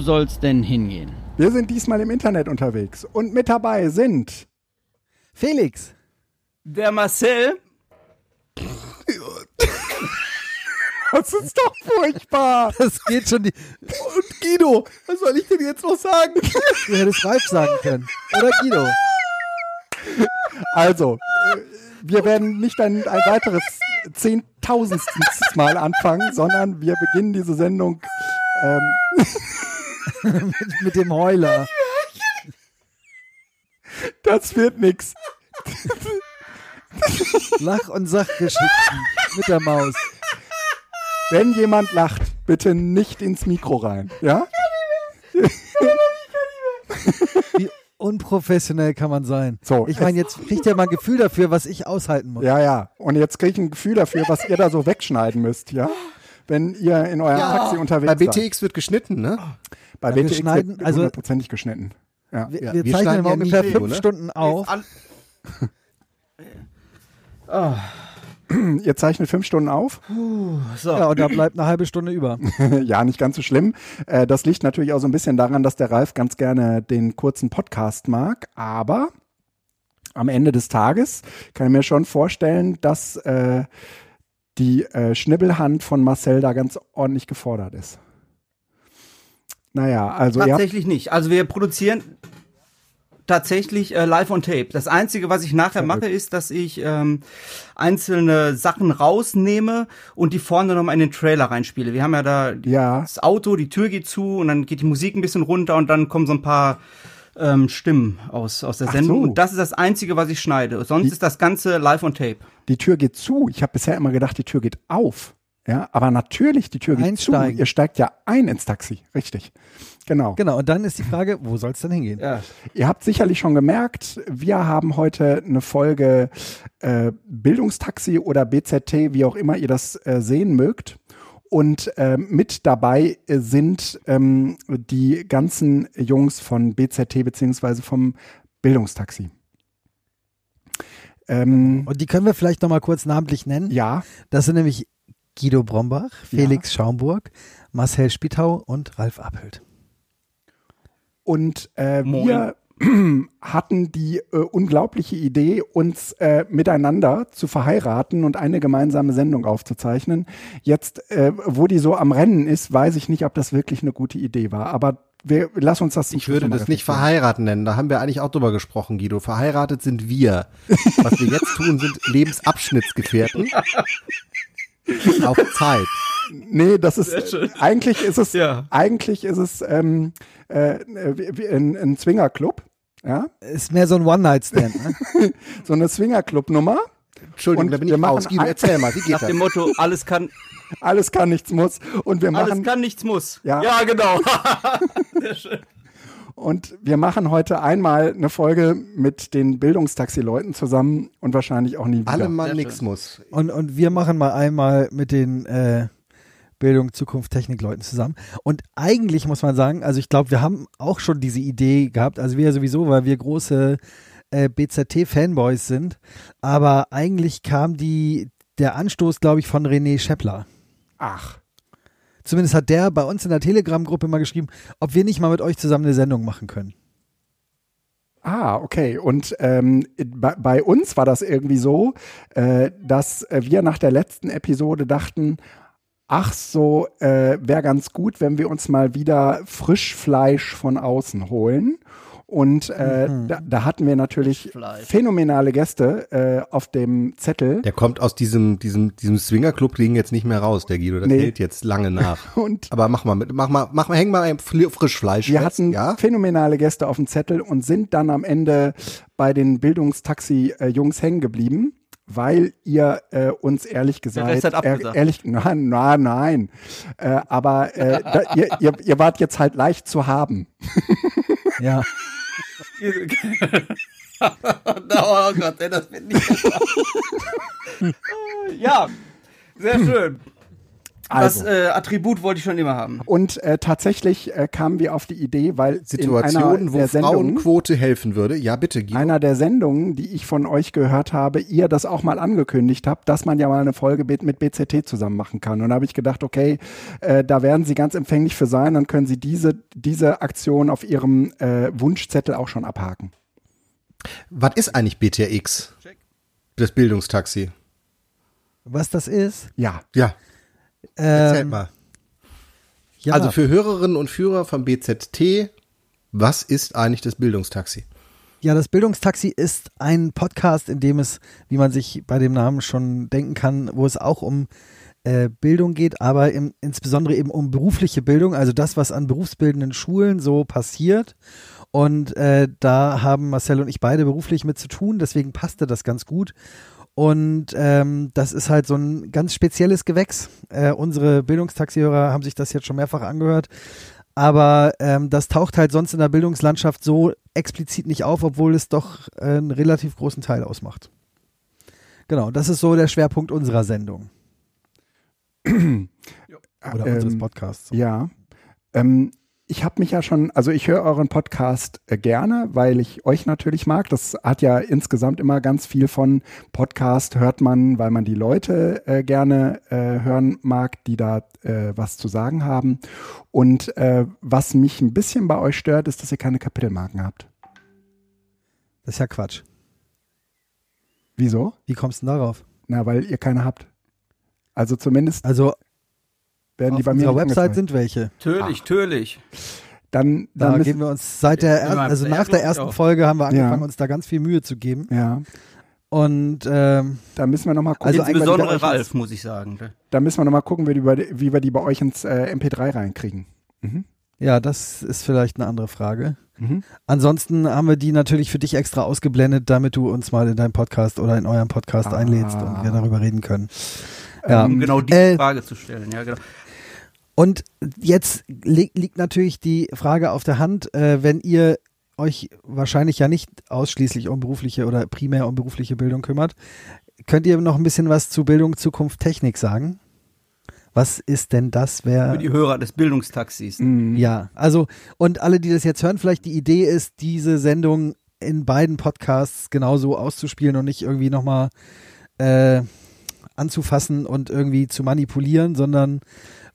soll's denn hingehen? Wir sind diesmal im Internet unterwegs und mit dabei sind Felix. Der Marcel. Das ist doch furchtbar. Das geht schon. Die, Und Guido, was soll ich denn jetzt noch sagen? du hättest Ralf sagen können. Oder Guido. Also, wir werden nicht ein, ein weiteres zehntausendstes Mal anfangen, sondern wir beginnen diese Sendung. Ähm, Mit, mit dem Heuler. das wird nix. Lach- und Sachgeschichten mit der Maus. Wenn jemand lacht, bitte nicht ins Mikro rein. Ja? Wie unprofessionell kann man sein? So, Ich meine, jetzt kriegt ihr mal ein Gefühl dafür, was ich aushalten muss. Ja, ja. Und jetzt kriege ich ein Gefühl dafür, was ihr da so wegschneiden müsst, ja? Wenn ihr in eurem Taxi unterwegs Bei seid. BTX wird geschnitten, ne? Bei Ja, wir BTX schneiden- wird also- hundertprozentig geschnitten. Ja. Wir, Ja, wir wir zeichnen ja ungefähr fünf ne? Stunden auf. Ihr zeichnet fünf Stunden auf. So. Ja, und da bleibt eine halbe Stunde über. ja, nicht ganz so schlimm. Äh, Das liegt natürlich auch so ein bisschen daran, dass der Ralf ganz gerne den kurzen Podcast mag. Aber am Ende des Tages kann ich mir schon vorstellen, dass äh, die äh, Schnibbelhand von Marcel da ganz ordentlich gefordert ist. Naja, also Tatsächlich nicht. Also wir produzieren tatsächlich äh, live on tape. Das Einzige, was ich nachher mache, ist, dass ich ähm, einzelne Sachen rausnehme und die vorne nochmal in den Trailer reinspiele. Wir haben ja da ja, das Auto, die Tür geht zu und dann geht die Musik ein bisschen runter und dann kommen so ein paar ähm, Stimmen aus, aus der Sendung. so. Und das ist das Einzige, was ich schneide. Sonst Die- ist das Ganze live on tape. die Tür geht zu. Ich habe bisher immer gedacht, die Tür geht auf. Ja, aber natürlich, die Tür geht Einsteigen. zu. Ihr steigt ja ein ins Taxi, richtig. Genau. Genau, und dann ist die Frage, wo soll es denn hingehen? Ja. Ihr habt sicherlich schon gemerkt, wir haben heute eine Folge äh, Bildungstaxi oder BZT, wie auch immer ihr das äh, sehen mögt. Und äh, mit dabei äh, sind ähm, die ganzen Jungs von BZT beziehungsweise vom Bildungstaxi. Ähm, Und die können wir vielleicht nochmal kurz namentlich nennen. ja, Das sind nämlich Guido Brombach, Felix Schaumburg, Marcel Spitau und Ralf Appelt. Und äh, wir hatten die äh, unglaubliche Idee, uns äh, miteinander zu verheiraten und eine gemeinsame Sendung aufzuzeichnen. Jetzt, äh, wo die so am Rennen ist, weiß ich nicht, ob das wirklich eine gute Idee war. Aber wir lass uns das Ich würde das nicht verheiraten nennen. Da haben wir eigentlich auch drüber gesprochen, Guido. Verheiratet sind wir. Was wir jetzt tun, sind Lebensabschnittsgefährten. Auf Zeit. Nee, das ist eigentlich ist es Ja. eigentlich ist es ähm, äh, wie- wie ein, ein Swingerclub, ja, Ist mehr so ein One-Night-Stand. Ne? so eine Swingerclub-Nummer. Entschuldigung, Und da bin wir ich machen raus. Guido, erzähl mal, wie geht Nach das? dem Motto, alles kann, Alles kann, nichts muss. Und wir alles machen kann, nichts muss. Ja. ja genau. Und wir machen heute einmal eine Folge mit den Bildungstaxi-Leuten zusammen und wahrscheinlich auch nie wieder. Alle mal nix muss. Und, und wir machen mal einmal mit den äh, Bildung, Zukunft, Technik-Leuten zusammen. Und eigentlich muss man sagen, also ich glaube, wir haben auch schon diese Idee gehabt, also wir sowieso, weil wir große äh, BZT-Fanboys sind, aber eigentlich kam die, der Anstoß, glaube ich, von René Scheppler. Ach, Zumindest hat der bei uns in der Telegram-Gruppe mal geschrieben, ob wir nicht mal mit euch zusammen eine Sendung machen können. ah, okay. Und ähm, bei, bei uns war das irgendwie so, äh, dass äh, wir nach der letzten Episode dachten, ach so, äh, wäre ganz gut, wenn wir uns mal wieder Frischfleisch von außen holen. Und äh, da, da hatten wir natürlich phänomenale Gäste äh, auf dem Zettel. Der kommt aus diesem, diesem, diesem Swingerclub-Ding jetzt nicht mehr raus, der Guido. Das Nee. hält jetzt lange nach. Und Aber mach mal mit, mach mal, mach mal, häng mal ein Frischfleisch Wir fest, hatten ja? phänomenale Gäste auf dem Zettel und sind dann am Ende bei den Bildungstaxi-Jungs hängen geblieben, weil ihr äh, uns ehrlich gesagt, Rest hat ehr- abgesagt. ehrlich, nein, nein, nein, äh, aber äh, da, ihr, ihr, ihr wart jetzt halt leicht zu haben. Ja. oh Gott, ey, das wird nicht. ja, sehr schön. Also. Das äh, Attribut wollte ich schon immer haben. Und äh, tatsächlich äh, kamen wir auf die Idee, weil in Situationen, einer wo der Sendungen, Frauenquote helfen würde. Ja, bitte, Guido. einer der Sendungen, die ich von euch gehört habe, ihr das auch mal angekündigt habt, dass man ja mal eine Folge mit mit BZT zusammen machen kann. Und da habe ich gedacht, okay, äh, da werden sie ganz empfänglich für sein, dann können sie diese, diese Aktion auf ihrem äh, Wunschzettel auch schon abhaken. Was ist eigentlich BTX? Das Bildungstaxi. Was das ist? Ja, Ja, erzähl Ähm, mal. ja, Also für Hörerinnen und Führer vom BZT, was ist eigentlich das Bildungstaxi? Ja, das Bildungstaxi ist ein Podcast, in dem es, wie man sich bei dem Namen schon denken kann, wo es auch um äh, Bildung geht, aber im, insbesondere eben um berufliche Bildung, also das, was an berufsbildenden Schulen so passiert. Und äh, da haben Marcel und ich beide beruflich mit zu tun, deswegen passte das ganz gut. Und ähm, das ist halt so ein ganz spezielles Gewächs. Äh, unsere Bildungstaxihörer haben sich das jetzt schon mehrfach angehört. Aber ähm, das taucht halt sonst in der Bildungslandschaft so explizit nicht auf, obwohl es doch äh, einen relativ großen Teil ausmacht. Genau, das ist so der Schwerpunkt unserer Sendung oder Ähm, unseres Podcasts. Ja. Ähm, ich habe mich ja schon, also ich höre euren Podcast äh, gerne, weil ich euch natürlich mag. Das hat ja insgesamt immer ganz viel von Podcast hört man, weil man die Leute äh, gerne äh, hören mag, die da äh, was zu sagen haben. Und äh, was mich ein bisschen bei euch stört, ist, dass ihr keine Kapitelmarken habt. Das ist ja Quatsch. Wieso? Wie kommst du denn darauf? Na, weil ihr keine habt. Also zumindest Also werden die auf bei mir unserer nicht Website sind welche. Natürlich, natürlich. Dann, Da dann müssen, geben wir uns seit der, er, also nach der ersten auch. Folge haben wir Ja. angefangen, uns da ganz viel Mühe zu geben. ja, Und ähm, da müssen wir nochmal gucken. Also wie wir die bei Insbesondere euch Ralf, muss ich sagen. Da müssen wir nochmal gucken, wie, die wie wir die bei euch ins äh, MP3 reinkriegen. Mhm. ja, das ist vielleicht eine andere Frage. Mhm. Ansonsten haben wir die natürlich für dich extra ausgeblendet, damit du uns mal in deinem Podcast oder in eurem Podcast Ah. einlädst und wir darüber reden können. Ja. Um genau diese Äh, Frage zu stellen. Ja, genau. Und jetzt li liegt natürlich die Frage auf der Hand, äh, wenn ihr euch wahrscheinlich ja nicht ausschließlich um berufliche oder primär um berufliche Bildung kümmert, könnt ihr noch ein bisschen was zu Bildung, Zukunft, Technik sagen? Was ist denn das? Wer Für die Hörer des Bildungstaxis. Mhm. Ja, also und alle, die das jetzt hören, vielleicht die Idee ist, diese Sendung in beiden Podcasts genauso auszuspielen und nicht irgendwie nochmal äh, anzufassen und irgendwie zu manipulieren, sondern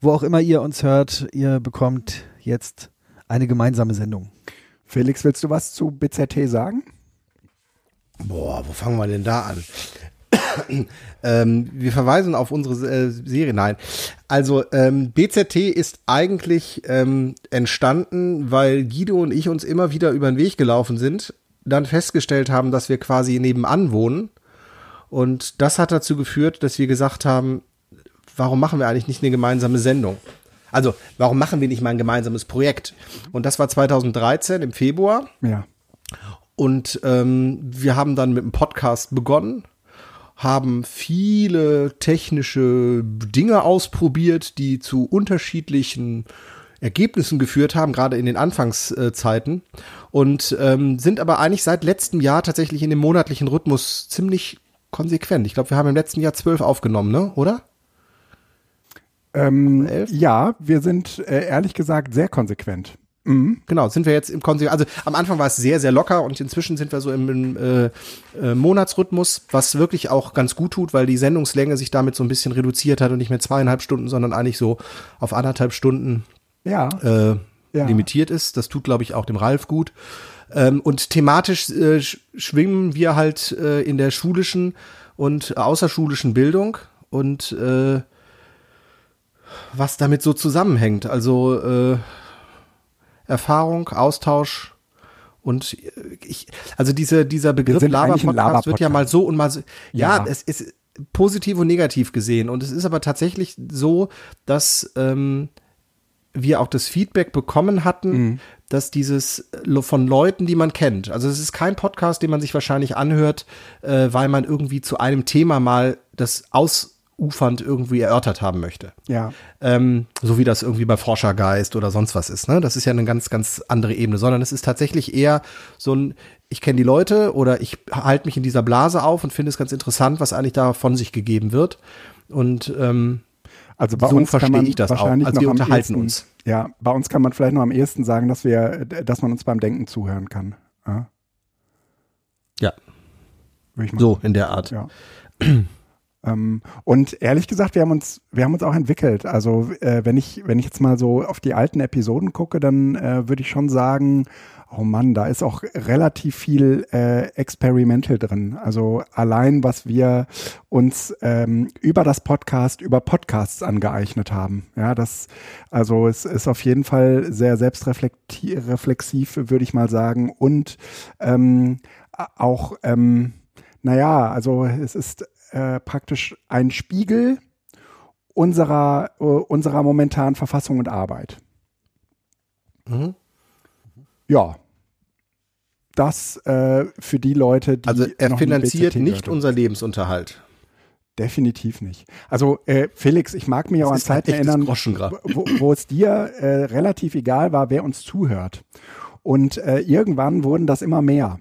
wo auch immer ihr uns hört, ihr bekommt jetzt eine gemeinsame Sendung. Felix, willst du was zu BZT sagen? Boah, wo fangen wir denn da an? ähm, wir verweisen auf unsere äh, Serie. Nein. Also ähm, BZT ist eigentlich ähm, entstanden, weil Guido und ich uns immer wieder über den Weg gelaufen sind, dann festgestellt haben, dass wir quasi nebenan wohnen. Und das hat dazu geführt, dass wir gesagt haben, warum machen wir eigentlich nicht eine gemeinsame Sendung? Also, warum machen wir nicht mal ein gemeinsames Projekt? Und das war 2013 im Februar. Ja. Und ähm, wir haben dann mit dem Podcast begonnen, haben viele technische Dinge ausprobiert, die zu unterschiedlichen Ergebnissen geführt haben, gerade in den Anfangszeiten. Und ähm, sind aber eigentlich seit letztem Jahr tatsächlich in dem monatlichen Rhythmus ziemlich konsequent. Ich glaube, wir haben im letzten Jahr zwölf aufgenommen, ne? Oder? Ähm, ja, wir sind äh, ehrlich gesagt sehr konsequent. Mhm. Genau, sind wir jetzt im Konse Also am Anfang war es sehr, sehr locker und inzwischen sind wir so im, im äh, äh, Monatsrhythmus, was wirklich auch ganz gut tut, weil die Sendungslänge sich damit so ein bisschen reduziert hat und nicht mehr zweieinhalb Stunden, sondern eigentlich so auf anderthalb Stunden Ja. äh, Ja. limitiert ist. Das tut, glaube ich, auch dem Ralf gut. Ähm, und thematisch äh, sch schwimmen wir halt äh, in der schulischen und außerschulischen Bildung und äh, was damit so zusammenhängt. Also äh, Erfahrung, Austausch und äh, ich, also diese, dieser Begriff ein Laber-Podcast wird ja mal so und mal so. Ja, Ja. es ist positiv und negativ gesehen. Und es ist aber tatsächlich so, dass ähm, wir auch das Feedback bekommen hatten, Mhm. dass dieses äh, von Leuten, die man kennt, also es ist kein Podcast, den man sich wahrscheinlich anhört, äh, weil man irgendwie zu einem Thema mal das ausufernd irgendwie erörtert haben möchte. Ja. Ähm, so wie das irgendwie bei Forschergeist oder sonst was ist. Ne? Das ist ja eine ganz, ganz andere Ebene, sondern es ist tatsächlich eher so ein, ich kenne die Leute oder ich halte mich in dieser Blase auf und finde es ganz interessant, was eigentlich da von sich gegeben wird. Und ähm, Also bei so uns verstehe ich das auch. wahrscheinlich Also wir unterhalten ehesten, uns. Ja, bei uns kann man vielleicht noch am ehesten sagen, dass wir, dass man uns beim Denken zuhören kann. Ja, Ja, so in der Art. Ja. ähm, und ehrlich gesagt, wir haben uns, wir haben uns auch entwickelt. Also äh, wenn ich, wenn ich jetzt mal so auf die alten Episoden gucke, dann äh, würde ich schon sagen, oh Mann, da ist auch relativ viel äh, Experimental drin. Also allein, was wir uns ähm, über das Podcast, über Podcasts angeeignet haben. Ja, das, also es ist auf jeden Fall sehr selbstreflexiv, würde ich mal sagen. Und ähm, auch ähm, naja, also es ist äh, praktisch ein Spiegel unserer, äh, unserer momentanen Verfassung und Arbeit. Mhm. Ja. Das äh, für die Leute, die. Also er finanziert nicht unser Lebensunterhalt. Definitiv nicht. Also äh, Felix, ich mag mich auch an Zeiten erinnern, wo, wo es dir äh, relativ egal war, wer uns zuhört. Und äh, irgendwann wurden das immer mehr,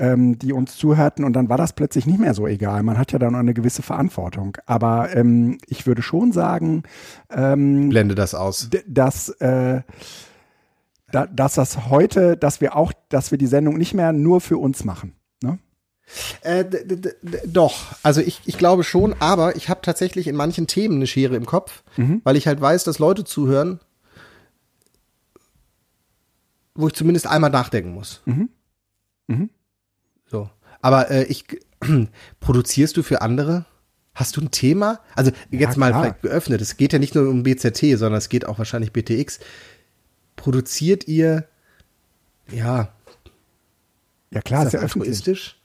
ähm, die uns zuhörten. Und dann war das plötzlich nicht mehr so egal. Man hat ja dann auch eine gewisse Verantwortung. Aber ähm, ich würde schon sagen, ähm, Blende das aus. dass, äh, da, dass das heute, dass wir auch, dass wir die Sendung nicht mehr nur für uns machen. Ne? Äh, d- d- d- doch, also ich, ich glaube schon, aber ich habe tatsächlich in manchen Themen eine Schere im Kopf, weil ich halt weiß, dass Leute zuhören, wo ich zumindest einmal nachdenken muss. So. Aber äh, ich produzierst du für andere? Hast du ein Thema? Also jetzt mal klar. vielleicht geöffnet. Es geht ja nicht nur um BZT, sondern es geht auch wahrscheinlich BTX. Produziert ihr ja Ja klar, ist ist ja altruistisch?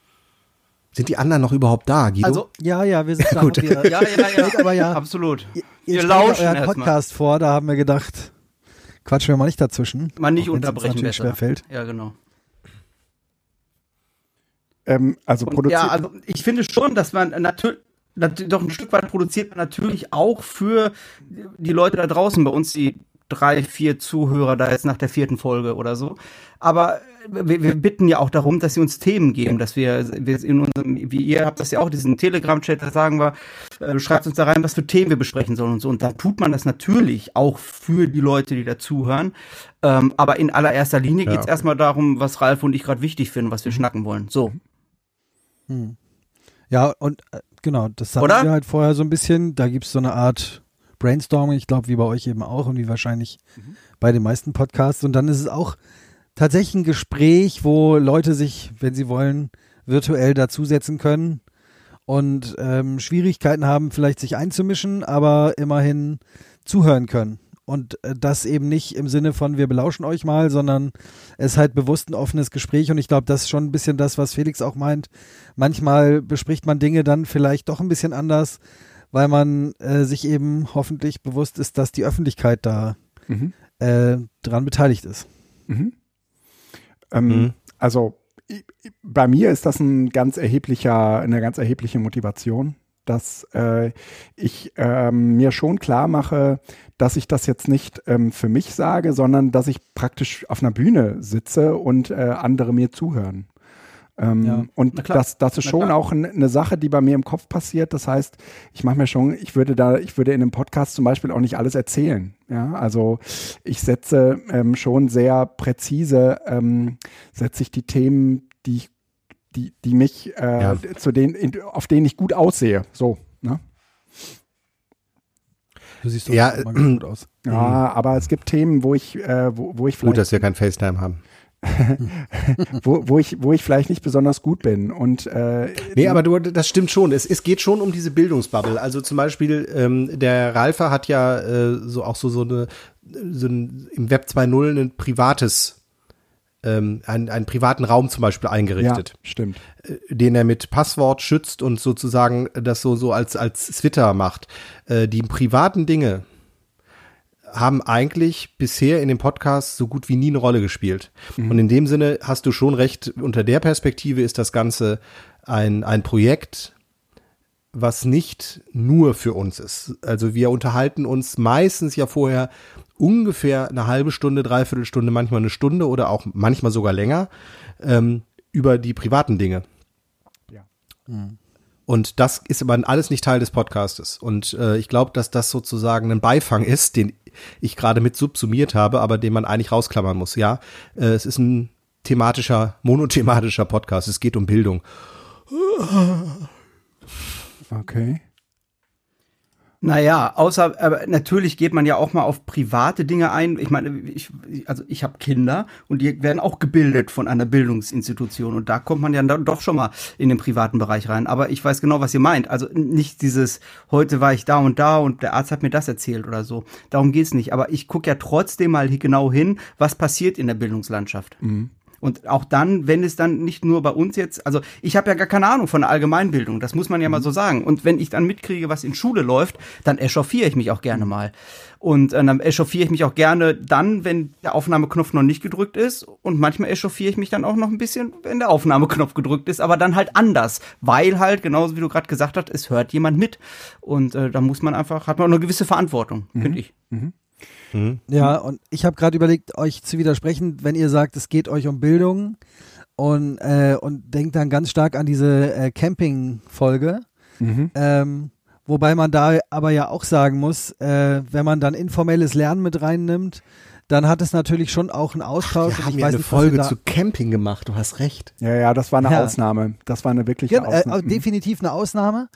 Sind die anderen noch überhaupt da, Guido? Also, Ja, ja, wir sind da. Gut. Wir, ja, ja, ja, aber ja. absolut. Ihr Wir stellt lauschen euren. Podcast vor, da haben wir gedacht, quatschen wir mal nicht dazwischen. Man nicht unterbrechen natürlich besser. schwer fällt. Ja, genau. Ähm, also produziert. ja, also ich finde schon, dass man natürlich doch ein Stück weit produziert man natürlich auch für die Leute da draußen bei uns, die drei, vier Zuhörer da jetzt nach der vierten Folge oder so. Aber wir, wir bitten ja auch darum, dass sie uns Themen geben, dass wir, wir in unserem, wie ihr habt das ja auch, diesen Telegram-Chat, da sagen wir, äh, schreibt uns da rein, was für Themen wir besprechen sollen und so. Und da tut man das natürlich auch für die Leute, die da zuhören. Ähm, aber in allererster Linie Ja. geht's erstmal darum, was Ralf und ich gerade wichtig finden, was wir schnacken wollen. So. Ja, und äh, genau, das hatten Oder? wir halt vorher so ein bisschen. Da gibt es so eine Art Brainstorming, ich glaube, wie bei euch eben auch und wie wahrscheinlich bei den meisten Podcasts. Und dann ist es auch tatsächlich ein Gespräch, wo Leute sich, wenn sie wollen, virtuell dazusetzen können und ähm, Schwierigkeiten haben, vielleicht sich einzumischen, aber immerhin zuhören können. Und äh, das eben nicht im Sinne von, wir belauschen euch mal, sondern es ist halt bewusst ein offenes Gespräch. Und ich glaube, das ist schon ein bisschen das, was Felix auch meint. Manchmal bespricht man Dinge dann vielleicht doch ein bisschen anders, weil man äh, sich eben hoffentlich bewusst ist, dass die Öffentlichkeit da Mhm. äh, dran beteiligt ist. Mhm. Ähm, Mhm. Also bei mir ist das ein ganz erheblicher, eine ganz erhebliche Motivation, dass äh, ich ähm, mir schon klar mache, dass ich das jetzt nicht ähm, für mich sage, sondern dass ich praktisch auf einer Bühne sitze und äh, andere mir zuhören. Ähm, Ja. Und das, das ist schon auch eine Sache, die bei mir im Kopf passiert. Das heißt, ich mache mir schon, ich würde da, ich würde in einem Podcast zum Beispiel auch nicht alles erzählen. Ja, also ich setze ähm, schon sehr präzise, ähm, setze ich die Themen, die ich, die, die mich, äh, Ja. zu denen, in, auf denen ich gut aussehe. So, ne? Du siehst doch Ja, ganz gut aus. Ja, aber es gibt Themen, wo ich, äh, wo, wo ich Gut, vielleicht dass wir kein FaceTime haben. wo, wo ich, wo ich vielleicht nicht besonders gut bin. Und äh, Nee, aber du, das stimmt schon. Es, es geht schon um diese Bildungsbubble. Also zum Beispiel, ähm, der Ralfer hat ja äh, so auch so, so eine, so ein, im Web 2.0 ein privates, ähm, einen, einen privaten Raum zum Beispiel ja, eingerichtet, stimmt. äh, den er mit Passwort schützt und sozusagen das so, so als, als Twitter macht. Äh, die privaten Dinge haben eigentlich bisher in dem Podcast so gut wie nie eine Rolle gespielt. Und in dem Sinne hast du schon recht, unter der Perspektive ist das Ganze ein, ein Projekt, was nicht nur für uns ist. Also wir unterhalten uns meistens ja vorher ungefähr eine halbe Stunde, dreiviertel Stunde, manchmal eine Stunde oder auch manchmal sogar länger ähm, über die privaten Dinge. Ja. Und das ist aber alles nicht Teil des Podcastes. Und äh, ich glaube, dass das sozusagen ein Beifang ist, den ich gerade mit subsumiert habe, aber den man eigentlich rausklammern muss. Ja, äh, es ist ein thematischer, monothematischer Podcast. Es geht um Bildung. Okay. Naja, außer, aber natürlich geht man ja auch mal auf private Dinge ein. Ich meine, ich, also ich habe Kinder und die werden auch gebildet von einer Bildungsinstitution und da kommt man ja dann doch schon mal in den privaten Bereich rein. Aber ich weiß genau, was ihr meint. Also nicht dieses, heute war ich da und da und der Arzt hat mir das erzählt oder so. Darum geht's nicht. Aber ich gucke ja trotzdem mal genau hin, was passiert in der Bildungslandschaft. Mhm. Und auch dann, wenn es dann nicht nur bei uns jetzt, also ich habe ja gar keine Ahnung von der Allgemeinbildung, das muss man ja mal so sagen. Und wenn ich dann mitkriege, was in Schule läuft, dann echauffiere ich mich auch gerne mal. Und äh, dann echauffiere ich mich auch gerne dann, wenn der Aufnahmeknopf noch nicht gedrückt ist. Und manchmal echauffiere ich mich dann auch noch ein bisschen, wenn der Aufnahmeknopf gedrückt ist, aber dann halt anders. Weil halt, genauso wie du gerade gesagt hast, es hört jemand mit. Und äh, da muss man einfach, hat man auch eine gewisse Verantwortung, mhm. finde ich. Mhm. Mhm. Ja, und ich habe gerade überlegt, euch zu widersprechen, wenn ihr sagt, es geht euch um Bildung und, äh, und denkt dann ganz stark an diese äh, Camping-Folge. Mhm. Ähm, wobei man da aber ja auch sagen muss, äh, wenn man dann informelles Lernen mit reinnimmt, dann hat es natürlich schon auch einen Austausch. Ach, wir haben ja eine nicht, Folge zu Camping gemacht, du hast recht. Ja, ja, das war eine ja. Ausnahme. Das war eine wirkliche ja, äh, Ausnahme. Äh, definitiv eine Ausnahme,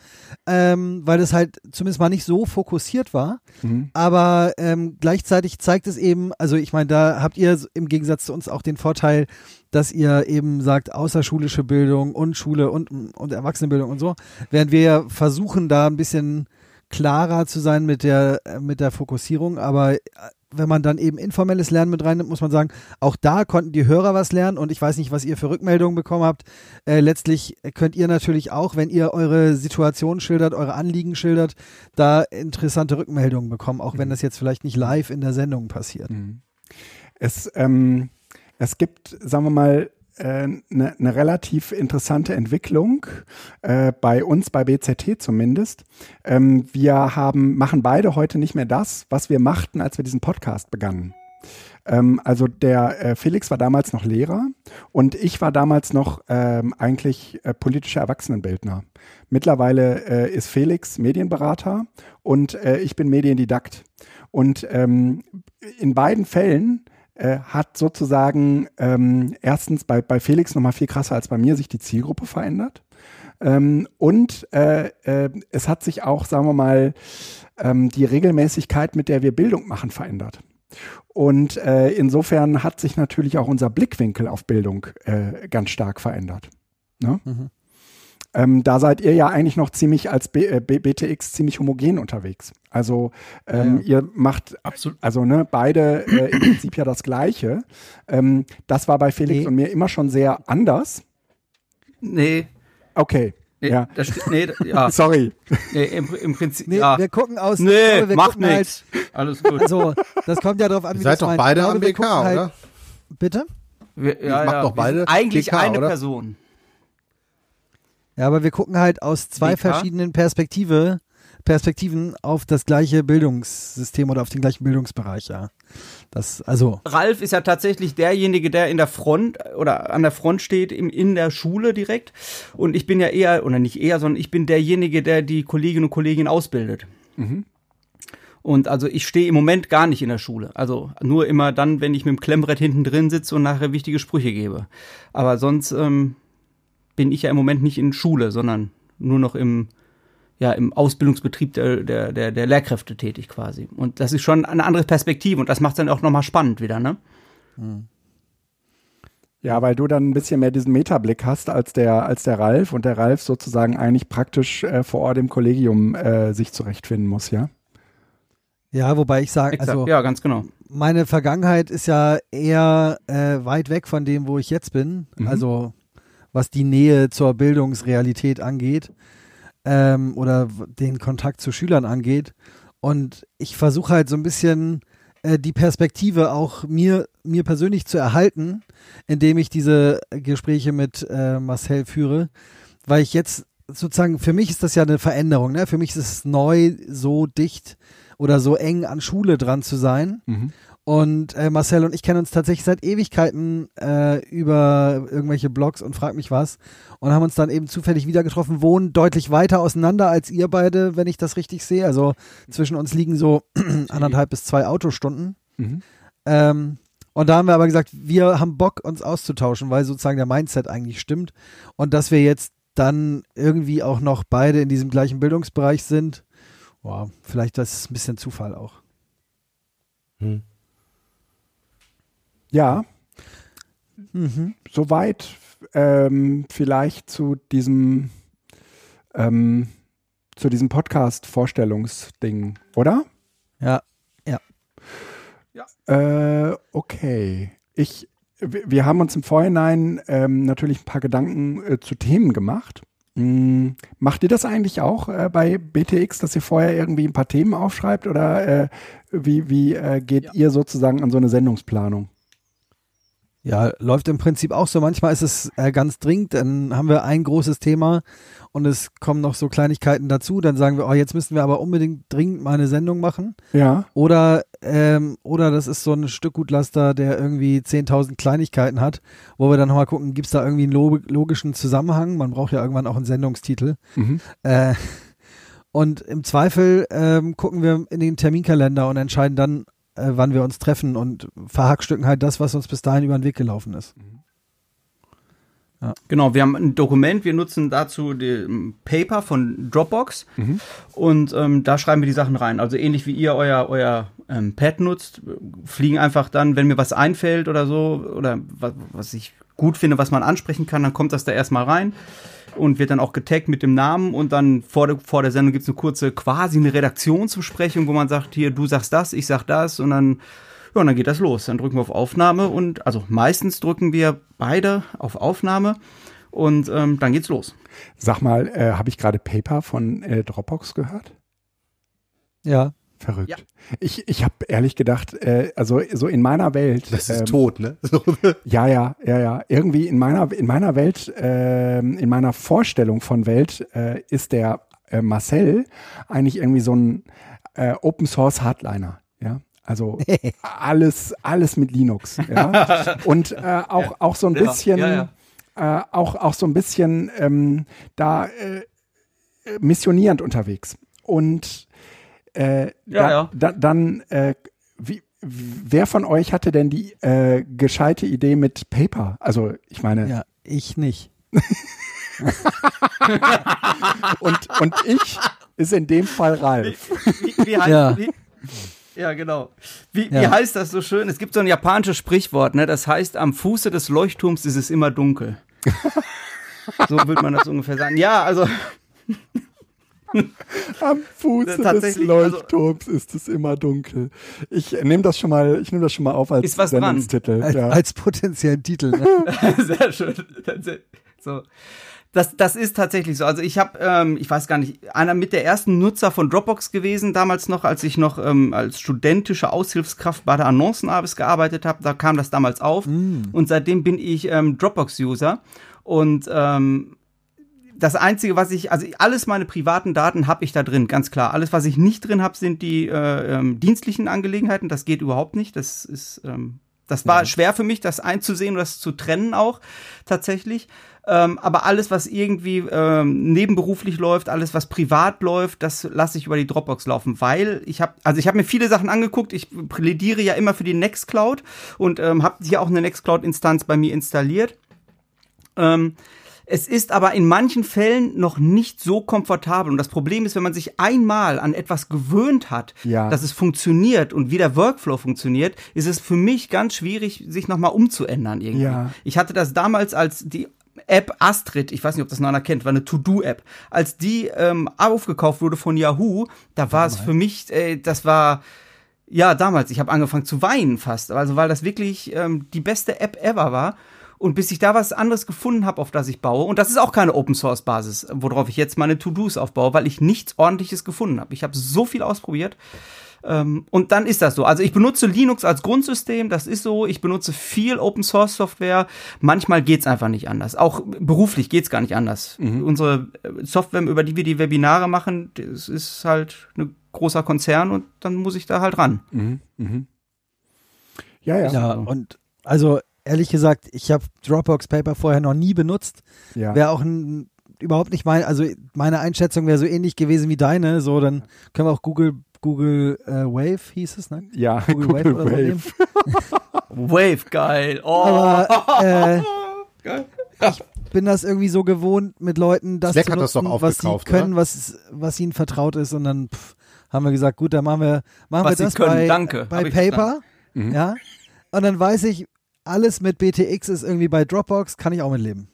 ähm, weil es halt zumindest mal nicht so fokussiert war. Mhm. Aber ähm, gleichzeitig zeigt es eben, also ich meine, da habt ihr im Gegensatz zu uns auch den Vorteil, dass ihr eben sagt, außerschulische Bildung und Schule und, und Erwachsenenbildung und so, während wir ja versuchen, da ein bisschen klarer zu sein mit der, mit der Fokussierung, aber äh, wenn man dann eben informelles Lernen mit reinnimmt, muss man sagen, auch da konnten die Hörer was lernen und ich weiß nicht, was ihr für Rückmeldungen bekommen habt. Äh, letztlich könnt ihr natürlich auch, wenn ihr eure Situation schildert, eure Anliegen schildert, da interessante Rückmeldungen bekommen, auch wenn mhm. das jetzt vielleicht nicht live in der Sendung passiert. Mhm. Es, ähm, es gibt, sagen wir mal, eine, äh, eine relativ interessante Entwicklung äh, bei uns, bei BZT zumindest. Ähm, wir haben, machen beide heute nicht mehr das, was wir machten, als wir diesen Podcast begannen. Ähm, also der äh, Felix war damals noch Lehrer und ich war damals noch ähm, eigentlich äh, politischer Erwachsenenbildner. Mittlerweile äh, ist Felix Medienberater und äh, ich bin Mediendidakt. Und ähm, in beiden Fällen äh, hat sozusagen ähm, erstens bei, bei Felix nochmal viel krasser als bei mir sich die Zielgruppe verändert. Ähm, und äh, äh, es hat sich auch, sagen wir mal, ähm, die Regelmäßigkeit, mit der wir Bildung machen, verändert. Und äh, insofern hat sich natürlich auch unser Blickwinkel auf Bildung äh, ganz stark verändert. Ne? Mhm. Ähm, da seid ihr ja eigentlich noch ziemlich als B, äh, BTX ziemlich homogen unterwegs. Also ähm, ja. ihr macht absolut, also ne, beide äh, im Prinzip ja das Gleiche. Ähm, das war bei Felix nee. und mir immer schon sehr anders. Nee. Okay. Nee, ja. Das, nee, ja. Sorry. Nee, im, im Prinzip. Nee, ja. wir gucken aus. Nee, glaube, macht nichts. Halt, Alles gut. Also, das kommt ja darauf an, wie Ihr seid doch beide am BK, halt, oder? Bitte? Wir, ja, macht ja, doch beide. Eigentlich BK, eine oder? Person. Ja, aber wir gucken halt aus zwei BK? verschiedenen Perspektive, Perspektiven auf das gleiche Bildungssystem oder auf den gleichen Bildungsbereich, ja. Das, also. Ralf ist ja tatsächlich derjenige, der in der Front oder an der Front steht, in, in der Schule direkt. Und ich bin ja eher, oder nicht eher, sondern ich bin derjenige, der die Kolleginnen und Kollegen ausbildet. Mhm. Und also ich stehe im Moment gar nicht in der Schule. Also nur immer dann, wenn ich mit dem Klemmbrett hinten drin sitze und nachher wichtige Sprüche gebe. Aber sonst ähm, bin ich ja im Moment nicht in Schule, sondern nur noch im, ja, im Ausbildungsbetrieb der, der, der, der Lehrkräfte tätig quasi. Und das ist schon eine andere Perspektive und das macht es dann auch nochmal spannend wieder, ne? Hm. Ja, weil du dann ein bisschen mehr diesen Metablick hast als der, als der Ralf und der Ralf sozusagen eigentlich praktisch äh, vor Ort im Kollegium äh, sich zurechtfinden muss, ja? Ja, wobei ich sage, also ja, ganz genau. Meine Vergangenheit ist ja eher äh, weit weg von dem, wo ich jetzt bin. Mhm. Also was die Nähe zur Bildungsrealität angeht ähm, oder den Kontakt zu Schülern angeht. Und ich versuche halt so ein bisschen äh, die Perspektive auch mir, mir persönlich zu erhalten, indem ich diese Gespräche mit äh, Marcel führe, weil ich jetzt sozusagen, für mich ist das ja eine Veränderung, ne? für mich ist es neu, so dicht oder so eng an Schule dran zu sein. Mhm. Und äh, Marcel und ich kennen uns tatsächlich seit Ewigkeiten äh, über irgendwelche Blogs und frag mich was und haben uns dann eben zufällig wieder getroffen, wohnen deutlich weiter auseinander als ihr beide, wenn ich das richtig sehe. Also zwischen uns liegen so anderthalb bis zwei Autostunden. Mhm. Ähm, und da haben wir aber gesagt, wir haben Bock, uns auszutauschen, weil sozusagen der Mindset eigentlich stimmt. Und dass wir jetzt dann irgendwie auch noch beide in diesem gleichen Bildungsbereich sind, wow, vielleicht das ist ein bisschen Zufall auch. Hm. Ja, Mhm. soweit ähm, vielleicht zu diesem ähm, zu diesem Podcast-Vorstellungsding, oder? Ja, Äh, okay. Ich, wir haben uns im Vorhinein ähm, natürlich ein paar Gedanken äh, zu Themen gemacht. Mm, macht ihr das eigentlich auch äh, bei BTX, dass ihr vorher irgendwie ein paar Themen aufschreibt oder äh, wie, wie äh, geht ihr sozusagen an so eine Sendungsplanung? Ja, läuft im Prinzip auch so. Manchmal ist es äh, ganz dringend, dann haben wir ein großes Thema und es kommen noch so Kleinigkeiten dazu. Dann sagen wir, oh, jetzt müssen wir aber unbedingt dringend mal eine Sendung machen. Ja. Oder, ähm, oder das ist so ein Stückgutlaster, der irgendwie 10.000 Kleinigkeiten hat, wo wir dann nochmal gucken, gibt es da irgendwie einen lo logischen Zusammenhang? Man braucht ja irgendwann auch einen Sendungstitel. Mhm. Äh, und im Zweifel ähm, gucken wir in den Terminkalender und entscheiden dann, äh, wann wir uns treffen und verhackstücken halt das, was uns bis dahin über den Weg gelaufen ist. Genau, wir haben ein Dokument, wir nutzen dazu den Paper von Dropbox Mhm. und ähm, da schreiben wir die Sachen rein. Also ähnlich wie ihr euer, euer ähm, Pad nutzt, fliegen einfach dann, wenn mir was einfällt oder so, oder was, was ich gut finde, was man ansprechen kann, dann kommt das da erstmal rein und wird dann auch getaggt mit dem Namen und dann vor der, vor der Sendung gibt's eine kurze, quasi eine Redaktionsbesprechung, wo man sagt, hier, du sagst das, ich sag das und dann ja, und dann geht das los. Dann drücken wir auf Aufnahme und also meistens drücken wir beide auf Aufnahme und ähm, dann geht's los. Sag mal, äh, habe ich gerade Paper von äh, Dropbox gehört? Ja. Verrückt. Ja. Ich, ich habe ehrlich gedacht, äh, also so in meiner Welt. Das ist ähm, tot, ne? Ja, ja, ja, ja. Irgendwie in meiner, in meiner Welt, ähm, in meiner Vorstellung von Welt äh, ist der äh, Marcel eigentlich irgendwie so ein äh, Open Source Hardliner. Ja. Also alles, alles mit Linux. Ja. Und äh, auch, auch so ein Ja, bisschen, ja, Äh, auch, auch so ein bisschen ähm, da äh, missionierend unterwegs. Und äh, Ja, da, ja. Da, dann, äh, wie, wer von euch hatte denn die äh, gescheite Idee mit Paper? Also ich meine, Ja, ich nicht. und, und ich ist in dem Fall Ralf. Wie, wie heißt, Ja. Wie, ja, genau. Wie, wie Ja. heißt das so schön? Es gibt so ein japanisches Sprichwort, ne? Das heißt, am Fuße des Leuchtturms ist es immer dunkel. so würde man das ungefähr sagen. Ja, also Am Fuße des also- Leuchtturms ist es immer dunkel. Ich nehme das schon mal, ich nehme das schon mal auf als Ist was dran. Sendungstitel. Als, ja. als potenziellen Titel. Ne? Sehr schön. So. Das, das ist tatsächlich so. Also ich habe, ähm, ich weiß gar nicht, einer mit der ersten Nutzer von Dropbox gewesen, damals noch, als ich noch ähm, als studentische Aushilfskraft bei der Annoncenarbeit gearbeitet habe. Da kam das damals auf. Und seitdem bin ich ähm, Dropbox-User. Und ähm, das Einzige, was ich, also alles meine privaten Daten habe ich da drin, ganz klar. Alles, was ich nicht drin habe, sind die äh, ähm, dienstlichen Angelegenheiten. Das geht überhaupt nicht. Das ist, ähm, das war schwer für mich, das einzusehen und das zu trennen auch tatsächlich. Ähm, aber alles, was irgendwie ähm, nebenberuflich läuft, alles, was privat läuft, das lasse ich über die Dropbox laufen, weil ich habe, also ich habe mir viele Sachen angeguckt. Ich plädiere ja immer für die Nextcloud und ähm, habe hier auch eine Nextcloud-Instanz bei mir installiert. Ähm, es ist aber in manchen Fällen noch nicht so komfortabel. Und das Problem ist, wenn man sich einmal an etwas gewöhnt hat, Ja. dass es funktioniert und wie der Workflow funktioniert, ist es für mich ganz schwierig, sich nochmal umzuändern irgendwie. Ja. Ich hatte das damals als die App Astrid, ich weiß nicht, ob das noch einer kennt, war eine To-Do-App. Als die ähm, aufgekauft wurde von Yahoo, da war es für mich, äh, das war ja damals, ich habe angefangen zu weinen fast, also weil das wirklich ähm, die beste App ever war. Und bis ich da was anderes gefunden habe, auf das ich baue, und das ist auch keine Open Source Basis, worauf ich jetzt meine To-Dos aufbaue, weil ich nichts ordentliches gefunden habe. Ich habe so viel ausprobiert. Ähm, und dann ist das so. Also ich benutze Linux als Grundsystem, das ist so. Ich benutze viel Open Source Software. Manchmal geht's einfach nicht anders. Auch beruflich geht's gar nicht anders. Unsere äh, Software, über die wir die Webinare machen, das ist halt ein großer Konzern und dann muss ich da halt ran. Mhm, mhm. Ja, ja. Ja, und also ehrlich gesagt, ich habe Dropbox Paper vorher noch nie benutzt. ja. Wäre auch ein, überhaupt nicht mein, also meine Einschätzung wäre so ähnlich gewesen wie deine. So, dann können wir auch Google, Google äh, Wave hieß es, ne? ja, Google, Google Wave, oder so Wave. nehmen. Wave, geil. Oh. Aber äh, ich bin das irgendwie so gewohnt, mit Leuten das Slack zu hat das nutzen, doch was sie können, oder? was, was ihnen vertraut ist. Und dann pff, haben wir gesagt, gut, dann machen wir, machen Was wir sie das können, bei, danke. bei Hab Paper. Mhm. Ja. Und dann weiß ich, alles mit BTX ist irgendwie bei Dropbox, kann ich auch mit leben.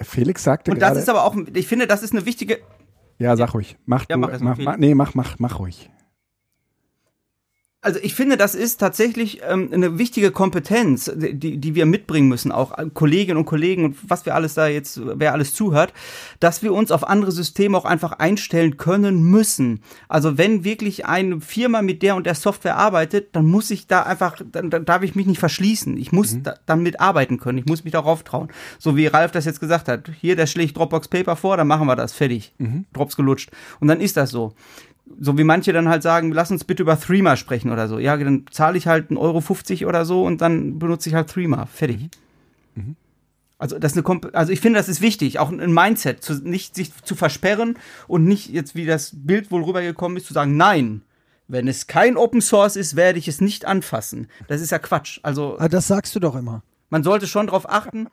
Felix sagte Und das ist aber auch, ich finde, das ist eine wichtige, ja, sag ruhig. Mach Ja, du, mach mach, mach, nee, mach, mach, mach ruhig. Also ich finde, das ist tatsächlich ähm, eine wichtige Kompetenz, die, die wir mitbringen müssen, auch Kolleginnen und Kollegen und was wir alles da jetzt, wer alles zuhört, dass wir uns auf andere Systeme auch einfach einstellen können müssen. Also wenn wirklich eine Firma mit der und der Software arbeitet, dann muss ich da einfach, dann, dann darf ich mich nicht verschließen. Ich muss da, damit arbeiten können. Ich muss mich darauf trauen. So wie Ralf das jetzt gesagt hat. Hier, der schlägt Dropbox Paper vor, dann machen wir das. Fertig. Drops gelutscht. Und dann ist das so so wie manche dann halt sagen, lass uns bitte über Threema sprechen oder so. Ja, dann zahle ich halt 1,50 Euro 50 oder so und dann benutze ich halt Threema. Fertig. Also das ist eine Komp also ich finde, das ist wichtig, auch ein Mindset, zu, nicht sich zu versperren und nicht jetzt wie das Bild wohl rübergekommen ist, zu sagen, nein, wenn es kein Open Source ist, werde ich es nicht anfassen. Das ist ja Quatsch. Also Aber das sagst du doch immer. man sollte schon darauf achten.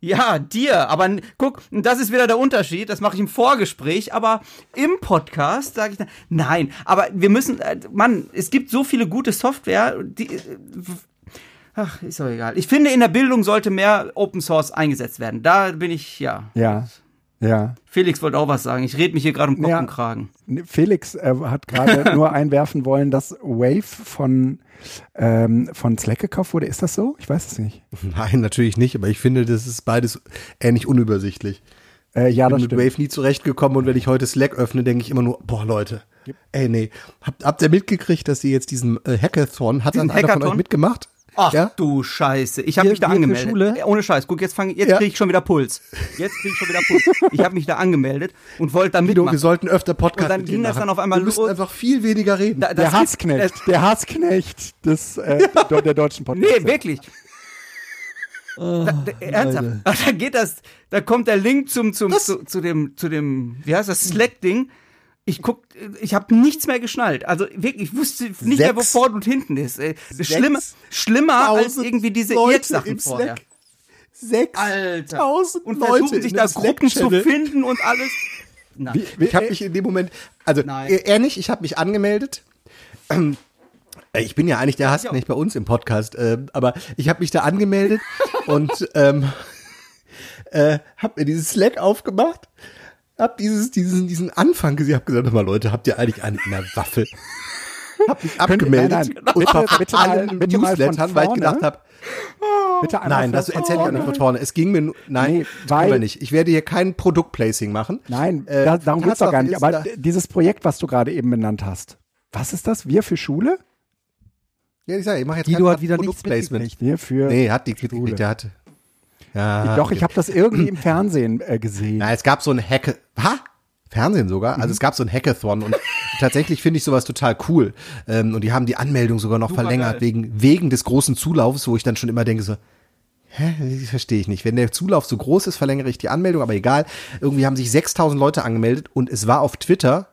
Ja, dir, aber guck, das ist wieder der Unterschied, das mache ich im Vorgespräch, aber im Podcast sage ich, nein, aber wir müssen, äh, Mann, es gibt so viele gute Software, die, äh, ach, ist doch egal. Ich finde, in der Bildung sollte mehr Open Source eingesetzt werden. Da bin ich, ja. Ja, ja. Felix wollte auch was sagen, ich rede mich hier gerade um Kopf Ja. und Kragen. Felix äh, hat gerade nur einwerfen wollen, dass Wave von, ähm, von Slack gekauft wurde. Ist das so? Ich weiß es nicht. Nein, natürlich nicht, aber ich finde, das ist beides ähnlich unübersichtlich. Äh, ja, Ich das bin mit stimmt. Wave nie zurechtgekommen und wenn ich heute Slack öffne, denke ich immer nur, boah Leute, ey nee, habt, habt ihr mitgekriegt, dass sie jetzt diesen äh, Hackathon, hat Diesen dann einer von Hackathon? euch mitgemacht? Ach Ja? du Scheiße, ich habe mich da angemeldet. Schule? Ja, Ohne Scheiß, guck, jetzt fang, jetzt Ja. krieg ich schon wieder Puls. Jetzt krieg ich schon wieder Puls. Ich habe mich da angemeldet und wollte da Guido, mitmachen. wir sollten öfter Podcast Und dann mit ging das machen. dann auf einmal Wir müssen los. einfach viel weniger reden. Da- Der das Hassknecht, der Hassknecht des, äh, der, der deutschen Podcast. Nee, wirklich. Da, da, ernsthaft. Da geht das, da kommt der Link zum, zum, zu, zu dem, zu dem, wie heißt das, Slack-Ding. Ich guck, ich habe nichts mehr geschnallt. Also wirklich, ich wusste nicht mehr, wo Sechs- vorne und hinten ist. ey. Das Schlimme, schlimmer als 6000 irgendwie diese Leute im vorher. Slack. Sechs Alter. tausend Und Leute versuchen sich in da Gruppen zu finden und alles. Nein. Wie, Ich habe mich in dem Moment, also Nein. äh, ehrlich, ich habe mich angemeldet. Ähm, äh, Ich bin ja eigentlich der Hassknecht bei uns im Podcast, äh, aber ich habe mich da angemeldet und ähm, äh, habe mir dieses Slack aufgemacht, hab dieses, diesen, diesen Anfang gesehen, hab gesagt, mal Leute, habt ihr eigentlich einen in der Waffe? Hab mich abgemeldet nein, nein, und bitte- bitte bitte mal von Newslettern, weil ich gedacht habe, bitte nein, das erzählt ja vorne. nicht von vorne. Es ging mir nur, nein, Nee, nee, weil- weil nicht. Ich werde hier kein Produktplacing machen. Nein, Äh, da, darum geht's doch gar nicht. Aber dieses Projekt, was du gerade eben benannt hast, was ist das? Wir für Schule? Ja, ich sage, ich mache jetzt Guido kein hat wieder nichts Produktplacement. mitgekriegt. Wir für. Nee, hat die Schule. der hat. Ja, Doch, ich habe das irgendwie im Fernsehen äh, gesehen. Na, es gab so ein Hack. Ha? Fernsehen sogar. Mhm. Also es gab so ein Hackathon und tatsächlich finde ich sowas total cool. Ähm, und die haben die Anmeldung sogar noch Super verlängert geil. wegen wegen des großen Zulaufs, wo ich dann schon immer denke so. Hä, das verstehe ich nicht. Wenn der Zulauf so groß ist, verlängere ich die Anmeldung, aber egal. Irgendwie haben sich 6000 Leute angemeldet und es war auf Twitter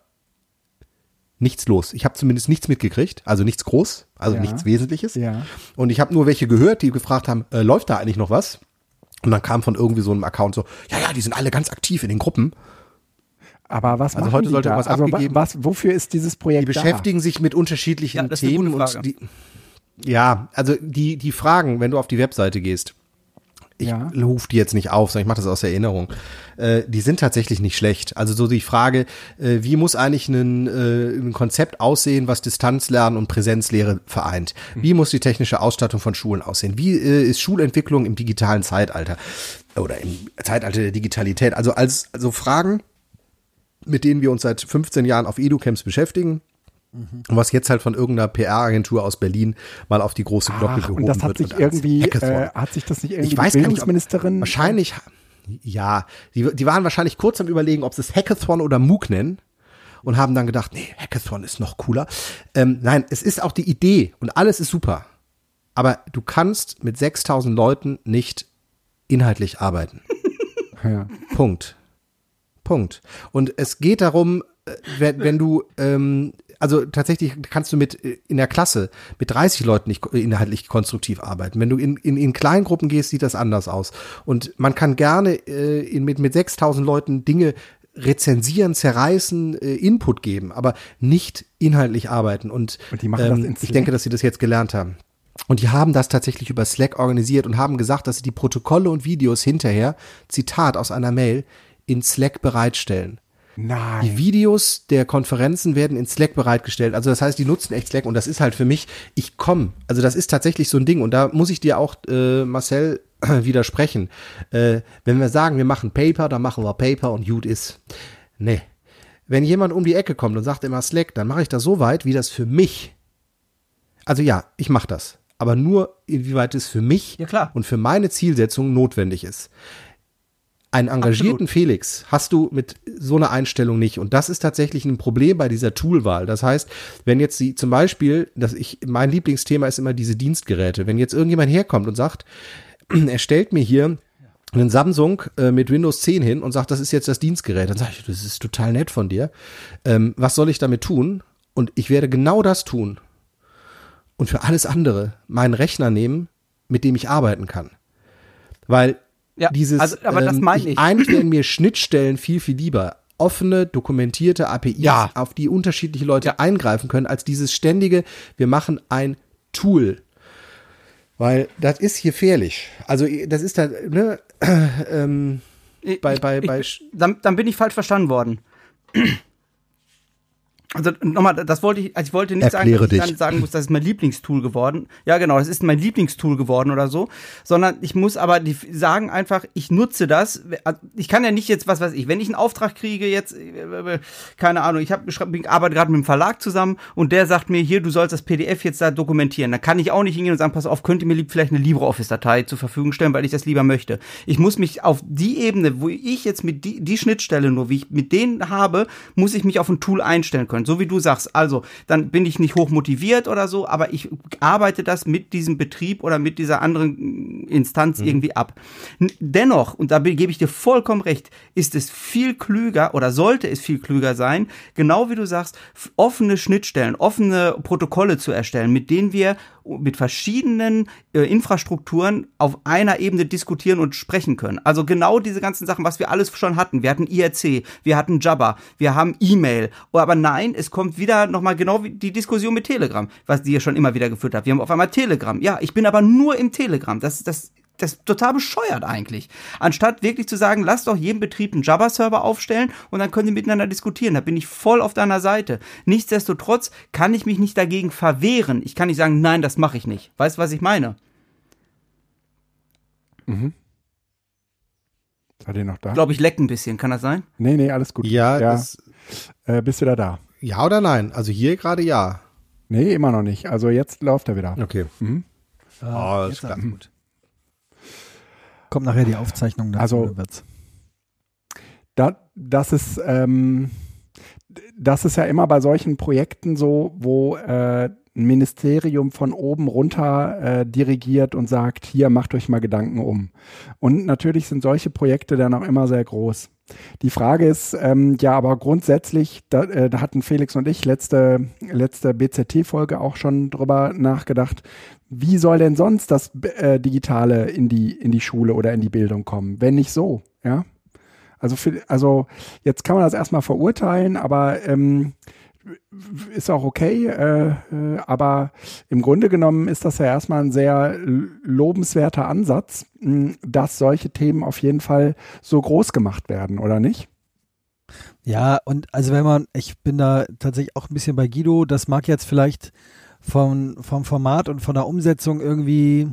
nichts los. Ich habe zumindest nichts mitgekriegt, also nichts groß, also Ja. nichts Wesentliches. Ja. Und ich habe nur welche gehört, die gefragt haben, äh, läuft da eigentlich noch was? Und dann kam von irgendwie so einem Account so, ja, ja, die sind alle ganz aktiv in den Gruppen. Aber was Also heute die sollte da? was also, abgegeben- was, wofür ist dieses Projekt Die beschäftigen sich mit unterschiedlichen Ja, das ist eine Themen die, ja, also die, die Fragen, wenn du auf die Webseite gehst, ich Ja. ruf die jetzt nicht auf, sondern ich mache das aus Erinnerung. Äh, die sind tatsächlich nicht schlecht. Also so die Frage, äh, wie muss eigentlich ein, äh, ein Konzept aussehen, was Distanzlernen und Präsenzlehre vereint? Wie muss die technische Ausstattung von Schulen aussehen? Wie äh, ist Schulentwicklung im digitalen Zeitalter oder im Zeitalter der Digitalität? Also als also Fragen, mit denen wir uns seit 15 Jahren auf EduCamps beschäftigen. Und was jetzt halt von irgendeiner PR-Agentur aus Berlin mal auf die große Glocke Ach, gehoben und das hat wird sich irgendwie, Hackathon. äh, hat sich das nicht irgendwie Ich weiß gar nicht, ob- Bildungsministerin Wahrscheinlich, ja, die, die waren wahrscheinlich kurz am überlegen, ob sie es Hackathon oder MOOC nennen. und haben dann gedacht, nee, Hackathon ist noch cooler. Ähm, nein, es ist auch die Idee und alles ist super. Aber du kannst mit 6000 Leuten nicht inhaltlich arbeiten. Ja. Punkt. Punkt. Und es geht darum, äh, wenn, wenn du, ähm, also tatsächlich kannst du mit äh, in der Klasse mit 30 Leuten nicht äh, inhaltlich konstruktiv arbeiten. Wenn du in, in, in Kleingruppen gehst, sieht das anders aus. Und man kann gerne äh, in, mit, mit 6000 Leuten Dinge rezensieren, zerreißen, äh, Input geben, aber nicht inhaltlich arbeiten. Und, Und die machen das in ähm, ich denke, dass sie das jetzt gelernt haben. Und die haben das tatsächlich über Slack organisiert und haben gesagt, dass sie die Protokolle und Videos hinterher, Zitat aus einer Mail, in Slack bereitstellen. Die Nein. Videos der Konferenzen werden in Slack bereitgestellt. Also das heißt, die nutzen echt Slack und das ist halt für mich, ich komme. Also das ist tatsächlich so ein Ding und da muss ich dir auch, äh, Marcel, widersprechen. Äh, wenn wir sagen, wir machen Paper, dann machen wir Paper und gut ist. Nee. Wenn jemand um die Ecke kommt und sagt immer Slack, dann mache ich das so weit, wie das für mich. Also ja, ich mache das. Aber nur, inwieweit es für mich Ja, klar. und für meine Zielsetzung notwendig ist. Einen engagierten Felix hast du mit so einer Einstellung nicht. Und das ist tatsächlich ein Problem bei dieser Toolwahl. Das heißt, wenn jetzt sie zum Beispiel, dass ich, mein Lieblingsthema ist immer diese Dienstgeräte. Wenn jetzt irgendjemand herkommt und sagt, er stellt mir hier einen Samsung äh, mit Windows 10 hin und sagt, das ist jetzt das Dienstgerät, dann sage ich, das ist total nett von dir. Ähm, was soll ich damit tun? Und ich werde genau das tun. Und für alles andere meinen Rechner nehmen, mit dem ich arbeiten kann. Weil Ja, dieses, also, aber das ähm, meine ich. Eigentlich wären mir Schnittstellen viel, viel lieber. Offene, dokumentierte APIs, Ja. auf die unterschiedliche Leute eingreifen können, als dieses ständige, wir machen ein Tool. Weil das ist gefährlich. Also das ist da, ne, ähm, bei, bei, bei, ich, dann, dann bin ich falsch verstanden worden. Also nochmal, das wollte ich, also ich wollte nicht sagen, Erkläre dass ich dich. dann sagen muss, das ist mein Lieblingstool geworden. Ja, genau, das ist mein Lieblingstool geworden oder so. Sondern ich muss aber die sagen einfach, ich nutze das. Ich kann ja nicht jetzt, was weiß ich, wenn ich einen Auftrag kriege, jetzt, keine Ahnung, ich, hab, ich arbeite gerade mit einem Verlag zusammen und der sagt mir, hier, du sollst das PDF jetzt da dokumentieren. Dann kann ich auch nicht hingehen und sagen, pass auf, könnt ihr mir lieb vielleicht eine LibreOffice-Datei zur Verfügung stellen, weil ich das lieber möchte. Ich muss mich auf die Ebene, wo ich jetzt mit die, die Schnittstelle nur, wie ich mit denen habe, muss ich mich auf ein Tool einstellen können. So wie du sagst. Also, dann bin ich nicht hoch motiviert oder so, aber ich arbeite das mit diesem Betrieb oder mit dieser anderen Instanz irgendwie ab. Dennoch, und da be- gebe ich dir vollkommen recht, ist es viel klüger oder sollte es viel klüger sein, genau wie du sagst, offene Schnittstellen, offene Protokolle zu erstellen, mit denen wir mit verschiedenen äh, Infrastrukturen auf einer Ebene diskutieren und sprechen können. Also genau diese ganzen Sachen, was wir alles schon hatten. Wir hatten IRC, wir hatten Jabber, wir haben E-Mail. Aber nein, es kommt wieder nochmal genau wie die Diskussion mit Telegram, was die ja schon immer wieder geführt hat. Wir haben auf einmal Telegram. Ja, ich bin aber nur im Telegram. Das ist das das ist total bescheuert eigentlich. Anstatt wirklich zu sagen, lass doch jedem Betrieb einen Java-Server aufstellen und dann können die miteinander diskutieren. Da bin ich voll auf deiner Seite. Nichtsdestotrotz kann ich mich nicht dagegen verwehren. Ich kann nicht sagen, nein, das mache ich nicht. Weißt du, was ich meine? Seid ihr noch da? Ich glaube, ich leck ein bisschen. Kann das sein? nee, nee, alles gut. ja, ja Das, äh, bist wieder da? Ja oder nein? Also hier gerade ja. Nee, immer noch nicht. Also jetzt läuft er wieder. Okay. Ah, Oh, ist alles gut. Kommt nachher die Aufzeichnung dazu. Also- dann wird's. Da, das ist, ähm, das ist ja immer bei solchen Projekten so, wo äh, ein Ministerium von oben runter äh, dirigiert und sagt, hier macht euch mal Gedanken um. Und natürlich sind solche Projekte dann auch immer sehr groß. Die Frage ist, ähm, ja, aber grundsätzlich, da, äh, da hatten Felix und ich letzte, letzte BZT-Folge auch schon drüber nachgedacht, wie soll denn sonst das äh, Digitale in die, in die Schule oder in die Bildung kommen, wenn nicht so, ja? Also, für, also jetzt kann man das erstmal verurteilen, aber ähm, ist auch okay. Äh, äh, aber im Grunde genommen ist das ja erstmal ein sehr lobenswerter Ansatz, mh, dass solche Themen auf jeden Fall so groß gemacht werden, oder nicht? Ja, und also wenn man, ich bin da tatsächlich auch ein bisschen bei Guido, das mag jetzt vielleicht vom, vom Format und von der Umsetzung irgendwie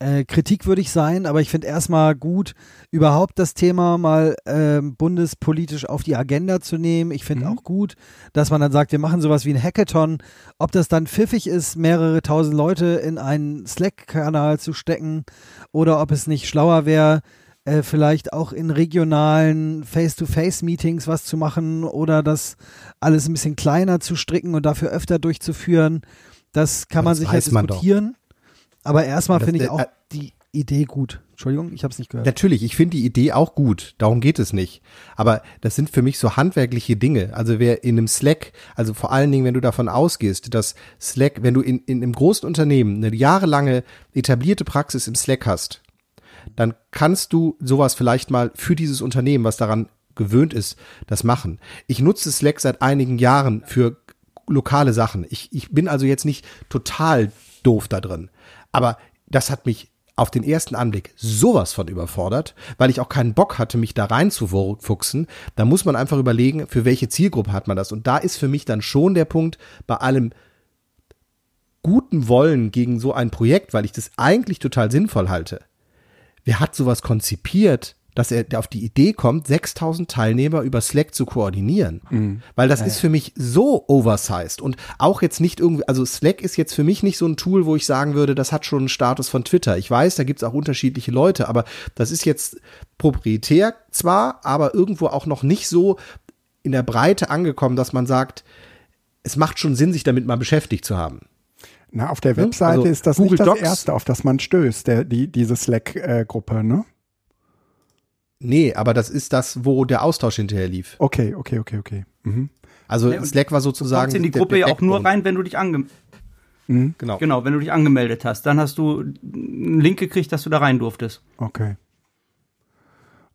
äh, kritikwürdig sein, aber ich finde erstmal gut, überhaupt das Thema mal ähm, bundespolitisch auf die Agenda zu nehmen. Ich finde Mhm. auch gut, dass man dann sagt, wir machen sowas wie ein Hackathon. Ob das dann pfiffig ist, mehrere tausend Leute in einen Slack-Kanal zu stecken oder ob es nicht schlauer wäre, äh, vielleicht auch in regionalen Face-to-Face-Meetings was zu machen oder das alles ein bisschen kleiner zu stricken und dafür öfter durchzuführen. Das kann man Das sich weiß ja man diskutieren. Aber erstmal finde ich auch äh, die Idee gut. Entschuldigung, ich habe es nicht gehört. Natürlich, ich finde die Idee auch gut. Darum geht es nicht. Aber das sind für mich so handwerkliche Dinge. Also wer in einem Slack, also vor allen Dingen, wenn du davon ausgehst, dass Slack, wenn du in, in einem großen Unternehmen eine jahrelange etablierte Praxis im Slack hast, dann kannst du sowas vielleicht mal für dieses Unternehmen, was daran gewöhnt ist, das machen. Ich nutze Slack seit einigen Jahren für lokale Sachen. Ich, ich bin also jetzt nicht total doof da drin. Aber das hat mich auf den ersten Anblick sowas von überfordert, weil ich auch keinen Bock hatte, mich da reinzufuchsen. Da muss man einfach überlegen, für welche Zielgruppe hat man das. Und da ist für mich dann schon der Punkt, bei allem guten Wollen gegen so ein Projekt, weil ich das eigentlich total sinnvoll halte. Wer hat sowas konzipiert, dass er auf die Idee kommt, 6000 Teilnehmer über Slack zu koordinieren? Weil das ist für mich so oversized und auch jetzt nicht irgendwie, also Slack ist jetzt für mich nicht so ein Tool, wo ich sagen würde, das hat schon einen Status von Twitter. Ich weiß, da gibt's auch unterschiedliche Leute, aber das ist jetzt proprietär zwar, aber irgendwo auch noch nicht so in der Breite angekommen, dass man sagt, es macht schon Sinn, sich damit mal beschäftigt zu haben. Na, auf der Ja, Webseite also ist das Google nicht das Docs- erste, auf das man stößt, der, die, diese Slack-Gruppe, ne? Nee, aber das ist das, wo der Austausch hinterher lief. Okay, okay, okay, okay. Mhm. Also Ja, Slack war Du sozusagen kommst in die der- Gruppe ja auch nur rein, wenn du dich ange Genau. genau, wenn du dich angemeldet hast. Dann hast du einen Link gekriegt, dass du da rein durftest. Okay.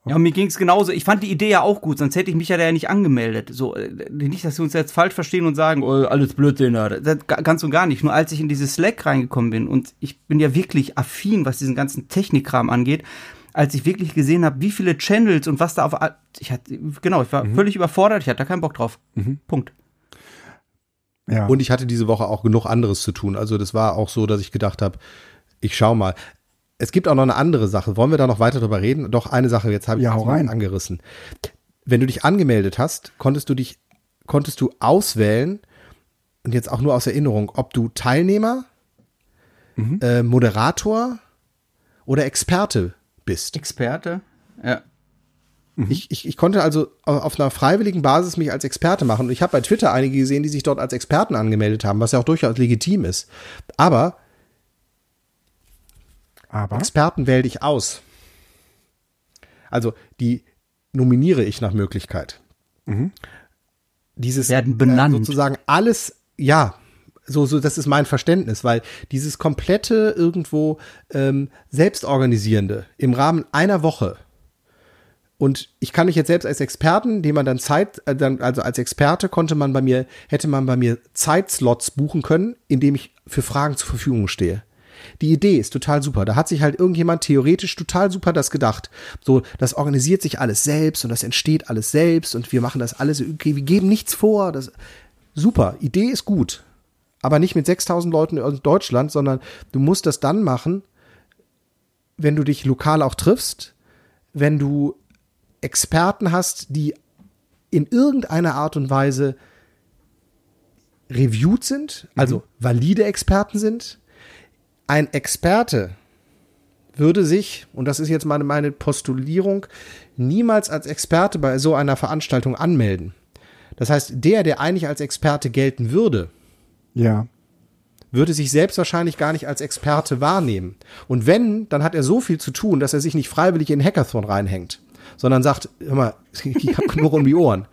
Ja, mir ging's genauso. Ich fand die Idee ja auch gut, sonst hätte ich mich ja da ja nicht angemeldet. So, äh, nicht, dass wir uns jetzt falsch verstehen und sagen, oh, alles Blödsinn. Das, ganz und gar nicht. Nur als ich in dieses Slack reingekommen bin und ich bin ja wirklich affin, was diesen ganzen Technikkram angeht, als ich wirklich gesehen habe, wie viele Channels und was da auf, ich hatte, genau, ich war völlig überfordert, ich hatte da keinen Bock drauf. Punkt. Ja. Und ich hatte diese Woche auch genug anderes zu tun. Also das war auch so, dass ich gedacht habe, ich schau mal. Es gibt auch noch eine andere Sache. Wollen wir da noch weiter drüber reden? Doch eine Sache, jetzt habe ich Ja, hau mal rein. angerissen. Wenn du dich angemeldet hast, konntest du dich, konntest du auswählen, und jetzt auch nur aus Erinnerung, ob du Teilnehmer, Mhm. äh, Moderator oder Experte bist. Experte? Ja. Ich, ich, ich konnte also au- auf einer freiwilligen Basis mich als Experte machen. Und ich habe bei Twitter einige gesehen, die sich dort als Experten angemeldet haben, was ja auch durchaus legitim ist. Aber Aber Experten wähle ich aus. Also die nominiere ich nach Möglichkeit. Dieses Werden benannt. Äh, sozusagen alles, ja, so, so, das ist mein Verständnis, weil dieses komplette irgendwo ähm, selbstorganisierende im Rahmen einer Woche und ich kann mich jetzt selbst als Experten, dem man dann Zeit, äh, also als Experte konnte man bei mir, hätte man bei mir Zeitslots buchen können, indem ich für Fragen zur Verfügung stehe. Die Idee ist total super. Da hat sich halt irgendjemand theoretisch total super das gedacht. So, das organisiert sich alles selbst und das entsteht alles selbst und wir machen das alles, okay, wir geben nichts vor. Das, super, Idee ist gut. Aber nicht mit 6000 Leuten aus Deutschland, sondern du musst das dann machen, wenn du dich lokal auch triffst, wenn du Experten hast, die in irgendeiner Art und Weise reviewed sind, also valide Experten sind. Ein Experte würde sich, und das ist jetzt meine, meine Postulierung, niemals als Experte bei so einer Veranstaltung anmelden. Das heißt, der, der eigentlich als Experte gelten würde, ja. würde sich selbst wahrscheinlich gar nicht als Experte wahrnehmen. Und wenn, dann hat er so viel zu tun, dass er sich nicht freiwillig in Hackathon reinhängt, sondern sagt, hör mal, ich hab genug um die Ohren.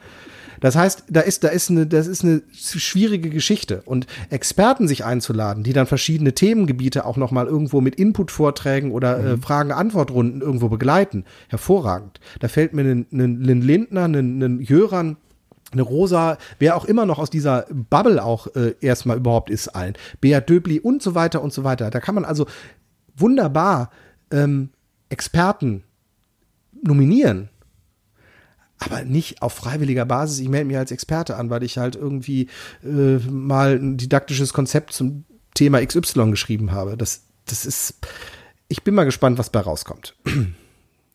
Das heißt, da ist, da ist eine, das ist eine schwierige Geschichte. Und Experten sich einzuladen, die dann verschiedene Themengebiete auch nochmal irgendwo mit Input-Vorträgen oder äh, Fragen-Antwort-Runden irgendwo begleiten, hervorragend. Da fällt mir ein, Lindner, ein Jöran, eine Rosa, wer auch immer noch aus dieser Bubble auch äh, erstmal überhaupt ist, ein. Beat Döbli und so weiter und so weiter. Da kann man also wunderbar ähm, Experten nominieren. Aber nicht auf freiwilliger Basis. Ich melde mich als Experte an, weil ich halt irgendwie äh, mal ein didaktisches Konzept zum Thema XY geschrieben habe. Das, das ist. Ich bin mal gespannt, was bei rauskommt.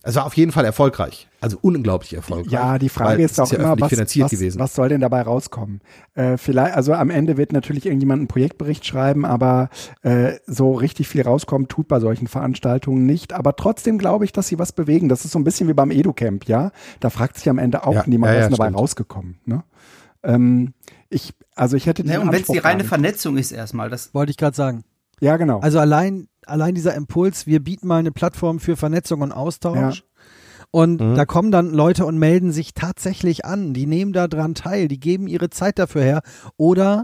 Also auf jeden Fall erfolgreich. Also unglaublich erfolgreich. Ja, die Frage ist auch ja immer, was, finanziert was, gewesen. was soll denn dabei rauskommen? Äh, vielleicht, also am Ende wird natürlich irgendjemand einen Projektbericht schreiben, aber äh, so richtig viel rauskommen tut bei solchen Veranstaltungen nicht. Aber trotzdem glaube ich, dass sie was bewegen. Das ist so ein bisschen wie beim EduCamp, ja. Da fragt sich am Ende auch Ja, niemand, ja, was ja, dabei stimmt. rausgekommen. Ne? Ähm, ich, also ich hätte den Ne, und wenn es die reine. Vernetzung ist erstmal, das Wollte ich gerade sagen. Ja, genau. Also allein, allein dieser Impuls, wir bieten mal eine Plattform für Vernetzung und Austausch. Und Mhm. da kommen dann Leute und melden sich tatsächlich an. Die nehmen da dran teil, die geben ihre Zeit dafür her. Oder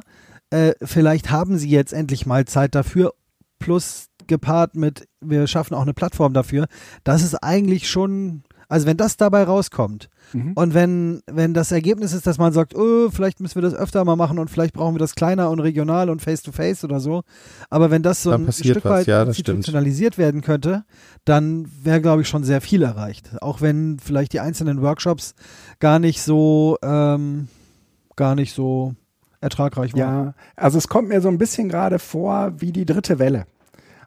äh, vielleicht haben sie jetzt endlich mal Zeit dafür, plus gepaart mit, wir schaffen auch eine Plattform dafür. Das ist eigentlich schon, also wenn das dabei rauskommt Mhm. und wenn, wenn das Ergebnis ist, dass man sagt, oh, vielleicht müssen wir das öfter mal machen und vielleicht brauchen wir das kleiner und regional und face-to-face oder so. Aber wenn das so Dann ein Stück was, weit ja, institutionalisiert werden könnte, dann wäre, glaube ich, schon sehr viel erreicht. Auch wenn vielleicht die einzelnen Workshops gar nicht so, ähm, gar nicht so ertragreich waren. Ja, also es kommt mir so ein bisschen gerade vor wie die dritte Welle.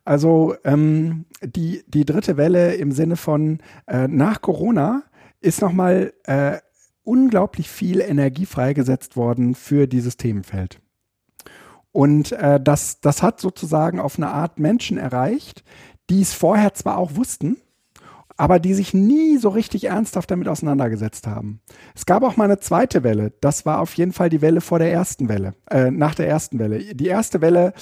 Also ähm, die, die dritte Welle im Sinne von äh, nach Corona ist nochmal äh, unglaublich viel Energie freigesetzt worden für dieses Themenfeld. Und äh, das, das hat sozusagen auf eine Art Menschen erreicht, die es vorher zwar auch wussten, aber die sich nie so richtig ernsthaft damit auseinandergesetzt haben. Es gab auch mal eine zweite Welle. Das war auf jeden Fall die Welle vor der ersten Welle, äh, nach der ersten Welle. Die erste Welle,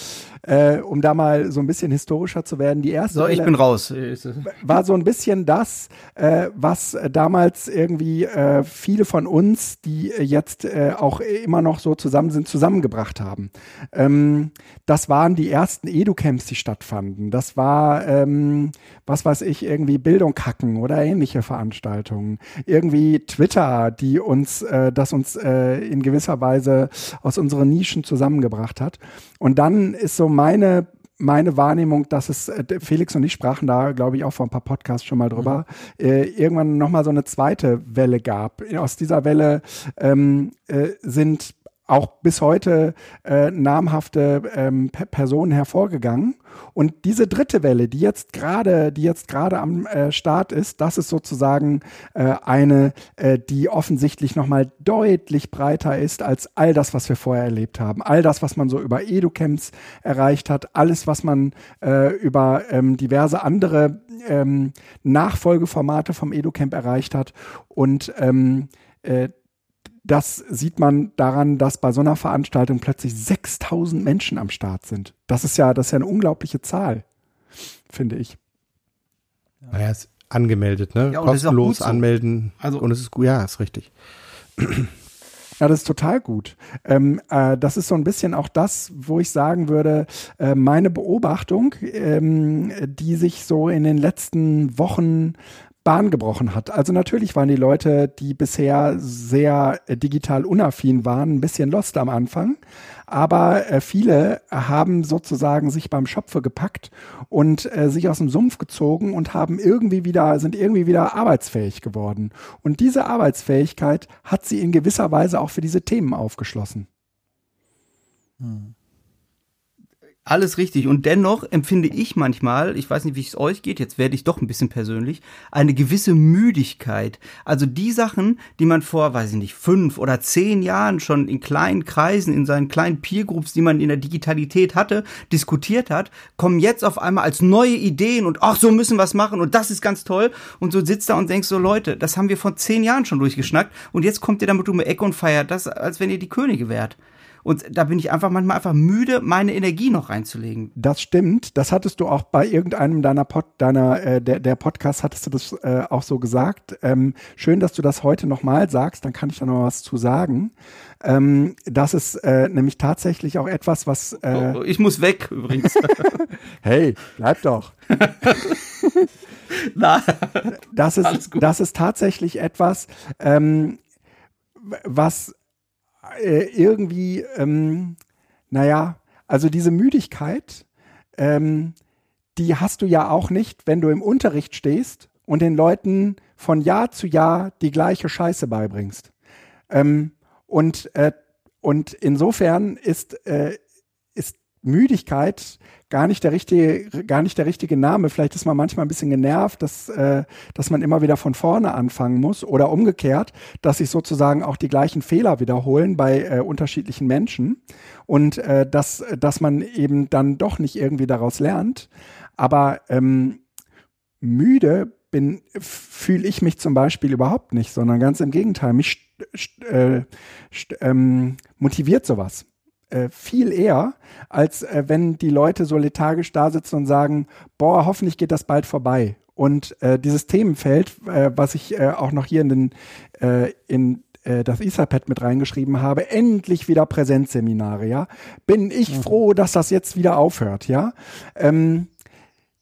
äh, um da mal so ein bisschen historischer zu werden, die erste so, Welle ich bin raus. war so ein bisschen das, äh, was äh, damals irgendwie äh, viele von uns, die äh, jetzt äh, auch immer noch so zusammen sind, zusammengebracht haben. Ähm, das waren die ersten Edu-Camps, die stattfanden. Das war, ähm, was weiß ich, irgendwie Bildung hacken oder ähnliche Veranstaltungen. Irgendwie Twitter, die uns, äh, das uns äh, in gewisser Weise aus unseren Nischen zusammengebracht hat. Und dann ist so meine meine Wahrnehmung, dass es, äh, Felix und ich sprachen da, glaube ich, auch vor ein paar Podcasts schon mal drüber, äh, irgendwann nochmal so eine zweite Welle gab. Aus dieser Welle ähm, äh, sind auch bis heute äh, namhafte ähm, Pe Personen hervorgegangen. Und diese dritte Welle, die jetzt gerade, die jetzt gerade am äh, Start ist, das ist sozusagen äh, eine, äh, die offensichtlich nochmal deutlich breiter ist als all das, was wir vorher erlebt haben. All das, was man so über Educamps erreicht hat, alles, was man äh, über ähm, diverse andere ähm, Nachfolgeformate vom Educamp erreicht hat. Und ähm, äh, das sieht man daran, dass bei so einer Veranstaltung plötzlich 6000 Menschen am Start sind. Das ist ja, das ist ja eine unglaubliche Zahl, finde ich. Naja, ist angemeldet, ne? Ja, Kostenlos so. anmelden. Also- und es ist gut, ja, ist richtig. Ja, das ist total gut. Ähm, äh, das ist so ein bisschen auch das, wo ich sagen würde, äh, meine Beobachtung, ähm, die sich so in den letzten Wochen Bahn gebrochen hat. Also natürlich waren die Leute, die bisher sehr äh, digital unaffin waren, ein bisschen lost am Anfang. Aber äh, viele haben sozusagen sich beim Schopfe gepackt und äh, sich aus dem Sumpf gezogen und haben irgendwie wieder, sind irgendwie wieder arbeitsfähig geworden. Und diese Arbeitsfähigkeit hat sie in gewisser Weise auch für diese Themen aufgeschlossen. Alles richtig. Und dennoch empfinde ich manchmal, ich weiß nicht, wie es euch geht, jetzt werde ich doch ein bisschen persönlich, eine gewisse Müdigkeit. Also die Sachen, die man vor, weiß ich nicht, fünf oder zehn Jahren schon in kleinen Kreisen, in seinen kleinen Peergroups, die man in der Digitalität hatte, diskutiert hat, kommen jetzt auf einmal als neue Ideen und ach, so müssen wir es machen und das ist ganz toll. Und so sitzt da und denkst so, Leute, das haben wir vor zehn Jahren schon durchgeschnackt und jetzt kommt ihr damit um die Ecke und feiert das, als wenn ihr die Könige wärt. Und da bin ich einfach manchmal einfach müde, meine Energie noch reinzulegen. Das stimmt. Das hattest du auch bei irgendeinem deiner Pod, deiner äh, der, der Podcast hattest du das äh, auch so gesagt. Ähm, schön, dass du das heute nochmal sagst. Dann kann ich da noch was zu sagen. Ähm, das ist äh, nämlich tatsächlich auch etwas, was äh, Oh, ich muss weg übrigens. hey bleib doch. Na, Das ist das ist tatsächlich etwas, ähm, was äh, irgendwie, ähm, naja, also diese Müdigkeit, ähm, die hast du ja auch nicht, wenn du im Unterricht stehst und den Leuten von Jahr zu Jahr die gleiche Scheiße beibringst. Ähm, und, äh, und insofern ist, äh, ist Müdigkeit gar nicht der richtige, gar nicht der richtige Name. Vielleicht ist man manchmal ein bisschen genervt, dass, äh, dass man immer wieder von vorne anfangen muss oder umgekehrt, dass sich sozusagen auch die gleichen Fehler wiederholen bei äh, unterschiedlichen Menschen und äh, dass, dass man eben dann doch nicht irgendwie daraus lernt. Aber ähm, müde bin, fühle ich mich zum Beispiel überhaupt nicht, sondern ganz im Gegenteil. Mich äh, ähm, motiviert sowas äh, viel eher, als äh, wenn die Leute so lethargisch da sitzen und sagen, boah, hoffentlich geht das bald vorbei. Und äh, dieses Themenfeld, äh, was ich äh, auch noch hier in, den, äh, in äh, das Etherpad mit reingeschrieben habe, endlich wieder Präsenzseminare, ja, bin ich mhm. froh, dass das jetzt wieder aufhört, ja. Ähm,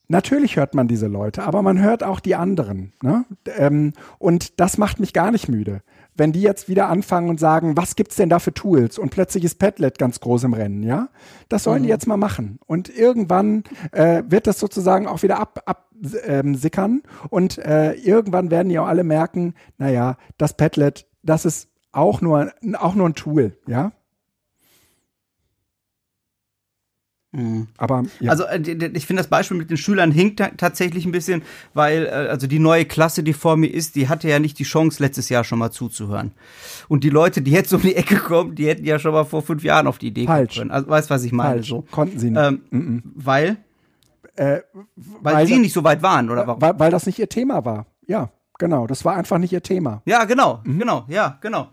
Natürlich hört man diese Leute, aber man hört auch die anderen. Ne? Ähm, und das macht mich gar nicht müde wenn die jetzt wieder anfangen und sagen, was gibt's denn da für Tools? Und plötzlich ist Padlet ganz groß im Rennen, ja? Das sollen mhm. die jetzt mal machen. Und irgendwann äh, wird das sozusagen auch wieder ab, ab ähm, und äh, irgendwann werden die auch alle merken, naja, das Padlet, das ist auch nur, auch nur ein Tool, ja? Mhm. Aber ja. also äh, ich finde das Beispiel mit den Schülern hinkt tatsächlich ein bisschen, weil äh, also die neue Klasse, die vor mir ist, die hatte ja nicht die Chance letztes Jahr schon mal zuzuhören. Und die Leute, die jetzt um die Ecke kommen, die hätten ja schon mal vor fünf Jahren auf die Idee Falsch. kommen können. Also weißt was ich meine? Falsch. So. Konnten sie nicht. Ähm, mm -mm. Weil äh, weil, weil sie nicht so weit waren oder warum? Weil, weil das nicht ihr Thema war. Ja, genau. Das war einfach nicht ihr Thema. Ja, genau, mhm. genau, ja, genau,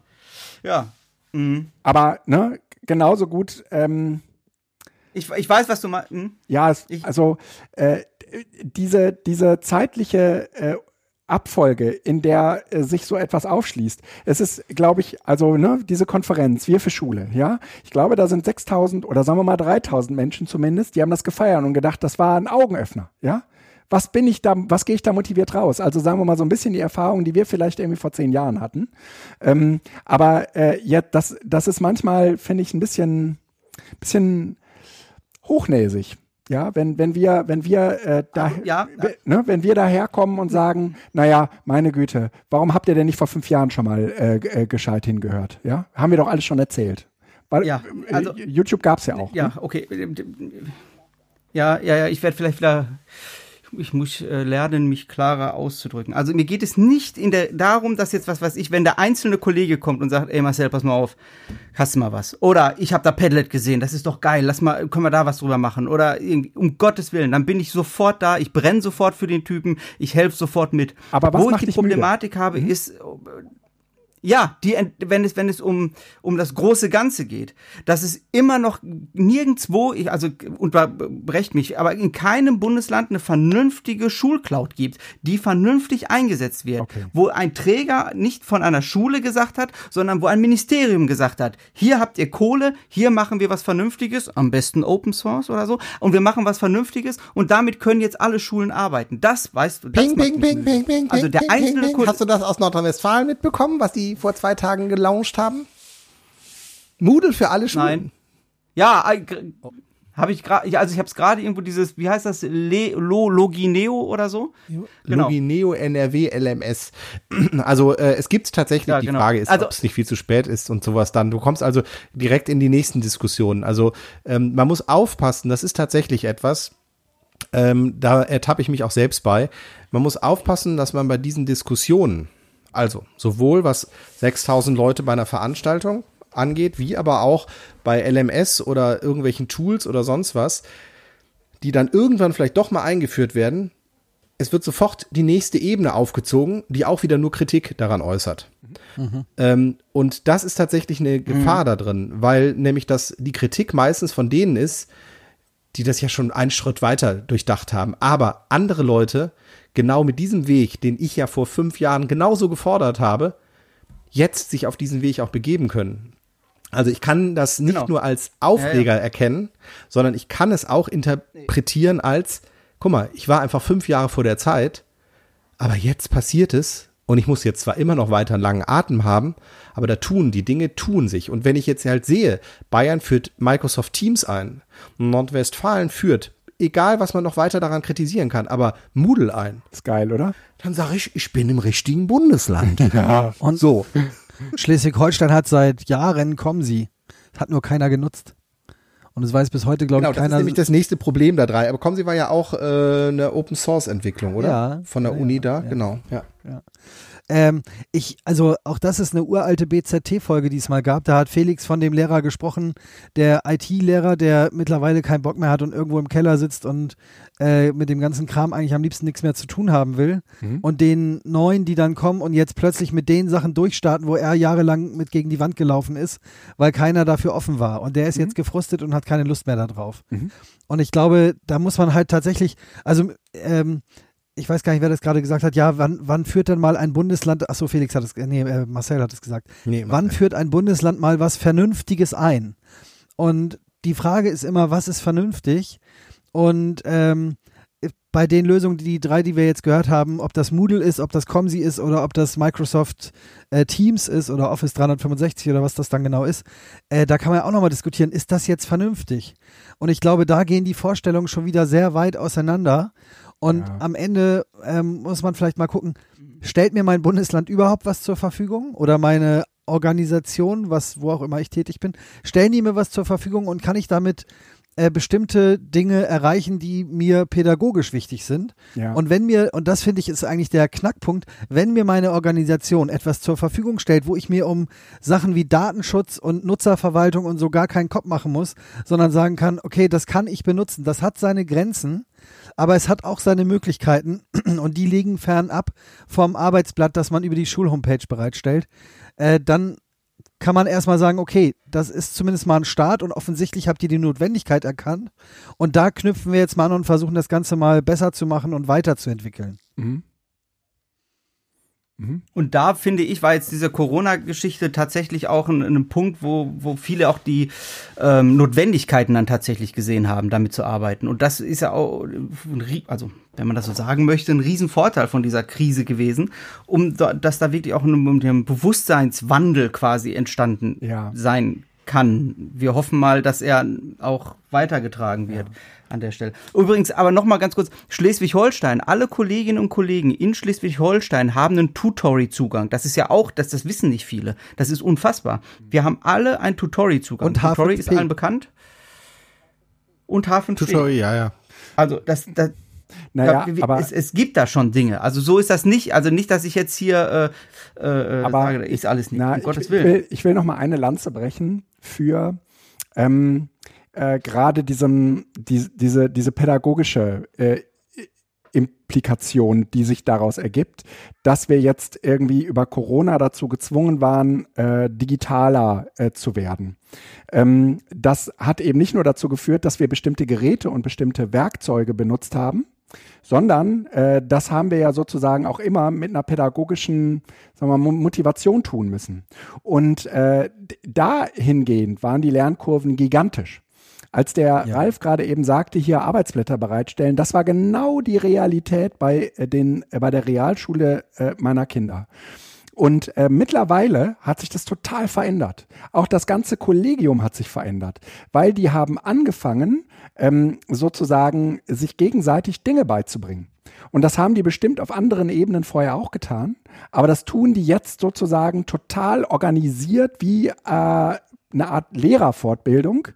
ja. Mhm. Aber ne, genauso gut. Ähm, ich, ich weiß, was du meinst. Hm? Ja, es, also äh, diese, diese zeitliche äh, Abfolge, in der äh, sich so etwas aufschließt. Es ist, glaube ich, also ne, diese Konferenz, wir für Schule, ja. Ich glaube, da sind 6000 oder sagen wir mal 3000 Menschen zumindest, die haben das gefeiert und gedacht, das war ein Augenöffner, ja. Was bin ich da, was gehe ich da motiviert raus? Also sagen wir mal so ein bisschen die Erfahrung, die wir vielleicht irgendwie vor zehn Jahren hatten. Ähm, aber äh, ja, das, das ist manchmal, finde ich, ein bisschen, bisschen hochnäsig. Ja, wenn, wenn wir, wenn wir äh, da, ja, ja. Ne, wenn wir daherkommen und sagen, naja, meine Güte, warum habt ihr denn nicht vor fünf Jahren schon mal äh, äh, gescheit hingehört? Ja, haben wir doch alles schon erzählt. Weil ja, äh, also, YouTube gab's ja auch. Ja, ne? okay. Ja, ja, ja, ich werde vielleicht wieder ich muss äh, lernen, mich klarer auszudrücken. Also mir geht es nicht in der, darum, dass jetzt was weiß ich, wenn der einzelne Kollege kommt und sagt, ey Marcel, pass mal auf, hast du mal was? Oder ich habe da Padlet gesehen, das ist doch geil, lass mal, können wir da was drüber machen? Oder um Gottes Willen, dann bin ich sofort da, ich brenne sofort für den Typen, ich helfe sofort mit. Aber was Wo ich die Problematik müde? habe, mhm. ist ja, die, wenn es, wenn es um, um das große Ganze geht, dass es immer noch nirgendwo, ich, also unterbrecht mich, aber in keinem Bundesland eine vernünftige Schulcloud gibt, die vernünftig eingesetzt wird, okay. wo ein Träger nicht von einer Schule gesagt hat, sondern wo ein Ministerium gesagt hat, hier habt ihr Kohle, hier machen wir was Vernünftiges, am besten Open Source oder so, und wir machen was Vernünftiges und damit können jetzt alle Schulen arbeiten. Das weißt du. Das ping, ping, ping, ping, ping, also der einzelne ping, ping. Hast du das aus Nordrhein-Westfalen mitbekommen, was die vor zwei Tagen gelauncht haben? Moodle für alle Schulen? Nein. Ja, äh, habe ich gerade, also ich habe es gerade irgendwo dieses, wie heißt das, Le, Lo, Logineo oder so? Genau. Logineo NRW LMS. Also äh, es gibt tatsächlich, ja, die genau. Frage ist, also, ob es nicht viel zu spät ist und sowas dann. Du kommst also direkt in die nächsten Diskussionen. Also ähm, man muss aufpassen, das ist tatsächlich etwas, ähm, da ertappe ich mich auch selbst bei. Man muss aufpassen, dass man bei diesen Diskussionen, also sowohl was 6000 Leute bei einer Veranstaltung angeht, wie aber auch bei LMS oder irgendwelchen Tools oder sonst was, die dann irgendwann vielleicht doch mal eingeführt werden. Es wird sofort die nächste Ebene aufgezogen, die auch wieder nur Kritik daran äußert. Mhm. Ähm, und das ist tatsächlich eine Gefahr mhm. da drin, weil nämlich das die Kritik meistens von denen ist, die das ja schon einen Schritt weiter durchdacht haben. Aber andere Leute genau mit diesem Weg, den ich ja vor fünf Jahren genauso gefordert habe, jetzt sich auf diesen Weg auch begeben können. Also ich kann das nicht genau. nur als Aufreger ja, ja. erkennen, sondern ich kann es auch interpretieren als, guck mal, ich war einfach fünf Jahre vor der Zeit, aber jetzt passiert es und ich muss jetzt zwar immer noch weiter einen langen Atem haben, aber da tun die Dinge tun sich. Und wenn ich jetzt halt sehe, Bayern führt Microsoft Teams ein, Nordwestfalen führt egal was man noch weiter daran kritisieren kann, aber Moodle ein. Ist geil, oder? Dann sage ich, ich bin im richtigen Bundesland. ja. Und so. Schleswig-Holstein hat seit Jahren kommen sie. Das hat nur keiner genutzt. Und es weiß bis heute, glaube Genau, ich, das ist keiner. nämlich das nächste Problem da drei. Aber kommen Sie war ja auch äh, eine Open Source Entwicklung, oder? Ja. Von der Ja, Uni ja, da, ja. genau. Ja. Ähm, ich, also auch das ist eine uralte BZT-Folge, die es mal gab. Da hat Felix von dem Lehrer gesprochen, der IT-Lehrer, der mittlerweile keinen Bock mehr hat und irgendwo im Keller sitzt und äh, mit dem ganzen Kram eigentlich am liebsten nichts mehr zu tun haben will. Und den neuen, die dann kommen und jetzt plötzlich mit den Sachen durchstarten, wo er jahrelang mit gegen die Wand gelaufen ist, weil keiner dafür offen war. Und der ist jetzt gefrustet und hat keine Lust mehr darauf. Und ich glaube, da muss man halt tatsächlich, also ähm, ich weiß gar nicht, wer das gerade gesagt hat, ja, wann, wann führt denn mal ein Bundesland, achso, Felix hat es, nee, äh, Marcel hat es gesagt, Nee, wann führt ein Bundesland mal was Vernünftiges ein? Und die Frage ist immer, was ist vernünftig? Und ähm, bei den Lösungen, die, die drei, die wir jetzt gehört haben, ob das Moodle ist, ob das Comsi ist oder ob das Microsoft äh, Teams ist oder Office 365 oder was das dann genau ist, äh, da kann man ja auch nochmal diskutieren, ist das jetzt vernünftig? Und ich glaube, da gehen die Vorstellungen schon wieder sehr weit auseinander. Und Ja. am Ende ähm, muss man vielleicht mal gucken, stellt mir mein Bundesland überhaupt was zur Verfügung oder meine Organisation, was wo auch immer ich tätig bin, stellen die mir was zur Verfügung und kann ich damit äh, bestimmte Dinge erreichen, die mir pädagogisch wichtig sind. Ja. Und wenn mir, und das finde ich ist eigentlich der Knackpunkt, wenn mir meine Organisation etwas zur Verfügung stellt, wo ich mir um Sachen wie Datenschutz und Nutzerverwaltung und so gar keinen Kopf machen muss, sondern sagen kann, okay, das kann ich benutzen, das hat seine Grenzen, aber es hat auch seine Möglichkeiten und die liegen fernab vom Arbeitsblatt, das man über die Schulhomepage bereitstellt, äh, dann kann man erstmal sagen, okay, das ist zumindest mal ein Start und offensichtlich habt ihr die Notwendigkeit erkannt. Und da knüpfen wir jetzt mal an und versuchen das Ganze mal besser zu machen und weiterzuentwickeln. Mhm. Mhm. Und da finde ich, war jetzt diese Corona-Geschichte tatsächlich auch ein, ein Punkt, wo, wo viele auch die ähm, Notwendigkeiten dann tatsächlich gesehen haben, damit zu arbeiten. Und das ist ja auch, ein also wenn man das so sagen möchte, ein Riesenvorteil von dieser Krise gewesen, um da, dass da wirklich auch ein, den Bewusstseinswandel quasi entstanden Ja. sein kann. Wir hoffen mal, dass er auch weitergetragen wird an der Stelle. Übrigens, aber noch mal ganz kurz, Schleswig-Holstein, alle Kolleginnen und Kollegen in Schleswig-Holstein haben einen Tutori-Zugang. Das ist ja auch, das, das wissen nicht viele. Das ist unfassbar. Wir haben alle einen Tutori-Zugang. Und Tutori H5P. ist allen bekannt. Und H5P. Tutorial, ja, ja. Also das, das Naja, da- aber es, es gibt da schon Dinge. Also so ist das nicht. Also nicht, dass ich jetzt hier äh, äh, Aber- sage, ist alles nicht. Na, um ich, Gottes ich Willen. will, ich will noch mal eine Lanze brechen für ähm, äh, gerade diesem, die, diese, diese pädagogische äh, Implikation, die sich daraus ergibt, dass wir jetzt irgendwie über Corona dazu gezwungen waren, äh, digitaler äh, zu werden. Ähm, das hat eben nicht nur dazu geführt, dass wir bestimmte Geräte und bestimmte Werkzeuge benutzt haben, sondern äh, das haben wir ja sozusagen auch immer mit einer pädagogischen sagen wir mal, Mo- Motivation tun müssen. Und äh, dahingehend waren die Lernkurven gigantisch. Als der Ja. Ralf gerade eben sagte, hier Arbeitsblätter bereitstellen, das war genau die Realität bei, äh, den, äh, bei der Realschule äh, meiner Kinder. Und äh, mittlerweile hat sich das total verändert. Auch das ganze Kollegium hat sich verändert, weil die haben angefangen, ähm, sozusagen sich gegenseitig Dinge beizubringen. Und das haben die bestimmt auf anderen Ebenen vorher auch getan. Aber das tun die jetzt sozusagen total organisiert wie äh, eine Art Lehrerfortbildung,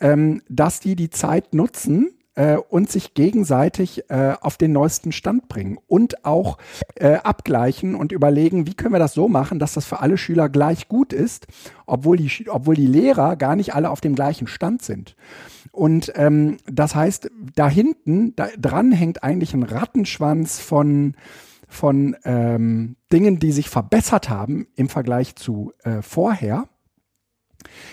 ähm, dass die die Zeit nutzen, äh, und sich gegenseitig äh, auf den neuesten Stand bringen und auch äh, abgleichen und überlegen, wie können wir das so machen, dass das für alle Schüler gleich gut ist, obwohl die, obwohl die Lehrer gar nicht alle auf dem gleichen Stand sind. Und ähm, das heißt, da hinten, da dran hängt eigentlich ein Rattenschwanz von von ähm, Dingen, die sich verbessert haben im Vergleich zu äh, vorher.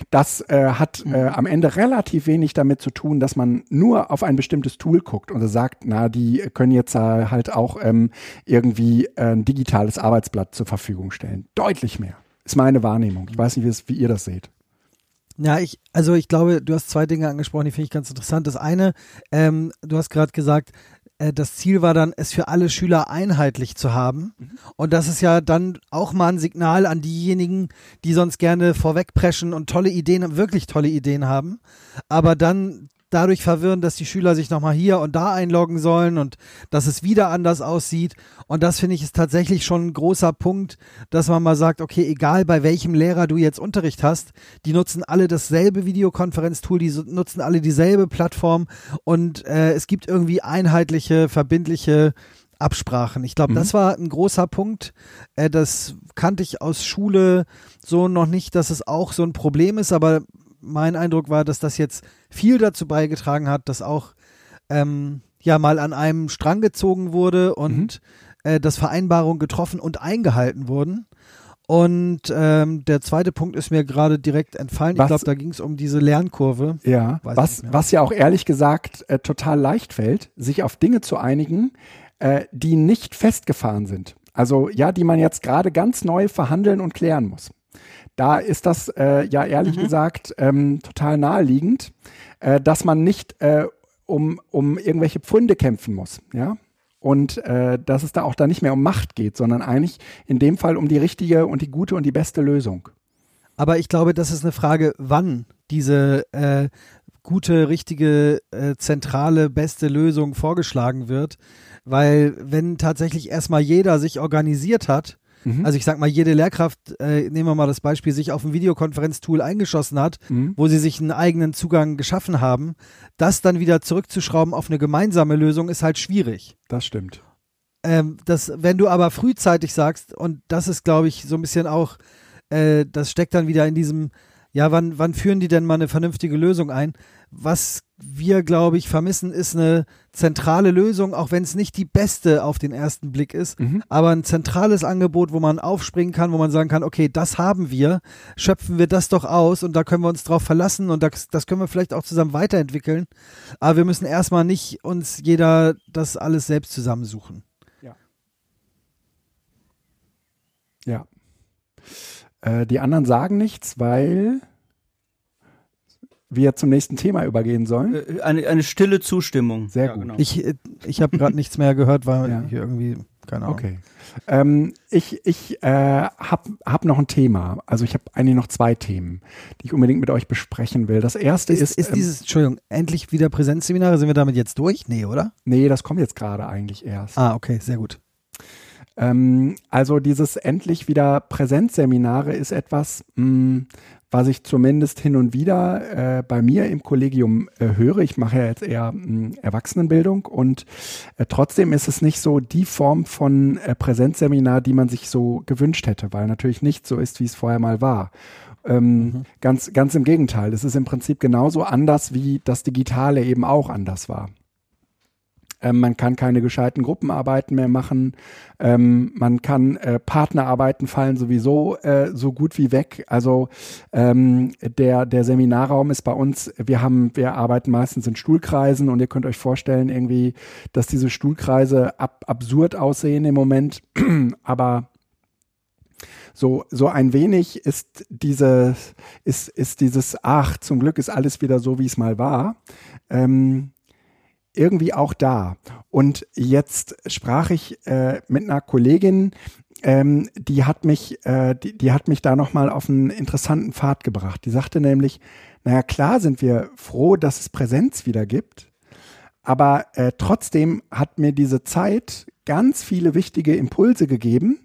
Das äh, hat äh, am Ende relativ wenig damit zu tun, dass man nur auf ein bestimmtes Tool guckt und sagt, na, die können jetzt halt auch ähm, irgendwie äh, ein digitales Arbeitsblatt zur Verfügung stellen. Deutlich mehr. Ist meine Wahrnehmung. Ich weiß nicht, wie, es, wie ihr das seht. Ja, ich, also ich glaube, du hast zwei Dinge angesprochen, die finde ich ganz interessant. Das eine, ähm, du hast gerade gesagt, das Ziel war dann, es für alle Schüler einheitlich zu haben. Und das ist ja dann auch mal ein Signal an diejenigen, die sonst gerne vorwegpreschen und tolle Ideen, wirklich tolle Ideen haben, aber dann dadurch verwirren, dass die Schüler sich nochmal hier und da einloggen sollen und dass es wieder anders aussieht. Und das finde ich ist tatsächlich schon ein großer Punkt, dass man mal sagt, okay, egal bei welchem Lehrer du jetzt Unterricht hast, die nutzen alle dasselbe Videokonferenztool, die nutzen alle dieselbe Plattform und äh, es gibt irgendwie einheitliche, verbindliche Absprachen. Ich glaube, mhm. das war ein großer Punkt. Äh, das kannte ich aus Schule so noch nicht, dass es auch so ein Problem ist, aber mein Eindruck war, dass das jetzt viel dazu beigetragen hat, dass auch ähm, ja mal an einem Strang gezogen wurde und mhm. äh, dass Vereinbarungen getroffen und eingehalten wurden. Und ähm, der zweite Punkt ist mir gerade direkt entfallen. Was, ich glaube, da ging es um diese Lernkurve. Ja, was, was ja auch ehrlich gesagt äh, total leicht fällt, sich auf Dinge zu einigen, äh, die nicht festgefahren sind. Also ja, die man jetzt gerade ganz neu verhandeln und klären muss. Da ist das äh, ja ehrlich mhm. gesagt ähm, total naheliegend, äh, dass man nicht äh, um, um irgendwelche Pfründe kämpfen muss. Ja, und äh, dass es da auch da nicht mehr um Macht geht, sondern eigentlich in dem Fall um die richtige und die gute und die beste Lösung. Aber ich glaube, das ist eine Frage, wann diese äh, gute, richtige, äh, zentrale, beste Lösung vorgeschlagen wird. Weil wenn tatsächlich erstmal jeder sich organisiert hat Mhm. Also ich sag mal, jede Lehrkraft, äh, nehmen wir mal das Beispiel, sich auf ein Videokonferenztool eingeschossen hat, mhm. wo sie sich einen eigenen Zugang geschaffen haben, das dann wieder zurückzuschrauben auf eine gemeinsame Lösung ist halt schwierig. Das stimmt. Ähm, das, wenn du aber frühzeitig sagst, und das ist, glaube ich, so ein bisschen auch, äh, das steckt dann wieder in diesem, ja, wann, wann führen die denn mal eine vernünftige Lösung ein? Was wir, glaube ich, vermissen, ist eine zentrale Lösung, auch wenn es nicht die beste auf den ersten Blick ist, mhm. aber ein zentrales Angebot, wo man aufspringen kann, wo man sagen kann, okay, das haben wir, schöpfen wir das doch aus und da können wir uns drauf verlassen und das, das können wir vielleicht auch zusammen weiterentwickeln. Aber wir müssen erstmal nicht uns jeder das alles selbst zusammensuchen. Ja. Ja. Äh, die anderen sagen nichts, weil wir zum nächsten Thema übergehen sollen. Äh, eine, eine stille Zustimmung. Sehr ja, gut. Genau. Ich, ich habe gerade nichts mehr gehört, weil ja. hier irgendwie, keine Ahnung. Okay. Ähm, ich ich äh, habe hab noch ein Thema. Also ich habe eigentlich noch zwei Themen, die ich unbedingt mit euch besprechen will. Das erste ist. Ist, ist ähm, dieses, Entschuldigung, endlich wieder Präsenzseminare? Sind wir damit jetzt durch? Nee, oder? Nee, das kommt jetzt gerade eigentlich erst. Ah, okay, sehr gut. Ähm, also dieses endlich wieder Präsenzseminare ist etwas, mh, mm, was ich zumindest hin und wieder äh, bei mir im Kollegium äh, höre. Ich mache ja jetzt eher mh, hm, Erwachsenenbildung und äh, trotzdem ist es nicht so die Form von äh, Präsenzseminar, die man sich so gewünscht hätte, weil natürlich nicht so ist, wie es vorher mal war. Ähm, mhm. ganz, ganz im Gegenteil. Es ist im Prinzip genauso anders, wie das Digitale eben auch anders war. Ähm, man kann keine gescheiten Gruppenarbeiten mehr machen. Ähm, man kann äh, Partnerarbeiten fallen sowieso äh, so gut wie weg. Also ähm, der, der Seminarraum ist bei uns, wir haben, wir arbeiten meistens in Stuhlkreisen und ihr könnt euch vorstellen irgendwie, dass diese Stuhlkreise ab, absurd aussehen im Moment. Aber so, so ein wenig ist diese, ist, ist dieses, ach, zum Glück ist alles wieder so, wie es mal war. Ähm, irgendwie auch da. Und jetzt sprach ich äh, mit einer Kollegin, ähm, die hat mich, äh, die, die hat mich da nochmal auf einen interessanten Pfad gebracht. Die sagte nämlich, naja, klar sind wir froh, dass es Präsenz wieder gibt, aber äh, trotzdem hat mir diese Zeit ganz viele wichtige Impulse gegeben,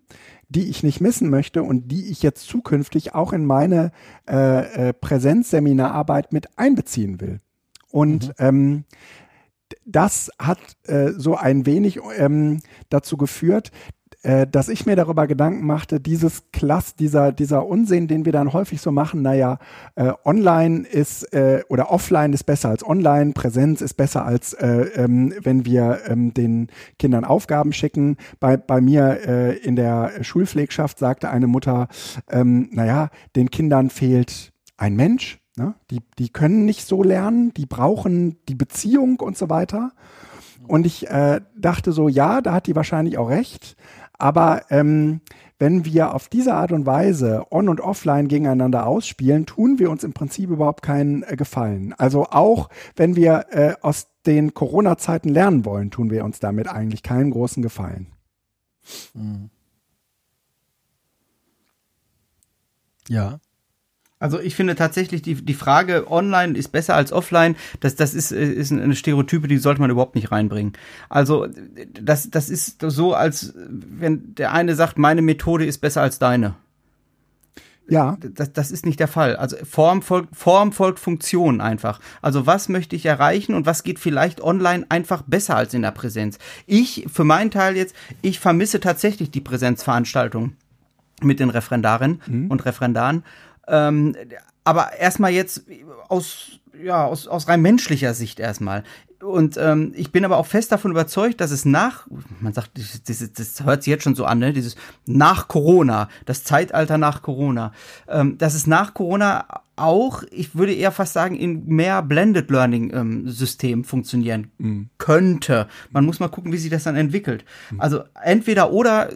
die ich nicht missen möchte und die ich jetzt zukünftig auch in meine äh, äh, Präsenzseminararbeit mit einbeziehen will. Und mhm. ähm, das hat äh, so ein wenig ähm, dazu geführt, äh, dass ich mir darüber Gedanken machte, dieses Klass, dieser, dieser Unsinn, den wir dann häufig so machen, naja, äh, online ist äh, oder offline ist besser als online, Präsenz ist besser als äh, ähm, wenn wir ähm, den Kindern Aufgaben schicken. Bei, bei mir äh, in der Schulpflegschaft sagte eine Mutter, ähm, naja, den Kindern fehlt ein Mensch, Ne? Die, die können nicht so lernen, die brauchen die Beziehung und so weiter. Und ich äh, dachte so, ja, da hat die wahrscheinlich auch recht. Aber ähm, wenn wir auf diese Art und Weise on und offline gegeneinander ausspielen, tun wir uns im Prinzip überhaupt keinen äh, Gefallen. Also auch wenn wir äh, aus den Corona-Zeiten lernen wollen, tun wir uns damit eigentlich keinen großen Gefallen. Ja. Also ich finde tatsächlich die, die Frage online ist besser als offline, das, das ist, äh, ist eine Stereotype, die sollte man überhaupt nicht reinbringen. Also das, das ist so, als wenn der eine sagt, meine Methode ist besser als deine. Ja. Das, das ist nicht der Fall. Also Form folgt, Form folgt Funktion einfach. Also was möchte ich erreichen und was geht vielleicht online einfach besser als in der Präsenz? Ich, für meinen Teil jetzt, ich vermisse tatsächlich die Präsenzveranstaltung mit den Referendarinnen mhm. und Referendaren ähm, aber erstmal jetzt aus, ja, aus, aus rein menschlicher Sicht erstmal. Und ähm, ich bin aber auch fest davon überzeugt, dass es nach, man sagt, das, das, hört sich jetzt schon so an, ne? dieses nach Corona, das Zeitalter nach Corona, ähm, dass es nach Corona auch, ich würde eher fast sagen, in mehr Blended Learning ähm, System funktionieren mhm. könnte. Man muss mal gucken, wie sich das dann entwickelt. Mhm. Also entweder oder,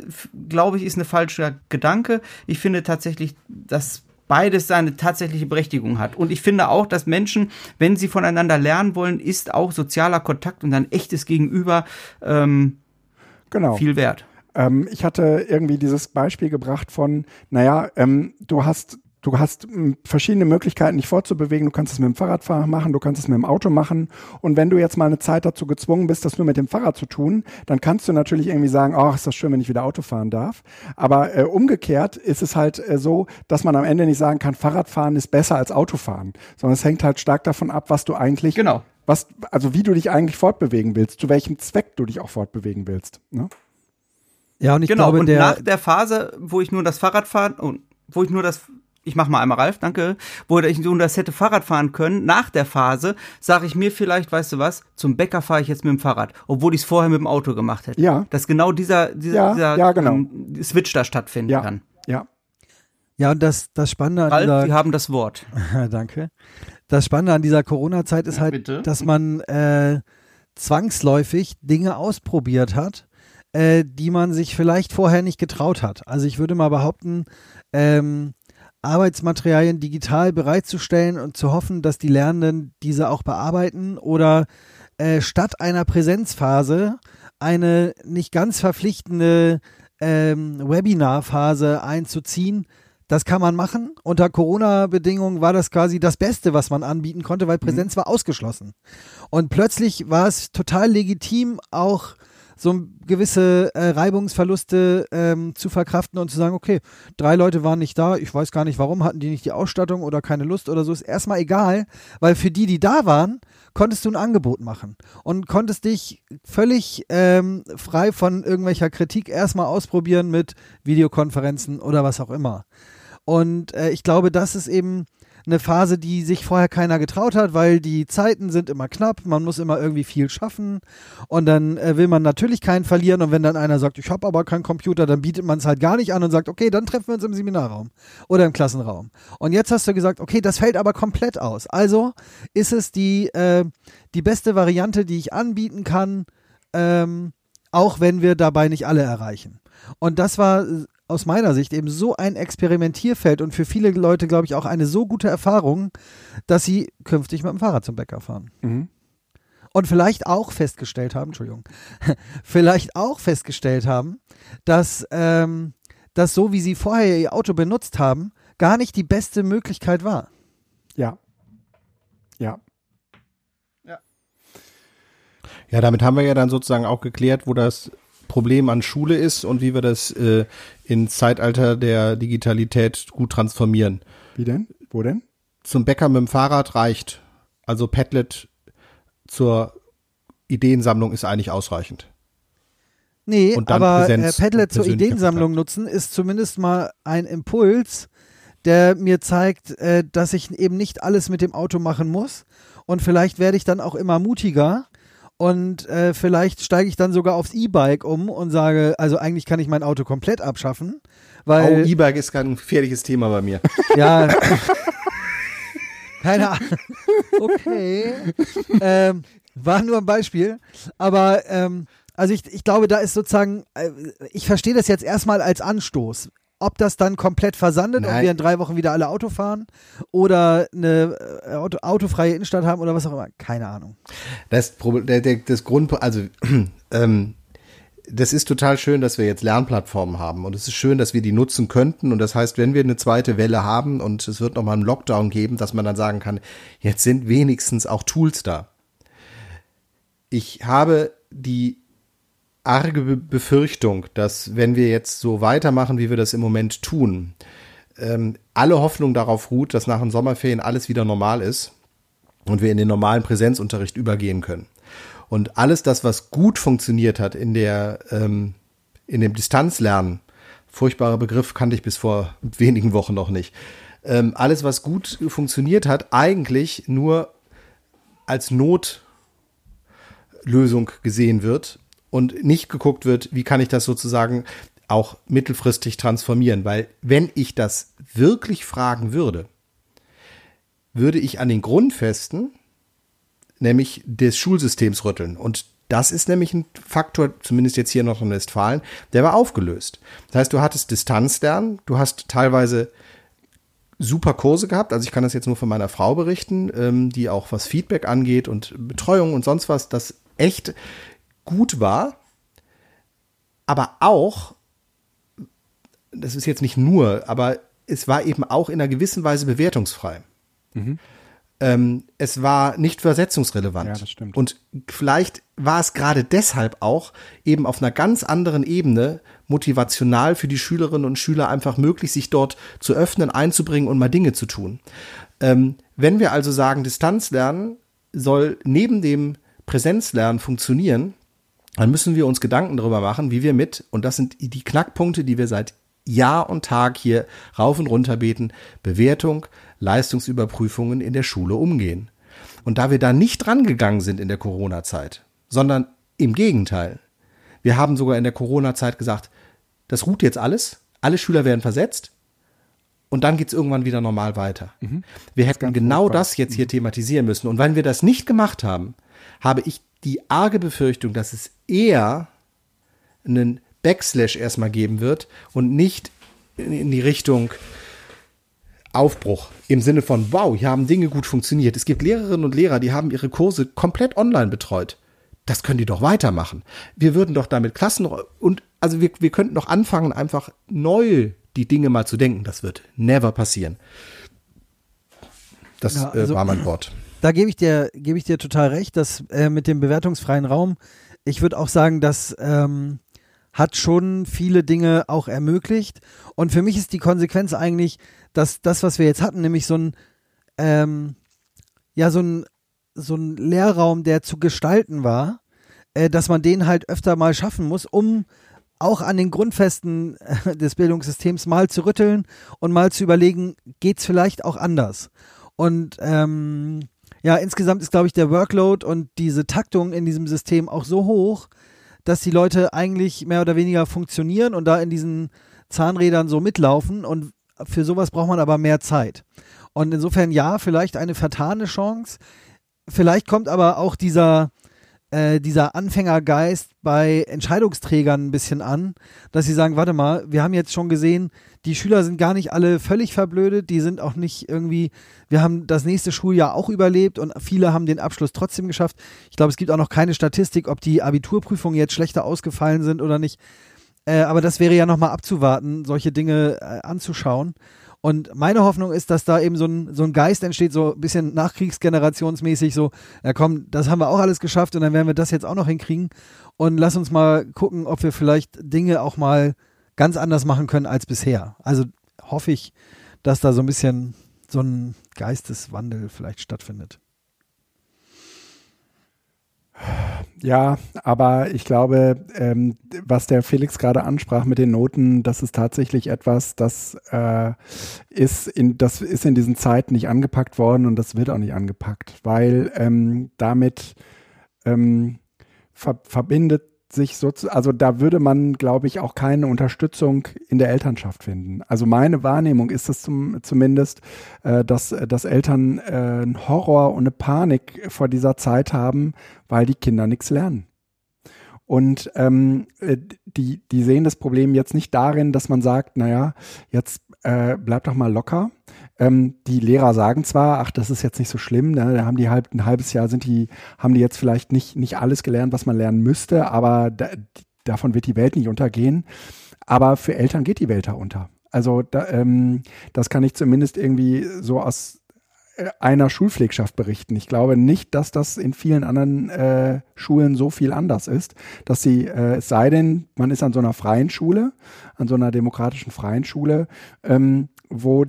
glaube ich, ist eine falsche Gedanke. Ich finde tatsächlich, dass beides seine tatsächliche Berechtigung hat. Und ich finde auch, dass Menschen, wenn sie voneinander lernen wollen, ist auch sozialer Kontakt und ein echtes Gegenüber ähm, genau. viel wert. Ähm, ich hatte irgendwie dieses Beispiel gebracht von, naja, ähm, du hast Du hast hm, verschiedene Möglichkeiten, dich fortzubewegen. Du kannst es mit dem Fahrrad machen, du kannst es mit dem Auto machen. Und wenn du jetzt mal eine Zeit dazu gezwungen bist, das nur mit dem Fahrrad zu tun, dann kannst du natürlich irgendwie sagen, ach, oh, ist das schön, wenn ich wieder Auto fahren darf. Aber äh, umgekehrt ist es halt äh, so, dass man am Ende nicht sagen kann, Fahrradfahren ist besser als Autofahren, sondern es hängt halt stark davon ab, was du eigentlich, genau. was, also wie du dich eigentlich fortbewegen willst, zu welchem Zweck du dich auch fortbewegen willst. Ne? Ja, und ich genau, glaube, und der nach der Phase, wo ich nur das Fahrrad fahren und wo ich nur das ich mach mal einmal Ralf, danke, wo ich so das hätte Fahrrad fahren können, nach der Phase sage ich mir vielleicht, weißt du was, zum Bäcker fahre ich jetzt mit dem Fahrrad, obwohl ich es vorher mit dem Auto gemacht hätte. Ja. Dass genau dieser, dieser, ja, dieser ja, genau. um, Switch da stattfinden ja. kann. Ja. Ja, und das, das Spannende an Ralf, dieser, Sie haben das Wort. danke. Das Spannende an dieser Corona-Zeit ist halt, Bitte? dass man äh, zwangsläufig Dinge ausprobiert hat, äh, die man sich vielleicht vorher nicht getraut hat. Also ich würde mal behaupten, ähm, Arbeitsmaterialien digital bereitzustellen und zu hoffen, dass die Lernenden diese auch bearbeiten oder äh, statt einer Präsenzphase eine nicht ganz verpflichtende ähm, Webinarphase einzuziehen. Das kann man machen. Unter Corona-Bedingungen war das quasi das Beste, was man anbieten konnte, weil Präsenz mhm. war ausgeschlossen. Und plötzlich war es total legitim, auch so gewisse äh, Reibungsverluste ähm, zu verkraften und zu sagen, okay, drei Leute waren nicht da, ich weiß gar nicht warum, hatten die nicht die Ausstattung oder keine Lust oder so, ist erstmal egal, weil für die, die da waren, konntest du ein Angebot machen und konntest dich völlig ähm, frei von irgendwelcher Kritik erstmal ausprobieren mit Videokonferenzen oder was auch immer. Und äh, ich glaube, das ist eben eine Phase, die sich vorher keiner getraut hat, weil die Zeiten sind immer knapp, man muss immer irgendwie viel schaffen und dann äh, will man natürlich keinen verlieren und wenn dann einer sagt, ich habe aber keinen Computer, dann bietet man es halt gar nicht an und sagt, okay, dann treffen wir uns im Seminarraum oder im Klassenraum. Und jetzt hast du gesagt, okay, das fällt aber komplett aus. Also ist es die, äh, die beste Variante, die ich anbieten kann, ähm, auch wenn wir dabei nicht alle erreichen. Und das war aus meiner Sicht eben so ein Experimentierfeld und für viele Leute, glaube ich, auch eine so gute Erfahrung, dass sie künftig mit dem Fahrrad zum Bäcker fahren. Mhm. Und vielleicht auch festgestellt haben, Entschuldigung, vielleicht auch festgestellt haben, dass ähm, das so, wie sie vorher ihr Auto benutzt haben, gar nicht die beste Möglichkeit war. Ja. Ja. Ja. Ja, damit haben wir ja dann sozusagen auch geklärt, wo das Problem an Schule ist und wie wir das äh, ins Zeitalter der Digitalität gut transformieren. Wie denn? Wo denn? Zum Bäcker mit dem Fahrrad reicht. Also Padlet zur Ideensammlung ist eigentlich ausreichend. Nee, aber äh, Padlet zur Ideensammlung Kontakt. nutzen ist zumindest mal ein Impuls, der mir zeigt, äh, dass ich eben nicht alles mit dem Auto machen muss. Und vielleicht werde ich dann auch immer mutiger und äh, vielleicht steige ich dann sogar aufs E-Bike um und sage, also eigentlich kann ich mein Auto komplett abschaffen, weil oh, E-Bike ist kein gefährliches Thema bei mir. Ja. Keine Ahnung. Okay. ähm, war nur ein Beispiel, aber ähm, also ich, ich glaube, da ist sozusagen, äh, ich verstehe das jetzt erstmal als Anstoß. Ob das dann komplett versandet Nein. und wir in drei Wochen wieder alle Auto fahren oder eine äh, Auto, autofreie Innenstadt haben oder was auch immer, keine Ahnung. Das der, der, das Grund, also ähm, das ist total schön, dass wir jetzt Lernplattformen haben und es ist schön, dass wir die nutzen könnten und das heißt, wenn wir eine zweite Welle haben und es wird nochmal einen Lockdown geben, dass man dann sagen kann, jetzt sind wenigstens auch Tools da. Ich habe die arge Befürchtung, dass wenn wir jetzt so weitermachen, wie wir das im Moment tun, ähm, alle Hoffnung darauf ruht, dass nach den Sommerferien alles wieder normal ist und wir in den normalen Präsenzunterricht übergehen können. Und alles das, was gut funktioniert hat in der, ähm, in dem Distanzlernen, furchtbarer Begriff kannte ich bis vor wenigen Wochen noch nicht. Ähm, alles, was gut funktioniert hat, eigentlich nur als Notlösung gesehen wird und nicht geguckt wird, wie kann ich das sozusagen auch mittelfristig transformieren. Weil wenn ich das wirklich fragen würde, würde ich an den Grundfesten nämlich des Schulsystems rütteln. Und das ist nämlich ein Faktor, zumindest jetzt hier in Nordrhein-Westfalen, der war aufgelöst. Das heißt, du hattest Distanzlernen, du hast teilweise super Kurse gehabt. Also ich kann das jetzt nur von meiner Frau berichten, ähm, die auch was Feedback angeht und Betreuung und sonst was, das echt gut war. Aber auch, das ist jetzt nicht nur, aber es war eben auch in einer gewissen Weise bewertungsfrei. Mhm ähm, es war nicht versetzungsrelevant. Ja, das stimmt. Und vielleicht war es gerade deshalb auch eben auf einer ganz anderen Ebene motivational für die Schülerinnen und Schüler einfach möglich, sich dort zu öffnen, einzubringen und mal Dinge zu tun. Ähm, wenn wir also sagen, Distanzlernen soll neben dem Präsenzlernen funktionieren, dann müssen wir uns Gedanken darüber machen, wie wir mit, und das sind die Knackpunkte, die wir seit Jahr und Tag hier rauf und runter beten, Bewertung, Leistungsüberprüfungen in der Schule umgehen. Und da wir da nicht drangegangen sind in der Corona-Zeit, sondern im Gegenteil, wir haben sogar in der Corona-Zeit gesagt, das ruht jetzt alles, alle Schüler werden versetzt und dann geht's irgendwann wieder normal weiter. Mhm. Wir hätten genau furchtbar. das jetzt hier mhm. thematisieren müssen. Und wenn wir das nicht gemacht haben, habe ich die arge Befürchtung, dass es eher einen Backslash erstmal geben wird und nicht in die Richtung, Aufbruch im Sinne von, wow, hier haben Dinge gut funktioniert. Es gibt Lehrerinnen und Lehrer, die haben ihre Kurse komplett online betreut. Das können die doch weitermachen. Wir würden doch damit Klassen und also wir, wir könnten doch anfangen, einfach neu die Dinge mal zu denken. Das wird never passieren. Das ja, äh, also, äh, war mein Wort. Da gebe ich dir, gebe ich dir total recht, dass äh, mit dem bewertungsfreien Raum, ich würde auch sagen, dass ähm, hat schon viele Dinge auch ermöglicht. Und für mich ist die Konsequenz eigentlich, dass das, was wir jetzt hatten, nämlich so ein, ähm, ja, so ein, so ein Lehrraum, der zu gestalten war, äh, dass man den halt öfter mal schaffen muss, um auch an den Grundfesten äh, des Bildungssystems mal zu rütteln und mal zu überlegen, geht's vielleicht auch anders? Und ähm, ja, insgesamt ist, glaube ich, der Workload und diese Taktung in diesem System auch so hoch, dass die Leute eigentlich mehr oder weniger funktionieren und da in diesen Zahnrädern so mitlaufen. Und für sowas braucht man aber mehr Zeit. Und insofern ja, vielleicht eine vertane Chance. Vielleicht kommt aber auch dieser, äh, dieser Anfängergeist bei Entscheidungsträgern ein bisschen an, dass sie sagen, warte mal, wir haben jetzt schon gesehen, die Schüler sind gar nicht alle völlig verblödet, die sind auch nicht irgendwie, wir haben das nächste Schuljahr auch überlebt und viele haben den Abschluss trotzdem geschafft. Ich glaube, es gibt auch noch keine Statistik, ob die Abiturprüfungen jetzt schlechter ausgefallen sind oder nicht. Äh, aber das wäre ja nochmal abzuwarten, solche Dinge äh, anzuschauen. Und meine Hoffnung ist, dass da eben so ein, so ein Geist entsteht, so ein bisschen nachkriegsgenerationsmäßig, so, ja komm, das haben wir auch alles geschafft und dann werden wir das jetzt auch noch hinkriegen. Und lass uns mal gucken, ob wir vielleicht Dinge auch mal ganz anders machen können als bisher. Also hoffe ich, dass da so ein bisschen so ein Geisteswandel vielleicht stattfindet. Ja, aber ich glaube, ähm, was der Felix gerade ansprach mit den Noten, das ist tatsächlich etwas, das äh, ist in das ist in diesen Zeiten nicht angepackt worden und das wird auch nicht angepackt, weil ähm, damit ähm, ver verbindet sich so, also da würde man, glaube ich, auch keine Unterstützung in der Elternschaft finden. Also meine Wahrnehmung ist es zum, zumindest, äh, dass, dass Eltern äh, einen Horror und eine Panik vor dieser Zeit haben, weil die Kinder nichts lernen. Und ähm, äh, die, die sehen das Problem jetzt nicht darin, dass man sagt, naja, jetzt äh, bleib doch mal locker. Ähm, die Lehrer sagen zwar, ach, das ist jetzt nicht so schlimm, ne? da haben die halb, ein halbes Jahr sind die, haben die jetzt vielleicht nicht, nicht alles gelernt, was man lernen müsste, aber da, davon wird die Welt nicht untergehen. Aber für Eltern geht die Welt da unter. Also da, ähm, das kann ich zumindest irgendwie so aus einer Schulpflegschaft berichten. Ich glaube nicht, dass das in vielen anderen äh, Schulen so viel anders ist, dass sie, äh, es sei denn, man ist an so einer freien Schule, an so einer demokratischen freien Schule, ähm, wo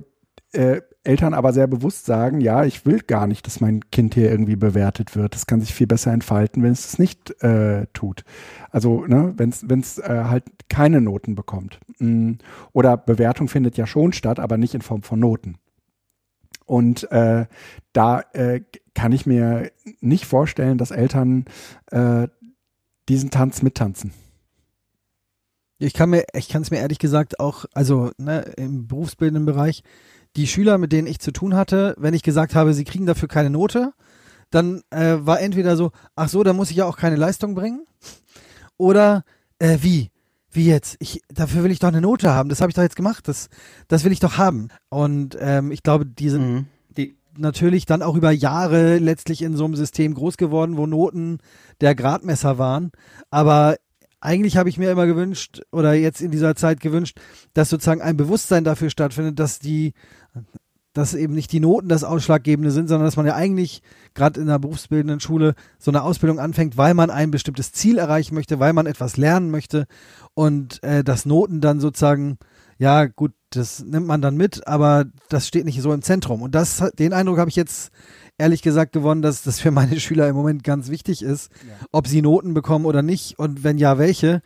äh, Eltern aber sehr bewusst sagen, ja, ich will gar nicht, dass mein Kind hier irgendwie bewertet wird. Das kann sich viel besser entfalten, wenn es es nicht äh, tut. Also, ne, wenn es äh, halt keine Noten bekommt. Mm. Oder Bewertung findet ja schon statt, aber nicht in Form von Noten. Und äh, da äh, kann ich mir nicht vorstellen, dass Eltern äh, diesen Tanz mittanzen. Ich kann mir, ich kann es mir ehrlich gesagt auch, also ne, im berufsbildenden Bereich, die Schüler, mit denen ich zu tun hatte, wenn ich gesagt habe, sie kriegen dafür keine Note, dann äh, war entweder so, ach so, da muss ich ja auch keine Leistung bringen, oder äh, wie? Wie jetzt? Ich, dafür will ich doch eine Note haben. Das habe ich doch jetzt gemacht. Das, das will ich doch haben. Und ähm, ich glaube, die sind mhm. die natürlich dann auch über Jahre letztlich in so einem System groß geworden, wo Noten der Gradmesser waren. Aber eigentlich habe ich mir immer gewünscht oder jetzt in dieser Zeit gewünscht, dass sozusagen ein Bewusstsein dafür stattfindet, dass die dass eben nicht die Noten das Ausschlaggebende sind, sondern dass man ja eigentlich gerade in der berufsbildenden Schule so eine Ausbildung anfängt, weil man ein bestimmtes Ziel erreichen möchte, weil man etwas lernen möchte und äh, dass Noten dann sozusagen, ja gut, das nimmt man dann mit, aber das steht nicht so im Zentrum. Und das, den Eindruck habe ich jetzt ehrlich gesagt gewonnen, dass das für meine Schüler im Moment ganz wichtig ist, ja. ob sie Noten bekommen oder nicht und wenn ja, welche.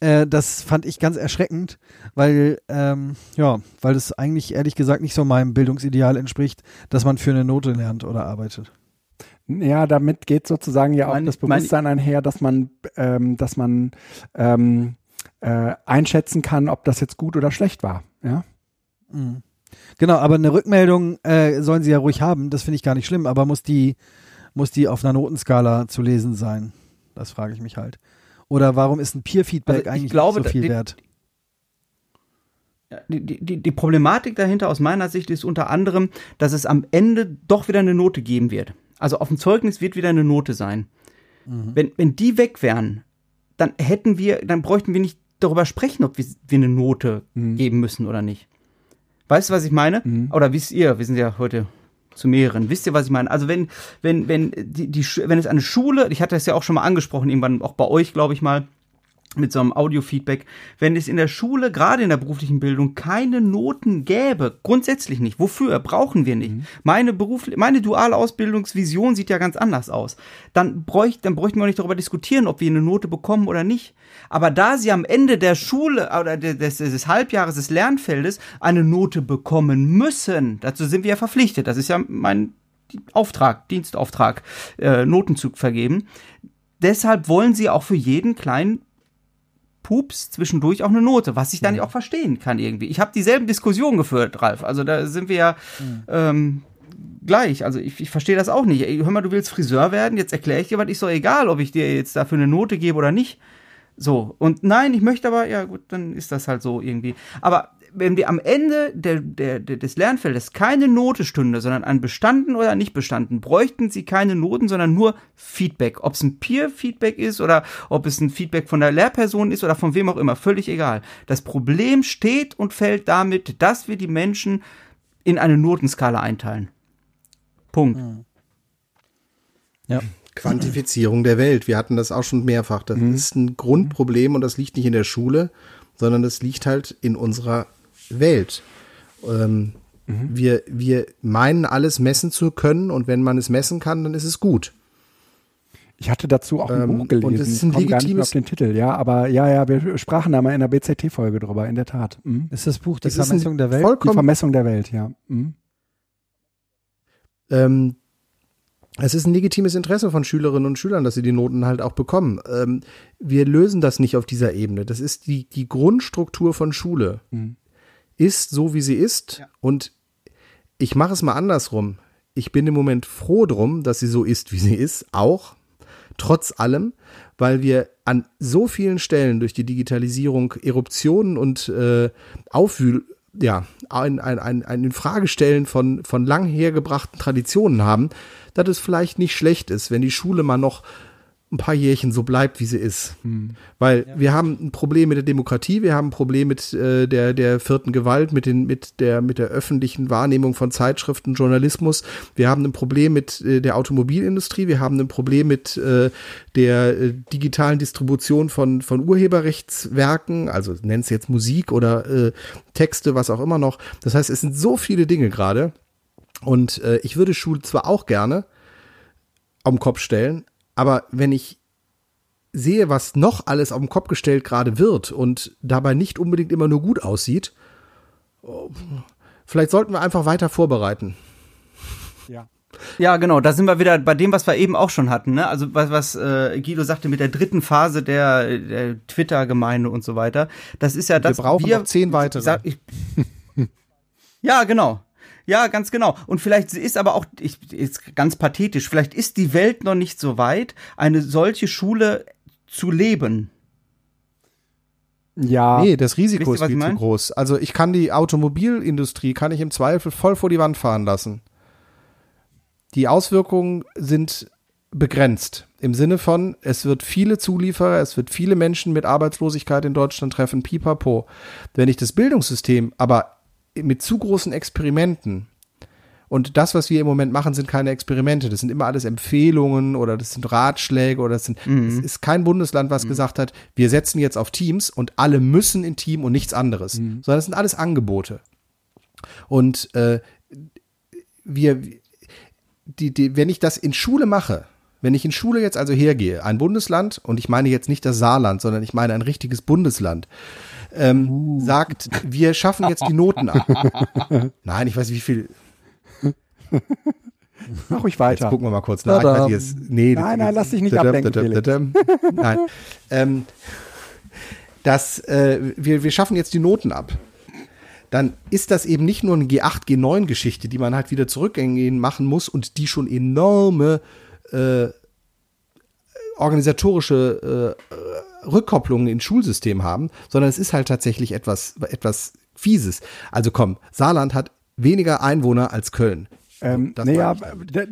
Äh, das fand ich ganz erschreckend, weil, ähm, ja, weil es eigentlich ehrlich gesagt nicht so meinem Bildungsideal entspricht, dass man für eine Note lernt oder arbeitet. Ja, damit geht sozusagen ja auch mein, das Bewusstsein mein, einher, dass man, ähm, dass man ähm, äh, einschätzen kann, ob das jetzt gut oder schlecht war. Ja. Mhm. Genau, aber eine Rückmeldung äh, sollen sie ja ruhig haben. Das finde ich gar nicht schlimm. Aber muss die, muss die auf einer Notenskala zu lesen sein? Das frage ich mich halt. Oder warum ist ein Peer-Feedback also eigentlich glaube, so viel die, wert? Die, die, die Problematik dahinter aus meiner Sicht ist unter anderem, dass es am Ende doch wieder eine Note geben wird. Also auf dem Zeugnis wird wieder eine Note sein. Mhm. Wenn, wenn die weg wären, dann hätten wir, dann bräuchten wir nicht darüber sprechen, ob wir, wir eine Note mhm. geben müssen oder nicht. Weißt du, was ich meine? Mhm. Oder wisst ihr, wir sind ja heute zu mehreren. Wisst ihr, was ich meine? Also wenn, wenn, wenn die, die, wenn es eine Schule, ich hatte das ja auch schon mal angesprochen, irgendwann auch bei euch, glaube ich mal, mit so einem Audio-Feedback, wenn es in der Schule, gerade in der beruflichen Bildung, keine Noten gäbe, grundsätzlich nicht. Wofür? Brauchen wir nicht. Mhm. Meine Beruf, meine duale Ausbildungsvision sieht ja ganz anders aus. Dann bräuchte, dann bräuchten wir nicht darüber diskutieren, ob wir eine Note bekommen oder nicht. Aber da sie am Ende der Schule oder des, des Halbjahres des Lernfeldes eine Note bekommen müssen, dazu sind wir ja verpflichtet. Das ist ja mein Auftrag, Dienstauftrag, äh, Noten zu vergeben. Deshalb wollen sie auch für jeden kleinen Pups zwischendurch auch eine Note, was ich dann ja auch verstehen kann irgendwie. Ich habe dieselben Diskussionen geführt, Ralf. Also da sind wir ja mhm. ähm, gleich. Also ich, ich verstehe das auch nicht. Ey, hör mal, du willst Friseur werden, jetzt erkläre ich dir was, ist doch egal, ob ich dir jetzt dafür eine Note gebe oder nicht. So, und nein, ich möchte aber, ja gut, dann ist das halt so irgendwie. Aber wenn wir am Ende der, der, der, des Lernfeldes keine Note stünde, sondern ein bestanden oder nicht bestanden, bräuchten sie keine Noten, sondern nur Feedback. Ob es ein Peer-Feedback ist oder ob es ein Feedback von der Lehrperson ist oder von wem auch immer, völlig egal. Das Problem steht und fällt damit, dass wir die Menschen in eine Notenskala einteilen. Punkt. Hm. Ja. Quantifizierung der Welt. Wir hatten das auch schon mehrfach. Das mhm. ist ein Grundproblem und das liegt nicht in der Schule, sondern das liegt halt in unserer Welt. Ähm, mhm. wir, wir meinen, alles messen zu können und wenn man es messen kann, dann ist es gut. Ich hatte dazu auch ein ähm, Buch gelesen. Und es ist ein legitimes gar nicht mehr auf den Titel, ja, aber ja, ja, wir sprachen da mal in der BZT-Folge drüber, in der Tat. Mhm. Ist das Buch Die Vermessung der Welt? Die Vermessung der Welt, ja. Mhm. Ähm, es ist ein legitimes Interesse von Schülerinnen und Schülern, dass sie die Noten halt auch bekommen. Ähm, wir lösen das nicht auf dieser Ebene. Das ist die, die Grundstruktur von Schule. Mhm ist so, wie sie ist. Ja. Und ich mache es mal andersrum. Ich bin im Moment froh drum, dass sie so ist, wie sie ist, auch trotz allem, weil wir an so vielen Stellen durch die Digitalisierung Eruptionen und äh, Aufwühl, ja, ein, ein, ein, ein Infragestellen von, von lang hergebrachten Traditionen haben, dass es vielleicht nicht schlecht ist, wenn die Schule mal noch ein paar Jährchen so bleibt, wie sie ist. Weil wir haben ein Problem mit der Demokratie, wir haben ein Problem mit äh, der, der vierten Gewalt, mit, den, mit, der, mit der öffentlichen Wahrnehmung von Zeitschriften, Journalismus. Wir haben ein Problem mit äh, der Automobilindustrie, wir haben ein Problem mit äh, der äh, digitalen Distribution von, von Urheberrechtswerken, also nennt es jetzt Musik oder äh, Texte, was auch immer noch. Das heißt, es sind so viele Dinge gerade. Und äh, ich würde Schule zwar auch gerne den Kopf stellen, aber wenn ich sehe, was noch alles auf den Kopf gestellt gerade wird und dabei nicht unbedingt immer nur gut aussieht, oh, vielleicht sollten wir einfach weiter vorbereiten. Ja. Ja, genau, da sind wir wieder bei dem, was wir eben auch schon hatten. Ne? Also was, was äh, Guido sagte mit der dritten Phase der, der Twitter-Gemeinde und so weiter. Das ist ja das. wir brauchen noch zehn weitere. Sag, ich, ja, genau. Ja, ganz genau. Und vielleicht ist aber auch, ich, ist ganz pathetisch, vielleicht ist die Welt noch nicht so weit, eine solche Schule zu leben. Ja. Nee, das Risiko ist viel zu groß. Also ich kann die Automobilindustrie, kann ich im Zweifel voll vor die Wand fahren lassen. Die Auswirkungen sind begrenzt. Im Sinne von, es wird viele Zulieferer, es wird viele Menschen mit Arbeitslosigkeit in Deutschland treffen, pipapo. Wenn ich das Bildungssystem aber mit zu großen Experimenten und das, was wir im Moment machen, sind keine Experimente. Das sind immer alles Empfehlungen oder das sind Ratschläge oder das sind, es ist kein Bundesland, was gesagt hat, wir setzen jetzt auf Teams und alle müssen in Team und nichts anderes, sondern es sind alles Angebote. Und äh, wir, die, die, wenn ich das in Schule mache, wenn ich in Schule jetzt also hergehe, ein Bundesland, und ich meine jetzt nicht das Saarland, sondern ich meine ein richtiges Bundesland, ähm, sagt, wir schaffen jetzt die Noten ab. Nein, ich weiß wie viel. Mach ruhig Jetzt weiter. gucken wir mal kurz nach. Nicht, jetzt, nee, Nein, nein, lass dich nicht ablenken, Nein. Ähm, das, äh, wir, wir schaffen jetzt die Noten ab. Dann ist das eben nicht nur eine G8, G9-Geschichte, die man halt wieder zurückgehen machen muss und die schon enorme äh, organisatorische äh, Rückkopplungen ins Schulsystem haben, sondern es ist halt tatsächlich etwas, etwas Fieses. Also komm, Saarland hat weniger Einwohner als Köln. Ähm, Das naja,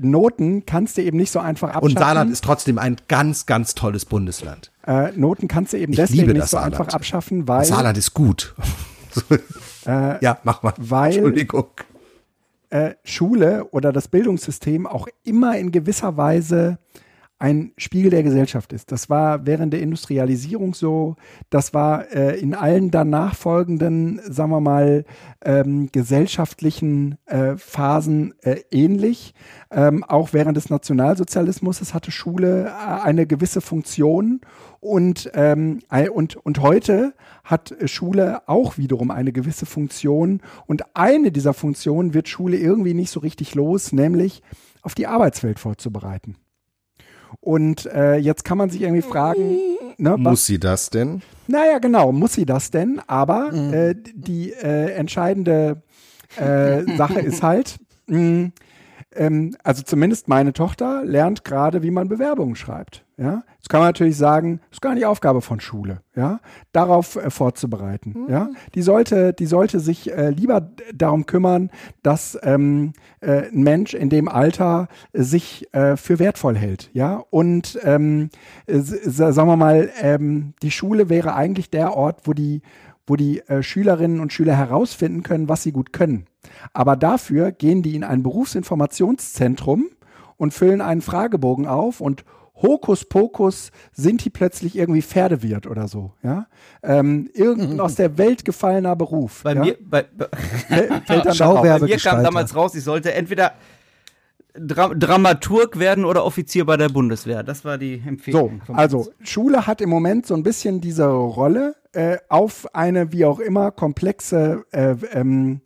Noten kannst du eben nicht so einfach abschaffen. Und Saarland ist trotzdem ein ganz, ganz tolles Bundesland. äh, Noten kannst du eben Ich deswegen nicht das so Saarland. einfach abschaffen, weil Saarland ist gut. Äh, ja, mach mal. weil- Entschuldigung. äh, Schule oder das Bildungssystem auch immer in gewisser Weise ein Spiegel der Gesellschaft ist. Das war während der Industrialisierung so, das war äh, in allen danach folgenden, sagen wir mal, ähm, gesellschaftlichen äh, Phasen äh, ähnlich. Ähm, auch während des Nationalsozialismus hatte Schule äh, eine gewisse Funktion und, ähm, und, und heute hat Schule auch wiederum eine gewisse Funktion und eine dieser Funktionen wird Schule irgendwie nicht so richtig los, nämlich auf die Arbeitswelt vorzubereiten. Und äh, jetzt kann man sich irgendwie fragen, ne, was, Muss sie das denn? naja, genau, muss sie das denn? Aber äh, die äh, entscheidende äh, Sache ist halt, mh, ähm, also zumindest meine Tochter lernt gerade, wie man Bewerbungen schreibt. Ja, jetzt kann man natürlich sagen, das ist gar nicht Aufgabe von Schule, ja, darauf äh, vorzubereiten. Ja, die sollte, die sollte sich äh, lieber darum kümmern, dass ähm, äh, ein Mensch in dem Alter äh, sich äh, für wertvoll hält. Ja, und ähm, äh, sagen wir mal, ähm, die Schule wäre eigentlich der Ort, wo die wo die Schülerinnen und Schüler herausfinden können, was sie gut können. Aber dafür gehen die in ein Berufsinformationszentrum und füllen einen Fragebogen auf und Hokuspokus sind die plötzlich irgendwie Pferdewirt oder so, ja? Ähm, irgendein aus der Welt gefallener Beruf. Bei ja? mir, bei, bei, bei mir kam damals raus, ich sollte entweder Dra Dramaturg werden oder Offizier bei der Bundeswehr. Das war die So, Empfehlung. vom also Schule hat im Moment so ein bisschen diese Rolle äh, auf eine wie auch immer komplexe äh, ähm,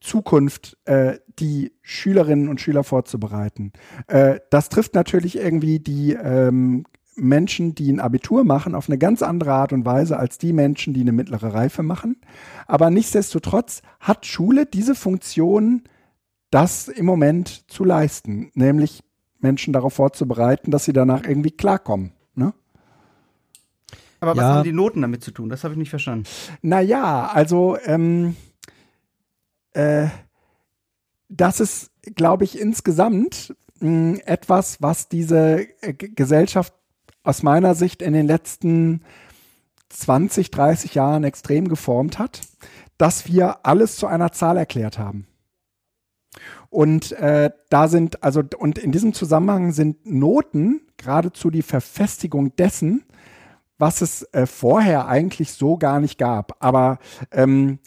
Zukunft, äh, die Schülerinnen und Schüler vorzubereiten. Äh, das trifft natürlich irgendwie die ähm, Menschen, die ein Abitur machen, auf eine ganz andere Art und Weise als die Menschen, die eine mittlere Reife machen. Aber nichtsdestotrotz hat Schule diese Funktion, das im Moment zu leisten, nämlich Menschen darauf vorzubereiten, dass sie danach irgendwie klarkommen. Ne? Aber was Ja. haben die Noten damit zu tun? Das habe ich nicht verstanden. Naja, also ähm, äh, das ist, glaube ich, insgesamt mh, etwas, was diese äh, Gesellschaft aus meiner Sicht in den letzten 20, 30 Jahren extrem geformt hat, dass wir alles zu einer Zahl erklärt haben. Und äh, da sind, also, und in diesem Zusammenhang sind Noten geradezu die Verfestigung dessen, was es äh, vorher eigentlich so gar nicht gab. Aber ähm,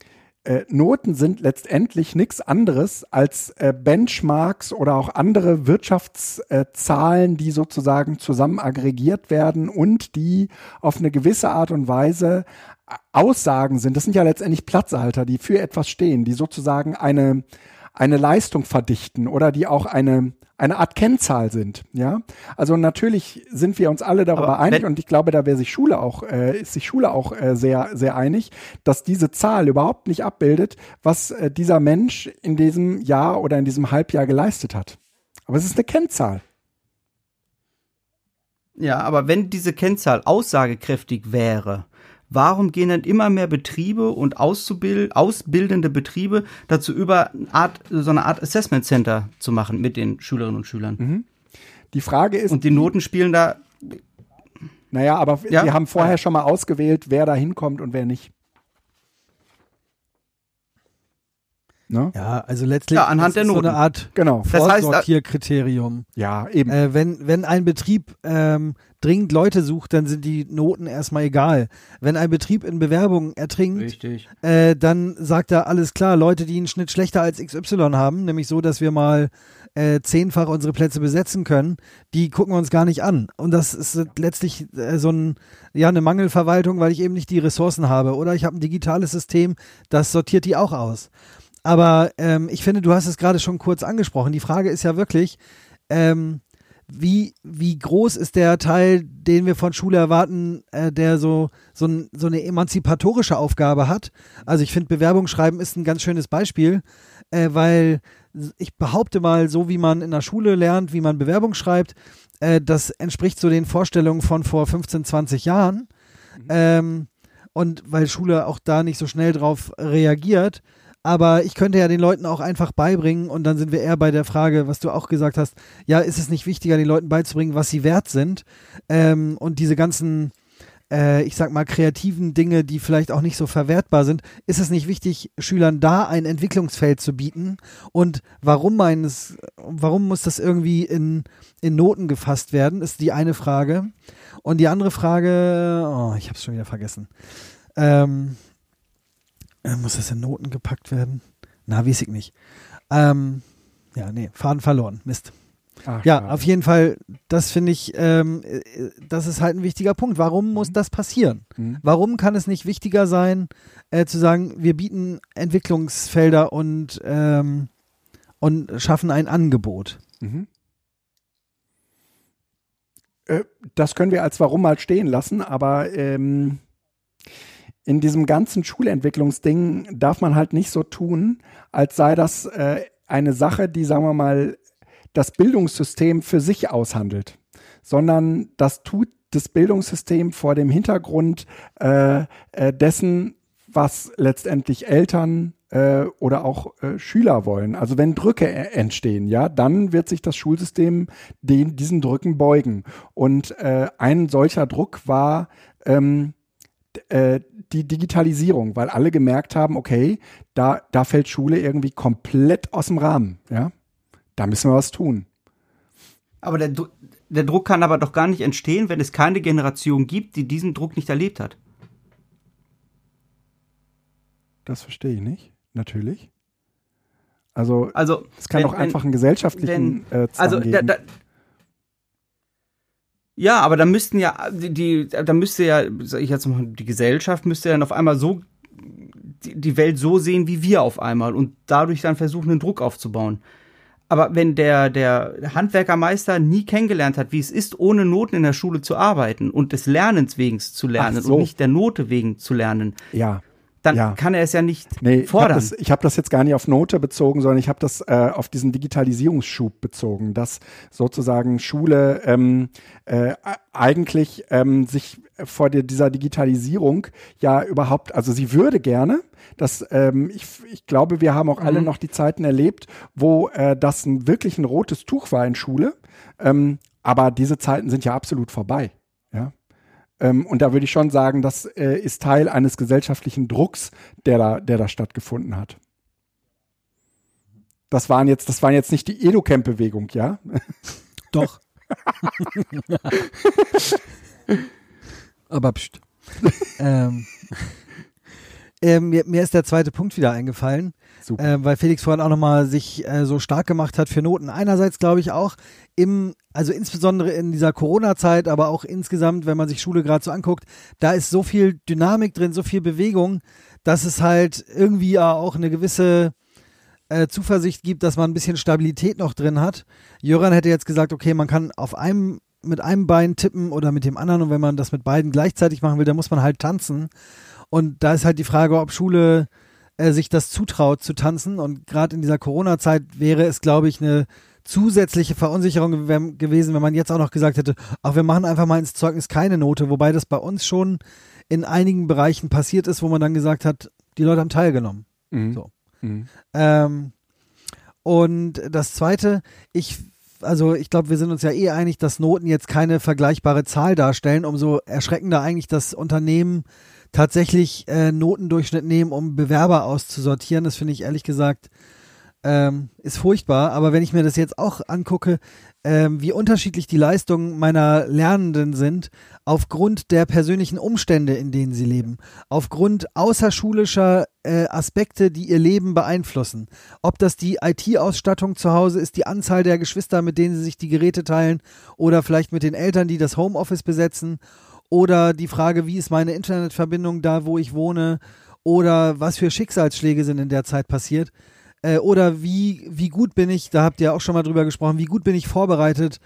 äh, Noten sind letztendlich nichts anderes als äh, Benchmarks oder auch andere Wirtschaftszahlen, die sozusagen zusammen aggregiert werden und die auf eine gewisse Art und Weise äh, Aussagen sind. Das sind ja letztendlich Platzhalter, die für etwas stehen, die sozusagen eine eine Leistung verdichten oder die auch eine, eine Art Kennzahl sind. Ja, also natürlich sind wir uns alle darüber einig und ich glaube, da wäre sich Schule auch, äh, ist sich Schule auch äh, sehr, sehr einig, dass diese Zahl überhaupt nicht abbildet, was äh, dieser Mensch in diesem Jahr oder in diesem Halbjahr geleistet hat. Aber es ist eine Kennzahl. Ja, aber wenn diese Kennzahl aussagekräftig wäre, warum gehen dann immer mehr Betriebe und Auszubild ausbildende Betriebe dazu über, eine Art, so eine Art Assessment Center zu machen mit den Schülerinnen und Schülern? Mhm. Die Frage ist. Und die Noten spielen da. Naja, aber ja? wir haben vorher schon mal ausgewählt, wer da hinkommt und wer nicht. Ne? Ja, also letztlich ja, anhand der Noten. so eine Art genau. Vorsortierkriterium. Ja, eben. Äh, wenn, wenn ein Betrieb ähm, dringend Leute sucht, dann sind die Noten erstmal egal. Wenn ein Betrieb in Bewerbungen ertrinkt, äh, dann sagt er, alles klar, Leute, die einen Schnitt schlechter als XY haben, nämlich so, dass wir mal äh, zehnfach unsere Plätze besetzen können, die gucken wir uns gar nicht an. Und das ist letztlich äh, so ein, ja, eine Mangelverwaltung, weil ich eben nicht die Ressourcen habe. Oder ich habe ein digitales System, das sortiert die auch aus. Aber ähm, ich finde, du hast es gerade schon kurz angesprochen. Die Frage ist ja wirklich, ähm, wie, wie groß ist der Teil, den wir von Schule erwarten, äh, der so, so, ein, so eine emanzipatorische Aufgabe hat? Also ich finde, Bewerbung schreiben ist ein ganz schönes Beispiel, äh, weil ich behaupte mal, so wie man in der Schule lernt, wie man Bewerbung schreibt, äh, das entspricht so den Vorstellungen von vor 15, 20 Jahren. Mhm. Ähm, und weil Schule auch da nicht so schnell drauf reagiert, aber ich könnte ja den Leuten auch einfach beibringen und dann sind wir eher bei der Frage, was du auch gesagt hast, ja, ist es nicht wichtiger, den Leuten beizubringen, was sie wert sind ähm, und diese ganzen äh, ich sag mal, kreativen Dinge, die vielleicht auch nicht so verwertbar sind, ist es nicht wichtig, Schülern da ein Entwicklungsfeld zu bieten? Und warum meines, warum muss das irgendwie in, in Noten gefasst werden, ist die eine Frage. Und die andere Frage, oh, ich hab's schon wieder vergessen. Ähm, äh, muss das in Noten gepackt werden? Na, weiß ich nicht. Ähm, ja, nee, Faden verloren. Mist. Ach, ja, auf jeden Fall, das finde ich, ähm, äh, das ist halt ein wichtiger Punkt. Warum muss mhm. das passieren? Mhm. Warum kann es nicht wichtiger sein, äh, zu sagen, wir bieten Entwicklungsfelder und, ähm, und schaffen ein Angebot? Mhm. Äh, das können wir als Warum mal stehen lassen, aber ähm, in diesem ganzen Schulentwicklungsding darf man halt nicht so tun, als sei das äh, eine Sache, die, sagen wir mal, das Bildungssystem für sich aushandelt, sondern das tut das Bildungssystem vor dem Hintergrund äh, äh, dessen, was letztendlich Eltern äh, oder auch äh, Schüler wollen. Also wenn Drücke e-, entstehen, ja, dann wird sich das Schulsystem den, diesen Drücken beugen. Und äh, ein solcher Druck war ähm, äh, die Digitalisierung, weil alle gemerkt haben, okay, da, da fällt Schule irgendwie komplett aus dem Rahmen. Ja, da müssen wir was tun. Aber der, der Druck kann aber doch gar nicht entstehen, wenn es keine Generation gibt, die diesen Druck nicht erlebt hat. Das verstehe ich nicht, natürlich. Also, also es kann doch einfach einen gesellschaftlichen wenn, äh, also geben. Da, da, ja, aber da müssten ja, die, die da müsste ja, sag ich jetzt mal, die Gesellschaft müsste dann auf einmal so die, die Welt so sehen wie wir auf einmal und dadurch dann versuchen, einen Druck aufzubauen. Aber wenn der, der Handwerkermeister nie kennengelernt hat, wie es ist, ohne Noten in der Schule zu arbeiten und des Lernens wegen zu lernen so. und nicht der Note wegen zu lernen, ja dann ja. kann er es ja nicht nee, fordern. Ich habe das, hab das, jetzt gar nicht auf Note bezogen, sondern ich habe das äh, auf diesen Digitalisierungsschub bezogen, dass sozusagen Schule ähm, äh, eigentlich ähm, sich vor der, dieser Digitalisierung ja überhaupt, also sie würde gerne, dass ähm, ich, ich glaube, wir haben auch mhm. alle noch die Zeiten erlebt, wo äh, das ein, wirklich ein rotes Tuch war in Schule, ähm, aber diese Zeiten sind ja absolut vorbei. Ähm, und da würde ich schon sagen, das äh, ist Teil eines gesellschaftlichen Drucks, der da, der da stattgefunden hat. Das waren jetzt, das waren jetzt nicht die Educamp-Bewegung, ja? Doch. Aber pst. ähm, äh, mir, mir ist der zweite Punkt wieder eingefallen, äh, weil Felix vorhin auch nochmal sich äh, so stark gemacht hat für Noten. Einerseits glaube ich auch im, also insbesondere in dieser Corona-Zeit, aber auch insgesamt, wenn man sich Schule gerade so anguckt, da ist so viel Dynamik drin, so viel Bewegung, dass es halt irgendwie auch eine gewisse äh, Zuversicht gibt, dass man ein bisschen Stabilität noch drin hat. Jöran hätte jetzt gesagt, okay, man kann auf einem mit einem Bein tippen oder mit dem anderen und wenn man das mit beiden gleichzeitig machen will, dann muss man halt tanzen. Und da ist halt die Frage, ob Schule äh, sich das zutraut zu tanzen. Und gerade in dieser Corona-Zeit wäre es, glaube ich, eine zusätzliche Verunsicherung gewesen, wenn man jetzt auch noch gesagt hätte, ach, wir machen einfach mal ins Zeugnis keine Note, wobei das bei uns schon in einigen Bereichen passiert ist, wo man dann gesagt hat, die Leute haben teilgenommen. Mhm. So. Mhm. Ähm, und das Zweite, ich also ich glaube, wir sind uns ja eh einig, dass Noten jetzt keine vergleichbare Zahl darstellen. Umso erschreckender eigentlich, dass Unternehmen tatsächlich äh, Notendurchschnitt nehmen, um Bewerber auszusortieren. Das finde ich ehrlich gesagt ähm, ist furchtbar. Aber wenn ich mir das jetzt auch angucke, ähm, wie unterschiedlich die Leistungen meiner Lernenden sind, aufgrund der persönlichen Umstände, in denen sie leben, aufgrund außerschulischer äh, Aspekte, die ihr Leben beeinflussen. Ob das die IT-Ausstattung zu Hause ist, die Anzahl der Geschwister, mit denen sie sich die Geräte teilen, oder vielleicht mit den Eltern, die das Homeoffice besetzen, oder die Frage, wie ist meine Internetverbindung da, wo ich wohne, oder was für Schicksalsschläge sind in der Zeit passiert äh, oder wie, wie gut bin ich, da habt ihr auch schon mal drüber gesprochen, wie gut bin ich vorbereitet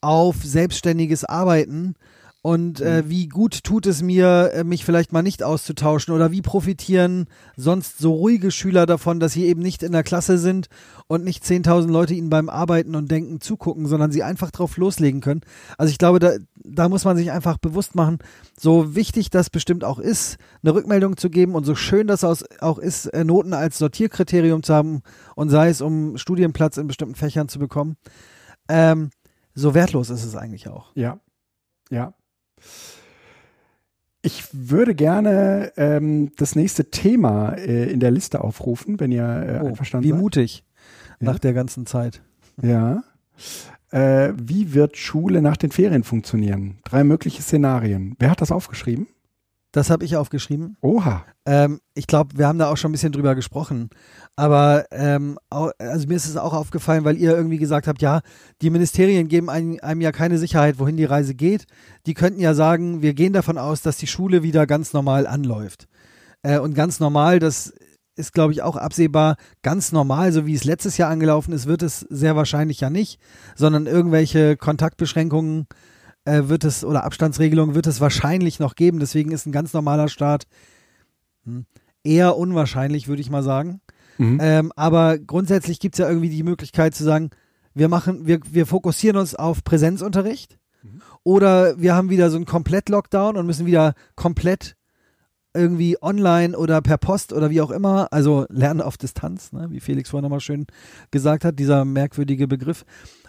auf selbstständiges Arbeiten und äh, mhm. wie gut tut es mir, äh, mich vielleicht mal nicht auszutauschen oder wie profitieren sonst so ruhige Schüler davon, dass sie eben nicht in der Klasse sind und nicht 10.000 Leute ihnen beim Arbeiten und Denken zugucken, sondern sie einfach drauf loslegen können. Also ich glaube, da, da muss man sich einfach bewusst machen, so wichtig das bestimmt auch ist, eine Rückmeldung zu geben und so schön das auch ist, äh, Noten als Sortierkriterium zu haben und sei es, um Studienplatz in bestimmten Fächern zu bekommen. Ähm, so wertlos ist es eigentlich auch. Ja, ja. Ich würde gerne ähm, das nächste Thema äh, in der Liste aufrufen, wenn ihr äh, oh, einverstanden wie seid. Wie mutig ja? nach der ganzen Zeit. Ja. Äh, wie wird Schule nach den Ferien funktionieren? Drei mögliche Szenarien. Wer hat das aufgeschrieben? Das habe ich aufgeschrieben. Oha. Ähm, ich glaube, wir haben da auch schon ein bisschen drüber gesprochen. Aber ähm, also mir ist es auch aufgefallen, weil ihr irgendwie gesagt habt, ja, die Ministerien geben einem, einem, ja keine Sicherheit, wohin die Reise geht. Die könnten ja sagen, wir gehen davon aus, dass die Schule wieder ganz normal anläuft. Äh, und ganz normal, das ist, glaube ich, auch absehbar. Ganz normal, so wie es letztes Jahr angelaufen ist, wird es sehr wahrscheinlich ja nicht, sondern irgendwelche Kontaktbeschränkungen äh, wird es oder Abstandsregelungen wird es wahrscheinlich noch geben. Deswegen ist ein ganz normaler Start hm, eher unwahrscheinlich, würde ich mal sagen. Mhm. Ähm, aber grundsätzlich gibt es ja irgendwie die Möglichkeit zu sagen, wir machen, wir, wir fokussieren uns auf Präsenzunterricht mhm. oder wir haben wieder so einen Komplett-Lockdown und müssen wieder komplett irgendwie online oder per Post oder wie auch immer, also lernen auf Distanz, ne, wie Felix vorhin nochmal schön gesagt hat, dieser merkwürdige Begriff.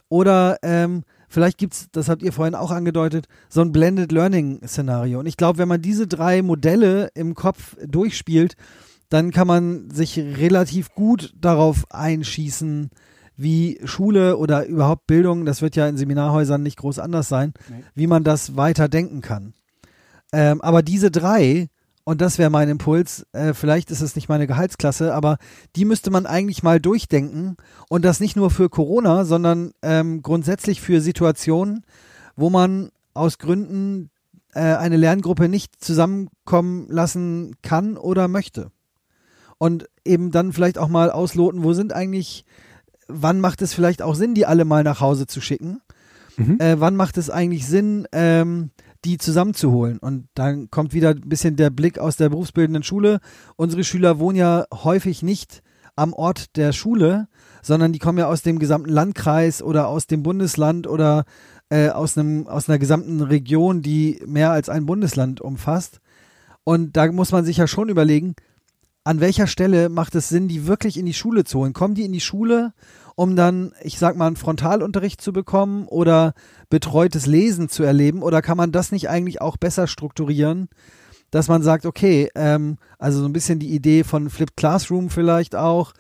Oder ähm, vielleicht gibt es, das habt ihr vorhin auch angedeutet, so ein Blended Learning-Szenario. Und ich glaube, wenn man diese drei Modelle im Kopf durchspielt, dann kann man sich relativ gut darauf einschießen, wie Schule oder überhaupt Bildung, das wird ja in Seminarhäusern nicht groß anders sein, nee. wie man das weiter denken kann. Ähm, aber diese drei und das wäre mein Impuls. Äh, vielleicht ist es nicht meine Gehaltsklasse, aber die müsste man eigentlich mal durchdenken. Und das nicht nur für Corona, sondern ähm, grundsätzlich für Situationen, wo man aus Gründen äh, eine Lerngruppe nicht zusammenkommen lassen kann oder möchte. Und eben dann vielleicht auch mal ausloten, wo sind eigentlich, wann macht es vielleicht auch Sinn, die alle mal nach Hause zu schicken? Mhm. Äh, wann macht es eigentlich Sinn, ähm, die zusammenzuholen. Und dann kommt wieder ein bisschen der Blick aus der berufsbildenden Schule. Unsere Schüler wohnen ja häufig nicht am Ort der Schule, sondern die kommen ja aus dem gesamten Landkreis oder aus dem Bundesland oder äh, aus, einem, aus einer gesamten Region, die mehr als ein Bundesland umfasst. Und da muss man sich ja schon überlegen, an welcher Stelle macht es Sinn, die wirklich in die Schule zu holen? Kommen die in die Schule, um dann, ich sag mal, einen Frontalunterricht zu bekommen oder betreutes Lesen zu erleben? Oder kann man das nicht eigentlich auch besser strukturieren, dass man sagt, okay, ähm, also so ein bisschen die Idee von Flipped Classroom vielleicht auch,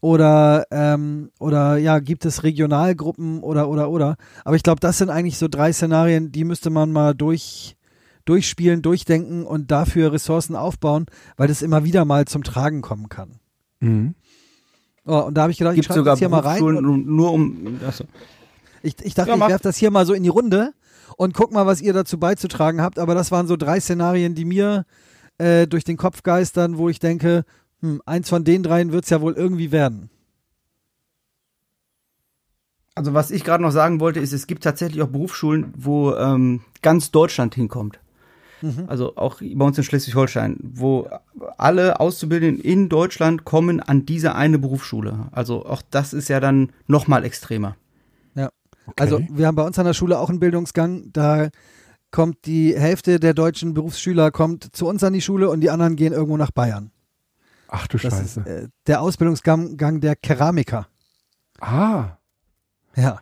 oder ähm, oder ja, gibt es Regionalgruppen oder oder oder. Aber ich glaube, das sind eigentlich so drei Szenarien, die müsste man mal durch durchspielen, durchdenken und dafür Ressourcen aufbauen, weil das immer wieder mal zum Tragen kommen kann. Mhm. Oh, und da habe ich gedacht, Gibt ich schreibe das hier mal rein. Und nur um. Achso. ich, ich dachte, Ja, ich werfe das hier mal so in die Runde und guck mal, was ihr dazu beizutragen habt. Aber das waren so drei Szenarien, die mir äh, durch den Kopf geistern, wo ich denke, hm, eins von den dreien wird es ja wohl irgendwie werden. Also was ich gerade noch sagen wollte, ist, es gibt tatsächlich auch Berufsschulen, wo ähm, ganz Deutschland hinkommt. Also auch bei uns in Schleswig-Holstein, wo alle Auszubildenden in Deutschland kommen an diese eine Berufsschule. Also auch das ist ja dann noch mal extremer. Ja. Also wir haben bei uns an der Schule auch einen Bildungsgang, da kommt die Hälfte der deutschen Berufsschüler kommt zu uns an die Schule und die anderen gehen irgendwo nach Bayern. Ach du Das Scheiße. ist äh, der Ausbildungsgang Gang der Keramiker. ah, Ja,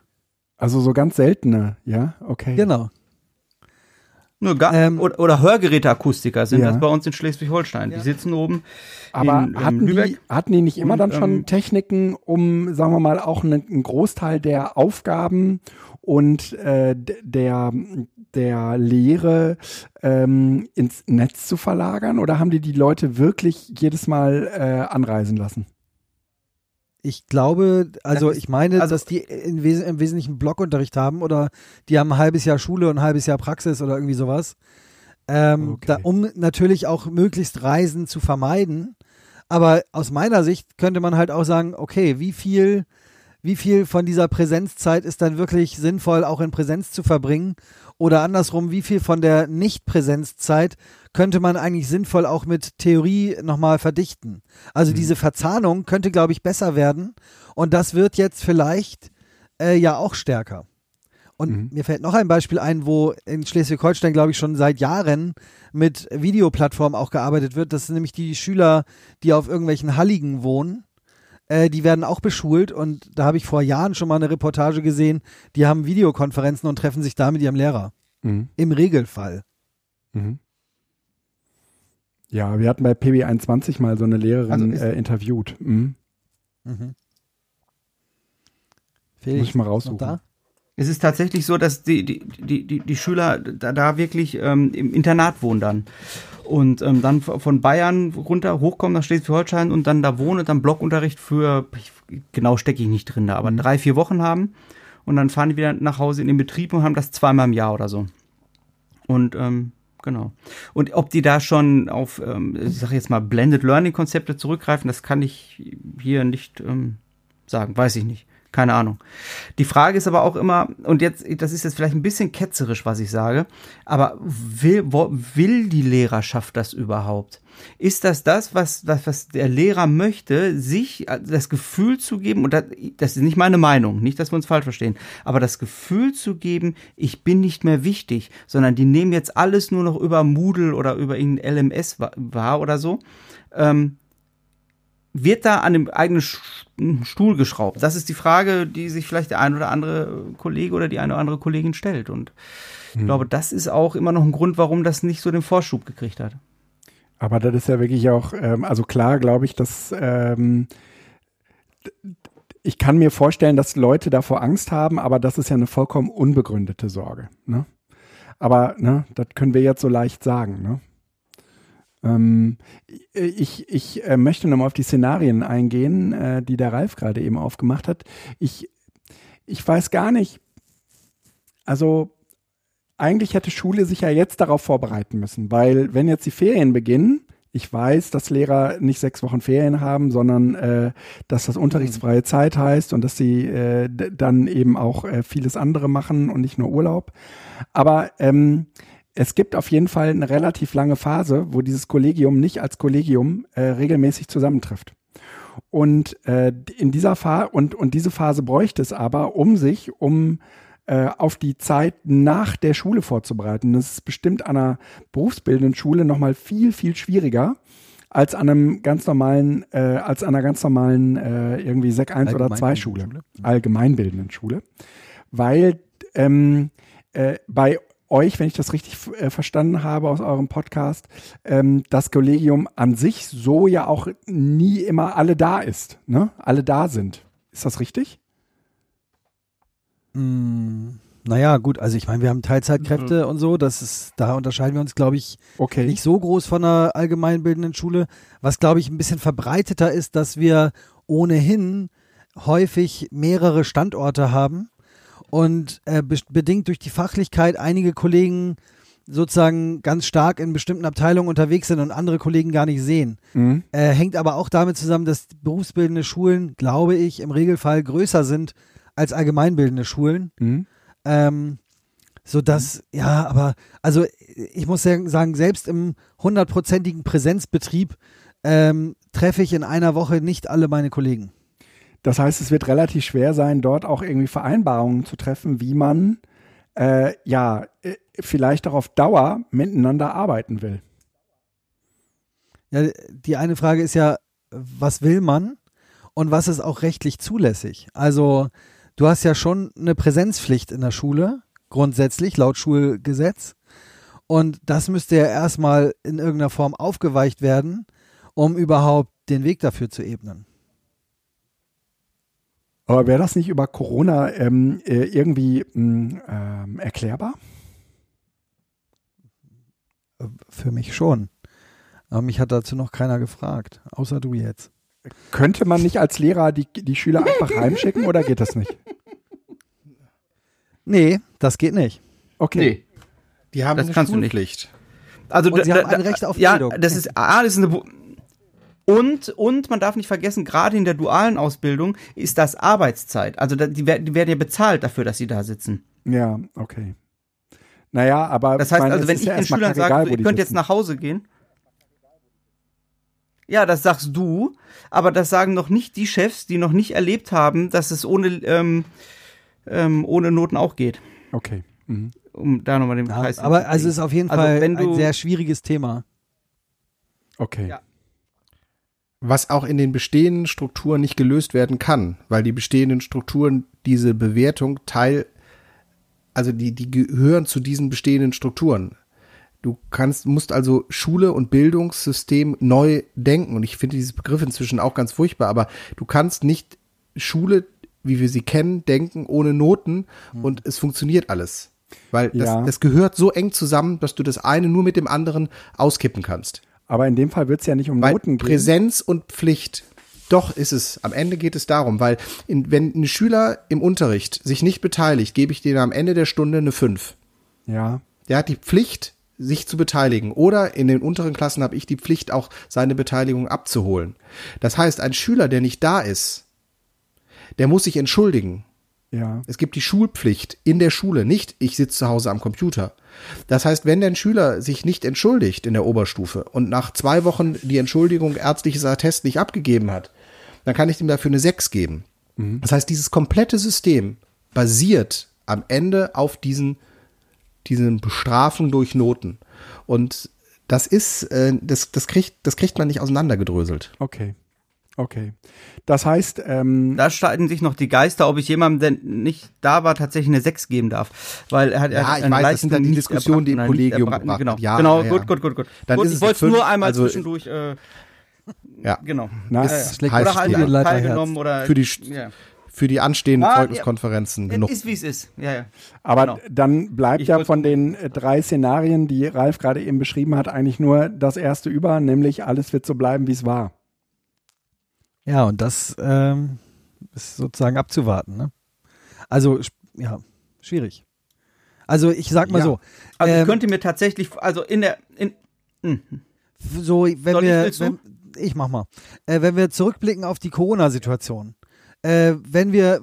also so ganz seltene, ja, okay. genau. Nur gar, Ähm, oder, oder Hörgeräteakustiker sind Ja. das bei uns in Schleswig-Holstein. Ja. Die sitzen oben Aber in, in hatten, die, Lübeck. hatten die nicht immer Und, dann schon ähm, Techniken, um, sagen wir mal, auch einen, einen Großteil der Aufgaben und äh, der, der Lehre ähm, ins Netz zu verlagern? Oder haben die die Leute wirklich jedes Mal äh, anreisen lassen? Ich glaube, also ich meine, also- dass die im Wesentlichen Blockunterricht haben oder die haben ein halbes Jahr Schule und ein halbes Jahr Praxis oder irgendwie sowas. Ähm, Okay. da, um natürlich auch möglichst Reisen zu vermeiden. Aber aus meiner Sicht könnte man halt auch sagen, okay, wie viel, wie viel von dieser Präsenzzeit ist dann wirklich sinnvoll, auch in Präsenz zu verbringen? Oder andersrum, wie viel von der Nicht-Präsenzzeit könnte man eigentlich sinnvoll auch mit Theorie nochmal verdichten? Also diese Verzahnung könnte, glaube ich, besser werden. Und das wird jetzt vielleicht äh, ja auch stärker. Und Mhm. mir fällt noch ein Beispiel ein, wo in Schleswig-Holstein, glaube ich, schon seit Jahren mit Videoplattformen auch gearbeitet wird. Das sind nämlich die Schüler, die auf irgendwelchen Halligen wohnen. Äh, die werden auch beschult und da habe ich vor Jahren schon mal eine Reportage gesehen. Die haben Videokonferenzen und treffen sich da mit ihrem Lehrer. Mhm. Im Regelfall. Mhm. Ja, wir hatten bei PB21 mal so eine Lehrerin Also ist- äh, interviewt. Mhm. Mhm. Muss Felix, ich mal raussuchen. Es ist tatsächlich so, dass die, die, die, die, die Schüler da, da wirklich ähm, im Internat wohnen dann. Und ähm, dann von Bayern runter hochkommen nach Schleswig-Holstein und dann da wohnen und dann Blockunterricht für, ich, genau stecke ich nicht drin da, aber drei, vier Wochen haben. Und dann fahren die wieder nach Hause in den Betrieb und haben das zweimal im Jahr oder so. Und ähm, genau. Und ob die da schon auf, ähm, ich sage jetzt mal, Blended Learning Konzepte zurückgreifen, das kann ich hier nicht ähm, sagen, weiß ich nicht. Keine Ahnung. Die Frage ist aber auch immer, und jetzt, das ist jetzt vielleicht ein bisschen ketzerisch, was ich sage, aber will, wo, will die Lehrerschaft das überhaupt? Ist das das, was, was, was der Lehrer möchte, sich das Gefühl zu geben, und das, das ist nicht meine Meinung, nicht, dass wir uns falsch verstehen, aber das Gefühl zu geben, ich bin nicht mehr wichtig, sondern die nehmen jetzt alles nur noch über Moodle oder über irgendein LMS wa- wahr oder so. Ähm, wird da an dem eigenen Stuhl geschraubt? Das ist die Frage, die sich vielleicht der ein oder andere Kollege oder die eine oder andere Kollegin stellt. Und ich glaube, das ist auch immer noch ein Grund, warum das nicht so den Vorschub gekriegt hat. Aber das ist ja wirklich auch, ähm, also klar glaube ich, dass ähm, ich kann mir vorstellen, dass Leute davor Angst haben, aber das ist ja eine vollkommen unbegründete Sorge. Ne? Aber ne, das können wir jetzt so leicht sagen. Ne? Ähm, ich ich äh, möchte nochmal auf die Szenarien eingehen, äh, die der Ralf gerade eben aufgemacht hat. Ich, ich weiß gar nicht, also eigentlich hätte Schule sich ja jetzt darauf vorbereiten müssen, weil wenn jetzt die Ferien beginnen, ich weiß, dass Lehrer nicht sechs Wochen Ferien haben, sondern äh, dass das unterrichtsfreie Zeit heißt und dass sie äh, dann eben auch äh, vieles andere machen und nicht nur Urlaub. Aber ähm, es gibt auf jeden Fall eine relativ lange Phase, wo dieses Kollegium nicht als Kollegium äh, regelmäßig zusammentrifft. Und äh, in dieser Phase und, und diese Phase bräuchte es aber, um sich um äh, auf die Zeit nach der Schule vorzubereiten. Das ist bestimmt an einer berufsbildenden Schule nochmal viel, viel schwieriger, als an einem ganz normalen, äh, als an einer ganz normalen äh, irgendwie Sek 1 oder 2 Schule, Schule. allgemeinbildenden Schule, weil ähm, äh, bei euch, wenn ich das richtig äh, verstanden habe aus eurem Podcast, ähm, das Kollegium an sich so ja auch nie immer alle da ist, ne? Alle da sind. Ist das richtig? Mm, naja, gut, also ich meine, wir haben Teilzeitkräfte und so, das ist, da unterscheiden wir uns, glaube ich, Okay. nicht so groß von einer allgemeinbildenden Schule. Was, glaube ich, ein bisschen verbreiteter ist, dass wir ohnehin häufig mehrere Standorte haben und äh, be bedingt durch die Fachlichkeit einige Kollegen sozusagen ganz stark in bestimmten Abteilungen unterwegs sind und andere Kollegen gar nicht sehen. Mhm. Äh, hängt aber auch damit zusammen, dass berufsbildende Schulen, glaube ich, im Regelfall größer sind als allgemeinbildende Schulen. Mhm. Ähm, so dass, ja, aber, also ich muss sagen, sagen, selbst im hundertprozentigen Präsenzbetrieb ähm, treffe ich in einer Woche nicht alle meine Kollegen. Das heißt, es wird relativ schwer sein, dort auch irgendwie Vereinbarungen zu treffen, wie man äh, ja äh, vielleicht auch auf Dauer miteinander arbeiten will. Ja, die eine Frage ist ja, was will man und was ist auch rechtlich zulässig? Also, du hast ja schon eine Präsenzpflicht in der Schule, grundsätzlich laut Schulgesetz. Und das müsste ja erstmal in irgendeiner Form aufgeweicht werden, um überhaupt den Weg dafür zu ebnen. Aber wäre das nicht über Corona ähm, äh, irgendwie mh, ähm, erklärbar? Für mich schon. Aber mich hat dazu noch keiner gefragt, außer du jetzt. Könnte man nicht als Lehrer die, die Schüler einfach heimschicken oder geht das nicht? Nee, das geht nicht. Okay. Nee. Die haben Das eine kannst du nicht. Schulpflicht. Also Und da- sie haben ein Recht auf ja, Bildung. das ist A, das ist eine und und man darf nicht vergessen, gerade in der dualen Ausbildung ist das Arbeitszeit. Also die, die werden ja bezahlt dafür, dass sie da sitzen. Ja, okay. Naja, aber Das heißt meine, also, wenn ich ja den Schülern sage, ihr könnt jetzt sitzen. nach Hause gehen. Ja, das sagst du, aber das sagen noch nicht die Chefs, die noch nicht erlebt haben, dass es ohne ähm, ähm, ohne Noten auch geht. Okay. Mhm. Um da nochmal den Ja, Kreis. aber also es ist auf jeden Also Fall wenn du- ein sehr schwieriges Thema. Okay. Ja. Was auch in den bestehenden Strukturen nicht gelöst werden kann, weil die bestehenden Strukturen diese Bewertung Teil, also die, die gehören zu diesen bestehenden Strukturen. Du kannst, musst also Schule und Bildungssystem neu denken. Und ich finde dieses Begriff inzwischen auch ganz furchtbar, aber du kannst nicht Schule, wie wir sie kennen, denken ohne Noten und es funktioniert alles. Weil das, Ja. das gehört so eng zusammen, dass du das eine nur mit dem anderen auskippen kannst. Aber in dem Fall wird es ja nicht um Weil Noten gehen. Präsenz und Pflicht, doch ist es. Am Ende geht es darum, weil in, wenn ein Schüler im Unterricht sich nicht beteiligt, gebe ich dem am Ende der Stunde eine 5. Ja. Der hat die Pflicht, sich zu beteiligen. Oder in den unteren Klassen habe ich die Pflicht, auch seine Beteiligung abzuholen. Das heißt, ein Schüler, der nicht da ist, der muss sich entschuldigen. Ja. Es gibt die Schulpflicht in der Schule, nicht ich sitze zu Hause am Computer. Das heißt, wenn der Schüler sich nicht entschuldigt in der Oberstufe und nach zwei Wochen die Entschuldigung ärztliches Attest nicht abgegeben hat, dann kann ich ihm dafür eine 6 geben. Das heißt, dieses komplette System basiert am Ende auf diesen, diesen Bestrafen durch Noten. Und das ist, äh, das, das, kriegt, das kriegt man nicht auseinandergedröselt. Okay. Okay. Das heißt, ähm, Da streiten sich noch die Geister, ob ich jemandem, der nicht da war, tatsächlich eine 6 geben darf. Weil er hat Ja, ich weiß, das sind dann die Diskussionen, die im Kollegium gebracht Genau. Ja, genau ja, ja. gut, gut, gut, gut. Dann gut ist ich wollte es nur einmal also- zwischendurch, äh, Ja. genau. na, Ist- schlägt heißt Oder halt teilgenommen oder Für die ja. Für die anstehenden Ah, ja. Zeugniskonferenzen genug. Ist wie es ist. Ja, ja. aber genau. dann bleibt Ich ja von den äh, drei Szenarien, die Ralf gerade eben beschrieben hat, eigentlich nur das erste über, nämlich alles wird so bleiben, wie es war. Ja, und das ähm, ist sozusagen abzuwarten. Ne? Also, ja, schwierig. Also, ich sag mal Ja. so. Also ich ähm, könnte mir tatsächlich, also in der, in, hm, so, wenn Soll ich, wir, du? wenn, ich mach mal, äh, wenn wir zurückblicken auf die Corona-Situation, äh, wenn wir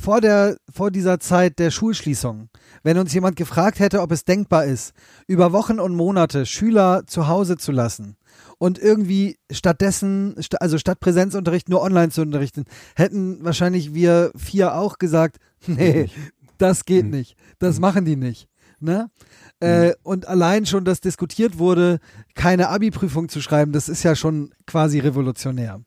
vor der, vor dieser Zeit der Schulschließung, wenn uns jemand gefragt hätte, ob es denkbar ist, über Wochen und Monate Schüler zu Hause zu lassen und irgendwie stattdessen, sta- also statt Präsenzunterricht nur online zu unterrichten, hätten wahrscheinlich wir vier auch gesagt, nee, das geht nicht, das machen die nicht. Ne? Äh, und allein schon, dass diskutiert wurde, keine Abi-Prüfung zu schreiben, das ist ja schon quasi revolutionär.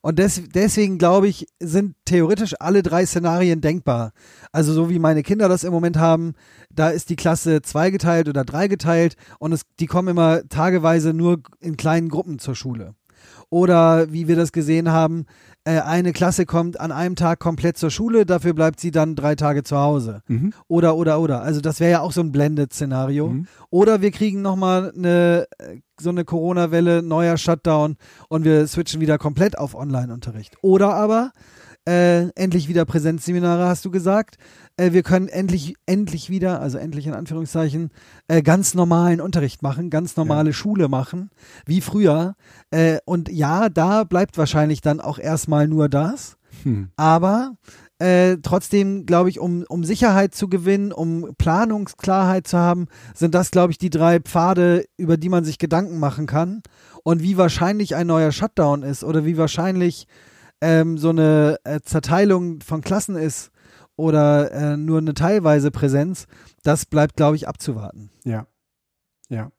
Und des, deswegen glaube ich, sind theoretisch alle drei Szenarien denkbar. Also so wie meine Kinder das im Moment haben, da ist die Klasse zweigeteilt oder dreigeteilt und es, die kommen immer tageweise nur in kleinen Gruppen zur Schule. Oder wie wir das gesehen haben, äh, eine Klasse kommt an einem Tag komplett zur Schule, dafür bleibt sie dann drei Tage zu Hause. Mhm. Oder, oder, oder. Also das wäre ja auch so ein Blended-Szenario. Mhm. Oder wir kriegen nochmal eine, so eine Corona-Welle, neuer Shutdown und wir switchen wieder komplett auf Online-Unterricht. Oder aber äh, endlich wieder Präsenzseminare, hast du gesagt. Äh, wir können endlich, endlich wieder, also endlich in Anführungszeichen, äh, ganz normalen Unterricht machen, ganz normale Schule machen, wie früher. Äh, und ja, da bleibt wahrscheinlich dann auch erstmal nur das. Hm. Aber äh, trotzdem, glaube ich, um, um Sicherheit zu gewinnen, um Planungsklarheit zu haben, sind das, glaube ich, die drei Pfade, über die man sich Gedanken machen kann. Und wie wahrscheinlich ein neuer Shutdown ist oder wie wahrscheinlich ähm, so eine äh, Zerteilung von Klassen ist oder äh, nur eine teilweise Präsenz, das bleibt, glaube ich, abzuwarten. Ja. Ja.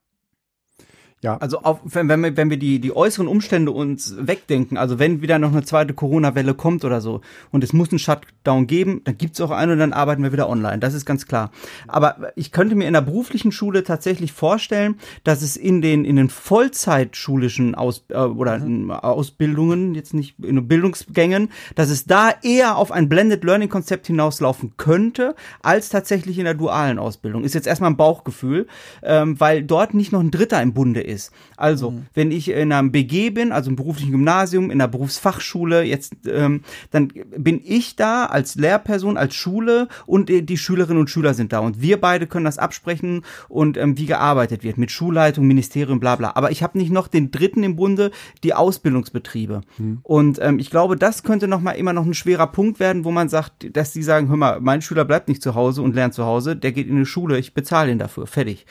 Ja. Also auf, wenn, wenn wir, wenn wir die, die äußeren Umstände uns wegdenken, also wenn wieder noch eine zweite Corona-Welle kommt oder so und es muss einen Shutdown geben, dann gibt's auch einen und dann arbeiten wir wieder online. Das ist ganz klar. Aber ich könnte mir in der beruflichen Schule tatsächlich vorstellen, dass es in den, in den Vollzeitschulischen Aus, äh, oder in Ausbildungen, jetzt nicht in Bildungsgängen, dass es da eher auf ein Blended Learning Konzept hinauslaufen könnte, als tatsächlich in der dualen Ausbildung. Ist jetzt erstmal ein Bauchgefühl, ähm, weil dort nicht noch ein Dritter im Bunde ist. Also, Mhm. wenn ich in einem BG bin, also im beruflichen Gymnasium, in einer Berufsfachschule, jetzt, ähm, dann bin ich da als Lehrperson, als Schule und die, Schülerinnen und Schüler sind da. Und wir beide können das absprechen und ähm, wie gearbeitet wird mit Schulleitung, Ministerium, bla bla. Aber ich habe nicht noch den dritten im Bunde, die Ausbildungsbetriebe. Und ähm, ich glaube, das könnte noch mal immer noch ein schwerer Punkt werden, wo man sagt, dass die sagen, hör mal, mein Schüler bleibt nicht zu Hause und lernt zu Hause, der geht in die Schule, ich bezahle ihn dafür, fertig.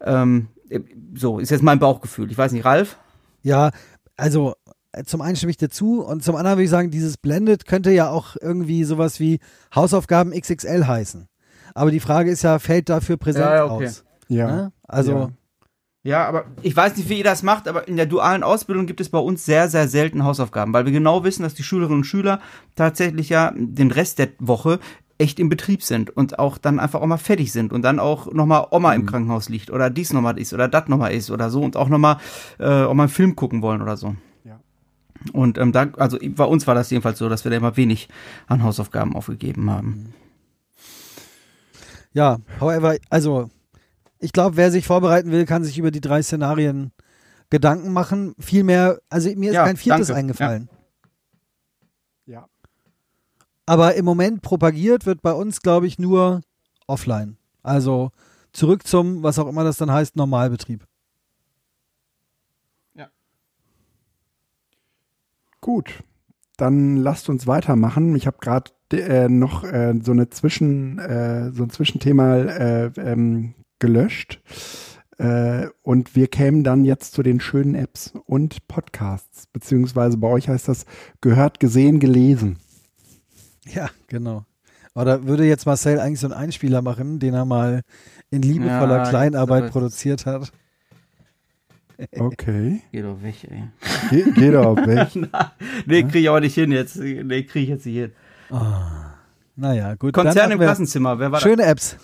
Ähm, so, ist jetzt mein Bauchgefühl. Ich weiß nicht, Ralf? Ja, also äh, zum einen stimme ich dir zu und zum anderen würde ich sagen, dieses Blended könnte ja auch irgendwie sowas wie Hausaufgaben XXL heißen. Aber die Frage ist ja, fällt dafür Präsenz Ja, ja, okay. aus? ja. Ne? Also, Ja. Ja, aber ich weiß nicht, wie ihr das macht, aber in der dualen Ausbildung gibt es bei uns sehr, sehr selten Hausaufgaben, weil wir genau wissen, dass die Schülerinnen und Schüler tatsächlich ja den Rest der Woche echt im Betrieb sind und auch dann einfach auch mal fertig sind und dann auch nochmal Oma im Krankenhaus liegt oder dies nochmal ist oder das nochmal ist oder so und auch nochmal äh, auch mal einen Film gucken wollen oder so. Ja. Und ähm, da, also bei uns war das jedenfalls so, dass wir da immer wenig an Hausaufgaben aufgegeben haben. ja, however, also ich glaube, wer sich vorbereiten will, kann sich über die drei Szenarien Gedanken machen. Viel mehr, also mir ist Ja, kein viertes danke. eingefallen. Ja. Aber im Moment propagiert wird bei uns, glaube ich, nur offline. Also zurück zum, was auch immer das dann heißt, Normalbetrieb. Gut, dann lasst uns weitermachen. Ich habe gerade äh, noch äh, so eine Zwischen, äh, so ein Zwischenthema äh, ähm, gelöscht. Äh, und wir kämen dann jetzt zu den schönen Apps und Podcasts. Beziehungsweise bei euch heißt das gehört, gesehen, gelesen. Ja, genau. Oder würde jetzt Marcel eigentlich so einen Einspieler machen, den er mal in liebevoller Ja, Kleinarbeit das- produziert hat? Okay. Geh doch weg, ey. Ge geht auch weg. Nee, krieg ich aber nicht hin jetzt. Nee, krieg ich jetzt nicht hin. Naja, gut. Konzern im Klassenzimmer, wer war Schöne Apps.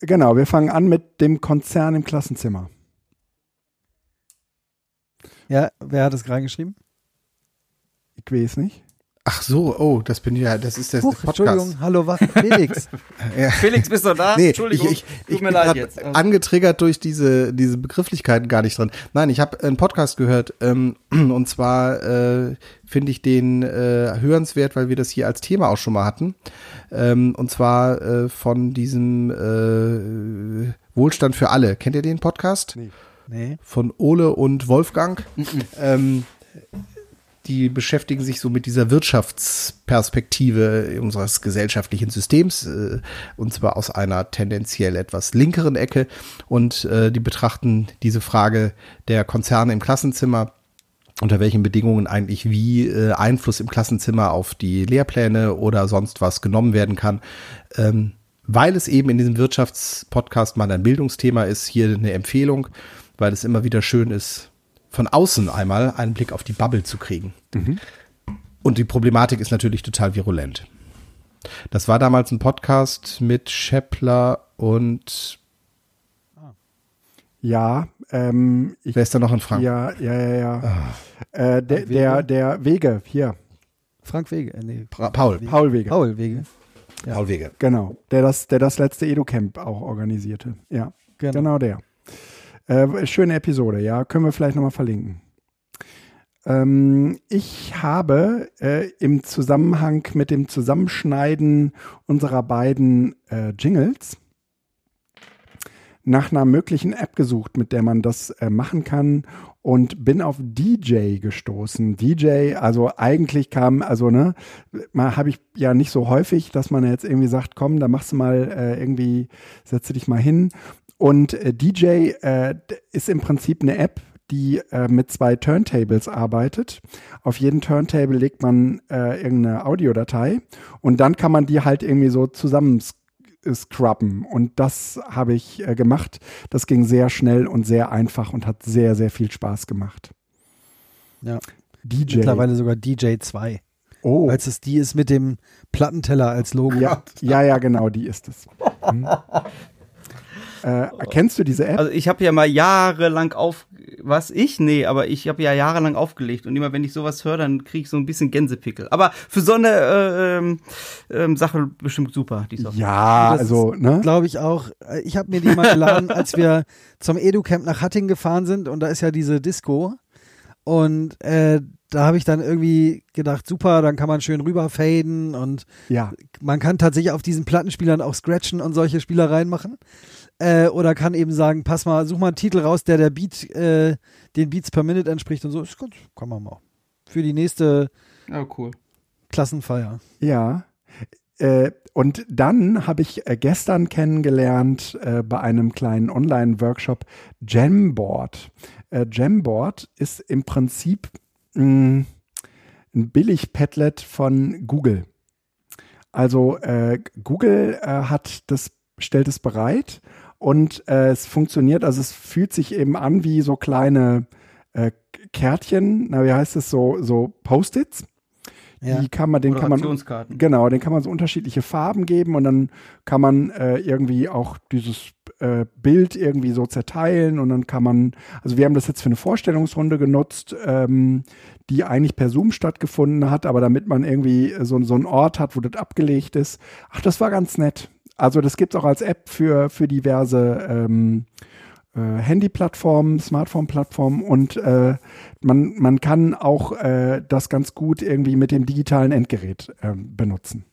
Genau, wir fangen an mit dem Konzern im Klassenzimmer. Ja, wer hat es gerade geschrieben? Ich weiß nicht. Ach so, oh, das bin ja, das ist das Huch, Podcast. Entschuldigung, hallo, was? Felix. Ja. Felix, bist du da? Nee, Entschuldigung, ich, ich, tut ich mir bin jetzt. angetriggert durch diese, diese Begrifflichkeiten gar nicht dran. Nein, ich habe einen Podcast gehört ähm, und zwar äh, finde ich den äh, hörenswert, weil wir das hier als Thema auch schon mal hatten. Ähm, und zwar äh, von diesem äh, Wohlstand für alle. Kennt ihr den Podcast? Nee. Nee. Von Ole und Wolfgang. ähm, die beschäftigen sich so mit dieser Wirtschaftsperspektive unseres gesellschaftlichen Systems, äh, und zwar aus einer tendenziell etwas linkeren Ecke. Und äh, die betrachten diese Frage der Konzerne im Klassenzimmer unter welchen Bedingungen eigentlich wie äh, Einfluss im Klassenzimmer auf die Lehrpläne oder sonst was genommen werden kann. Ähm, weil es eben in diesem Wirtschaftspodcast mal ein Bildungsthema ist, hier eine Empfehlung, weil es immer wieder schön ist, von außen einmal einen Blick auf die Bubble zu kriegen. Und die Problematik ist natürlich total virulent. Das war damals ein Podcast mit Scheppler und Ja, ähm, ich, wer ist da noch in Frankfurt? ja, ja, ja, ja. Äh, der, der, der Wege, hier, Frank Wege, äh, nee, Pa- Paul. Paul Wege. Paul Wege. Ja. Paul Wege. Genau, der das, der das letzte Edu-Camp auch organisierte. Ja, Genau. genau, der. Äh, schöne Episode, ja, können wir vielleicht nochmal verlinken. Ähm, ich habe äh, im Zusammenhang mit dem Zusammenschneiden unserer beiden äh, Jingles nach einer möglichen App gesucht, mit der man das äh, machen kann und bin auf DJ gestoßen. DJ, also eigentlich kam, also ne, mal habe ich ja nicht so häufig, dass man jetzt irgendwie sagt, komm, da machst du mal äh, irgendwie, setze dich mal hin. Und äh, DJ äh, d- ist im Prinzip eine App, die äh, mit zwei Turntables arbeitet. Auf jeden Turntable legt man äh, irgendeine Audiodatei und dann kann man die halt irgendwie so zusammen scrubben. Und das habe ich äh, gemacht. Das ging sehr schnell und sehr einfach und hat sehr, sehr viel Spaß gemacht. Ja. DJ. Mittlerweile sogar DJ 2. oh, Weil es die ist mit dem Plattenteller als Logo. ja, ja, ja, genau, die ist es. Hm. Äh, kennst du diese App? Also ich habe ja mal jahrelang auf, was ich? Nee, aber ich habe ja jahrelang aufgelegt und immer wenn ich sowas höre, dann kriege ich so ein bisschen Gänsepickel. Aber für so eine äh, ähm, Sache bestimmt super, die Software. ja, Das also, ne? Glaube ich auch. Äh, Ich habe mir die mal geladen, als wir zum Edu-Camp nach Hatting gefahren sind und da ist ja diese Disco. Und äh, da habe ich dann irgendwie gedacht, super, dann kann man schön rüberfaden und Ja, man kann tatsächlich auf diesen Plattenspielern auch scratchen und solche Spielereien machen. Äh, oder kann eben sagen, pass mal, such mal einen Titel raus, der der Beat, äh, den Beats per Minute entspricht und so. Ist gut, kann man mal. Für die nächste Ja, cool. Klassenfeier. ja. Äh, und dann habe ich äh, gestern kennengelernt äh, bei einem kleinen Online-Workshop Jamboard. Äh, Jamboard ist im Prinzip mh, ein Billig-Padlet von Google. Also äh, Google äh, hat das, stellt es bereit und äh, es funktioniert, also es fühlt sich eben an wie so kleine äh, Kärtchen, na wie heißt es, so, so Post-its. Ja. Die kann man, den kann man. Genau, den kann man so unterschiedliche Farben geben und dann kann man äh, irgendwie auch dieses äh, Bild irgendwie so zerteilen und dann kann man, also wir haben das jetzt für eine Vorstellungsrunde genutzt, ähm, die eigentlich per Zoom stattgefunden hat, aber damit man irgendwie so, so einen Ort hat, wo das abgelegt ist. Ach, das war ganz nett. Also das gibt's auch als App für, für diverse ähm, äh, Handy-Plattformen, Smartphone-Plattformen und äh, man, man kann auch äh, das ganz gut irgendwie mit dem digitalen Endgerät ähm, benutzen.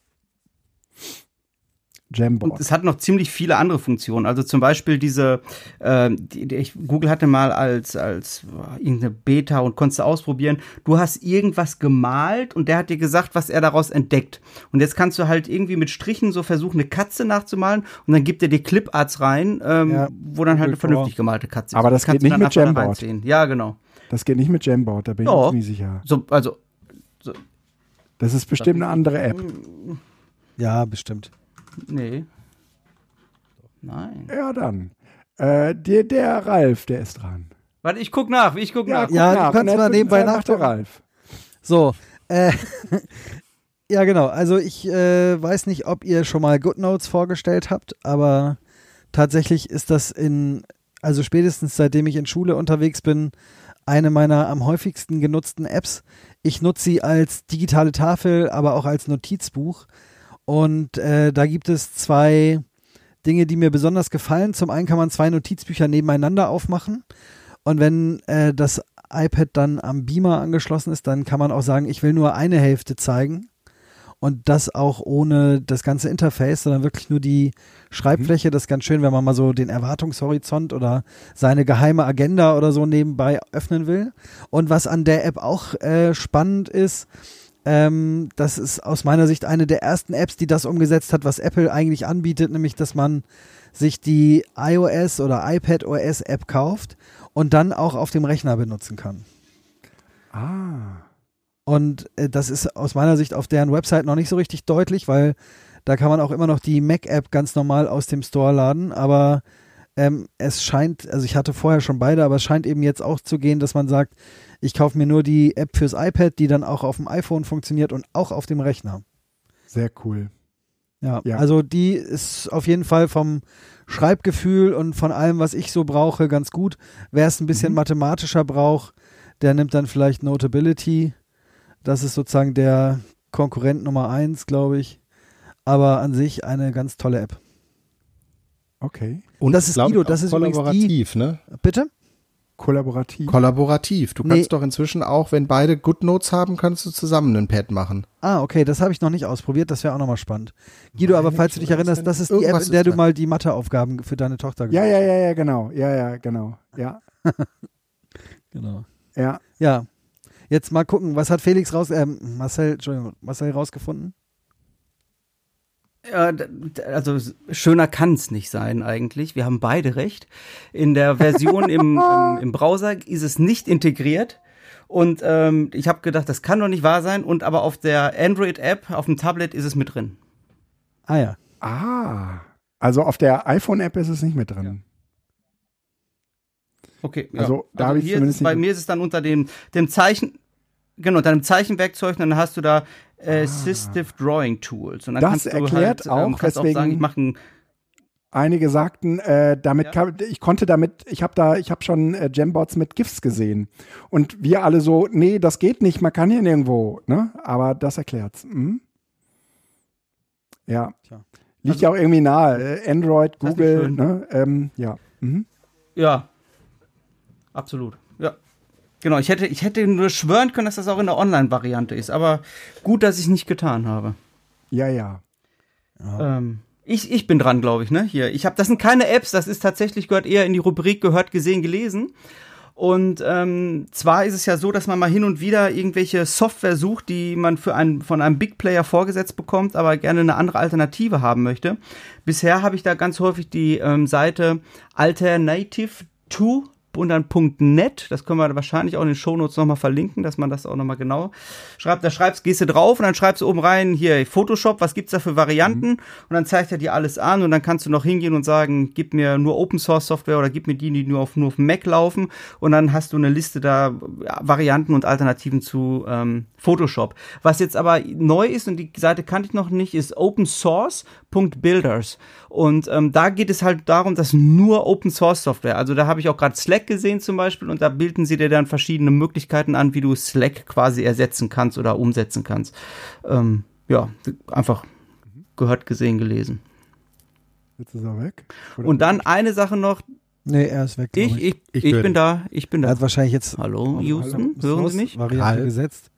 Jamboard. Und es hat noch ziemlich viele andere Funktionen. Also zum Beispiel diese, äh, die, die, ich, Google hatte mal als, als äh, irgendeine Beta und konntest du ausprobieren. Du hast irgendwas gemalt und der hat dir gesagt, was er daraus entdeckt. Und jetzt kannst du halt irgendwie mit Strichen so versuchen, eine Katze nachzumalen und dann gibt er dir Cliparts rein, ähm, Ja, wo dann halt eine vernünftig gemalte Katze ist. Aber das Kannst geht du nicht mit Jamboard. reinziehen. Ja, genau. Das geht nicht mit Jamboard, da bin ich Ja. mir sicher. So, also, Das ist bestimmt eine andere App. Ja, bestimmt. Nee. Nein. Ja, dann. Äh, der, der Ralf, der ist dran. Warte, ich guck nach, ich guck Ja, nach. guck Ja, du nach. kannst In der mal nebenbei macht der. Ralf. So, äh, ja genau, also ich äh, weiß nicht, ob ihr schon mal GoodNotes vorgestellt habt, aber tatsächlich ist das in, also spätestens seitdem ich in Schule unterwegs bin, eine meiner am häufigsten genutzten Apps. Ich nutze sie als digitale Tafel, aber auch als Notizbuch. Und äh, da gibt es zwei Dinge, die mir besonders gefallen. Zum einen kann man zwei Notizbücher nebeneinander aufmachen. Und wenn äh, das iPad dann am Beamer angeschlossen ist, dann kann man auch sagen, ich will nur eine Hälfte zeigen. Und das auch ohne das ganze Interface, sondern wirklich nur die Schreibfläche. Das ist ganz schön, wenn man mal so den Erwartungshorizont oder seine geheime Agenda oder so nebenbei öffnen will. Und was an der App auch äh, spannend ist, ähm, das ist aus meiner Sicht eine der ersten Apps, die das umgesetzt hat, was Apple eigentlich anbietet, nämlich dass man sich die iOS oder iPad OS App kauft und dann auch auf dem Rechner benutzen kann. Ah. Und äh, das ist aus meiner Sicht auf deren Website noch nicht so richtig deutlich, weil Da kann man auch immer noch die Mac-App ganz normal aus dem Store laden, aber ähm, es scheint, also ich hatte vorher schon beide, aber es scheint eben jetzt auch zu gehen, dass man sagt, ich kaufe mir nur die App fürs iPad, die dann auch auf dem iPhone funktioniert und auch auf dem Rechner. Sehr cool. Ja, Ja. also die ist auf jeden Fall vom Schreibgefühl und von allem, was ich so brauche, ganz gut. Wer es ein bisschen Mhm. mathematischer braucht, der nimmt dann vielleicht Notability. Das ist sozusagen der Konkurrent Nummer eins, glaube ich. Aber an sich eine ganz tolle App. Okay. Und das ist glaub Guido, das ist übrigens die- kollaborativ, ne? Bitte? Kollaborativ. Kollaborativ. Du Nee. kannst doch inzwischen auch, wenn beide GoodNotes haben, kannst du zusammen ein Pad machen. Ah, okay, das habe ich noch nicht ausprobiert, das wäre auch nochmal spannend. Guido, aber Meine falls du dich erinnerst, das ist die App, in der du mal die Matheaufgaben für deine Tochter ja, gemacht ja, ja, ja, genau. Ja, ja, genau. Ja, hast. Genau. ja. Ja. Jetzt mal gucken, was hat Felix raus, ähm, Marcel, Entschuldigung, Marcel rausgefunden? Ja, d- also schöner kann es nicht sein eigentlich. Wir haben beide recht. In der Version im, im, im Browser ist es nicht integriert. Und ähm, ich habe gedacht, das kann doch nicht wahr sein. Und aber auf der Android-App, auf dem Tablet ist es mit drin. Ah ja. Ah. Also auf der iPhone-App ist es nicht mit drin. Okay, ja. Also, da hab ich hier bei mir ist es dann unter dem, dem Zeichen, genau, deinem Zeichenwerkzeug, dann hast du da äh, Assistive Drawing Tools. Und dann Das kannst du erklärt halt, auch, ähm, kannst auch weswegen- sagen, ich mache ein Einige sagten, äh, damit Ja. kann, ich konnte damit, ich habe da, ich habe schon äh, Gembots mit GIFs gesehen und wir alle so, nee, das geht nicht, man kann hier nirgendwo, ne? Aber das erklärt's. Mhm. Ja, Tja. liegt ja auch irgendwie nahe. Äh, Android, Google, ne? Ähm, ja. Mhm. Ja, absolut. Ja. Genau, ich hätte, ich hätte nur schwören können, dass das auch in der Online-Variante ist, aber gut, dass ich es nicht getan habe. Ja, ja. Ähm, ich, ich bin dran, glaube ich, ne? Hier. Ich habe, das sind keine Apps, das ist tatsächlich, gehört eher in die Rubrik gehört, gesehen, gelesen. Und ähm, zwar ist es ja so, dass man mal hin und wieder irgendwelche Software sucht, die man für einen, von einem Big Player vorgesetzt bekommt, aber gerne eine andere Alternative haben möchte. Bisher habe ich da ganz häufig die ähm, Seite Alternative to und dann .net, das können wir wahrscheinlich auch in den Shownotes nochmal verlinken, dass man das auch nochmal genau schreibt. Da schreibst, gehst du drauf und dann schreibst du oben rein, hier Photoshop, was gibt's da für Varianten? Und dann zeigt er dir alles an und dann kannst du noch hingehen und sagen, gib mir nur Open Source Software oder gib mir die, die nur auf, nur auf Mac laufen. Und dann hast du eine Liste da, Varianten und Alternativen zu ähm, Photoshop. Was jetzt aber neu ist und die Seite kannte ich noch nicht, ist opensource.builders. Und ähm, da geht es halt darum, dass nur Open Source Software, also da habe ich auch gerade Slack gesehen zum Beispiel und da bilden sie dir dann verschiedene Möglichkeiten an, wie du Slack quasi ersetzen kannst oder umsetzen kannst. Ähm, ja, einfach gehört, gesehen, gelesen. Jetzt ist er weg. Oder- Und dann eine Sache noch, Nee, er ist weg. ich, ich, Ich ich, bin da, ich bin Er da. hat wahrscheinlich jetzt Hallo, Houston, hallo. hören Sie mich? Variante gesetzt.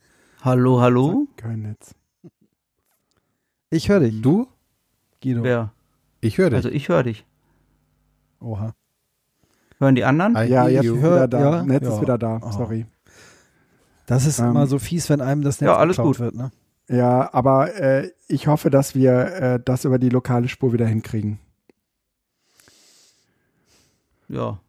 Hallo, hallo? Kein Netz. Ich höre dich, Du? Guido. Wer? Ich höre dich. Also ich höre dich. Oha. Hören die anderen? I Ja, jetzt hör- wieder da. ja, Netz ja. ist wieder da. Oh. Sorry. Das ist Ähm, immer so fies, wenn einem das Netz ja, alles geklaut gut. wird, ne? Ja, aber äh, ich hoffe, dass wir äh, das über die lokale Spur wieder hinkriegen. Ja.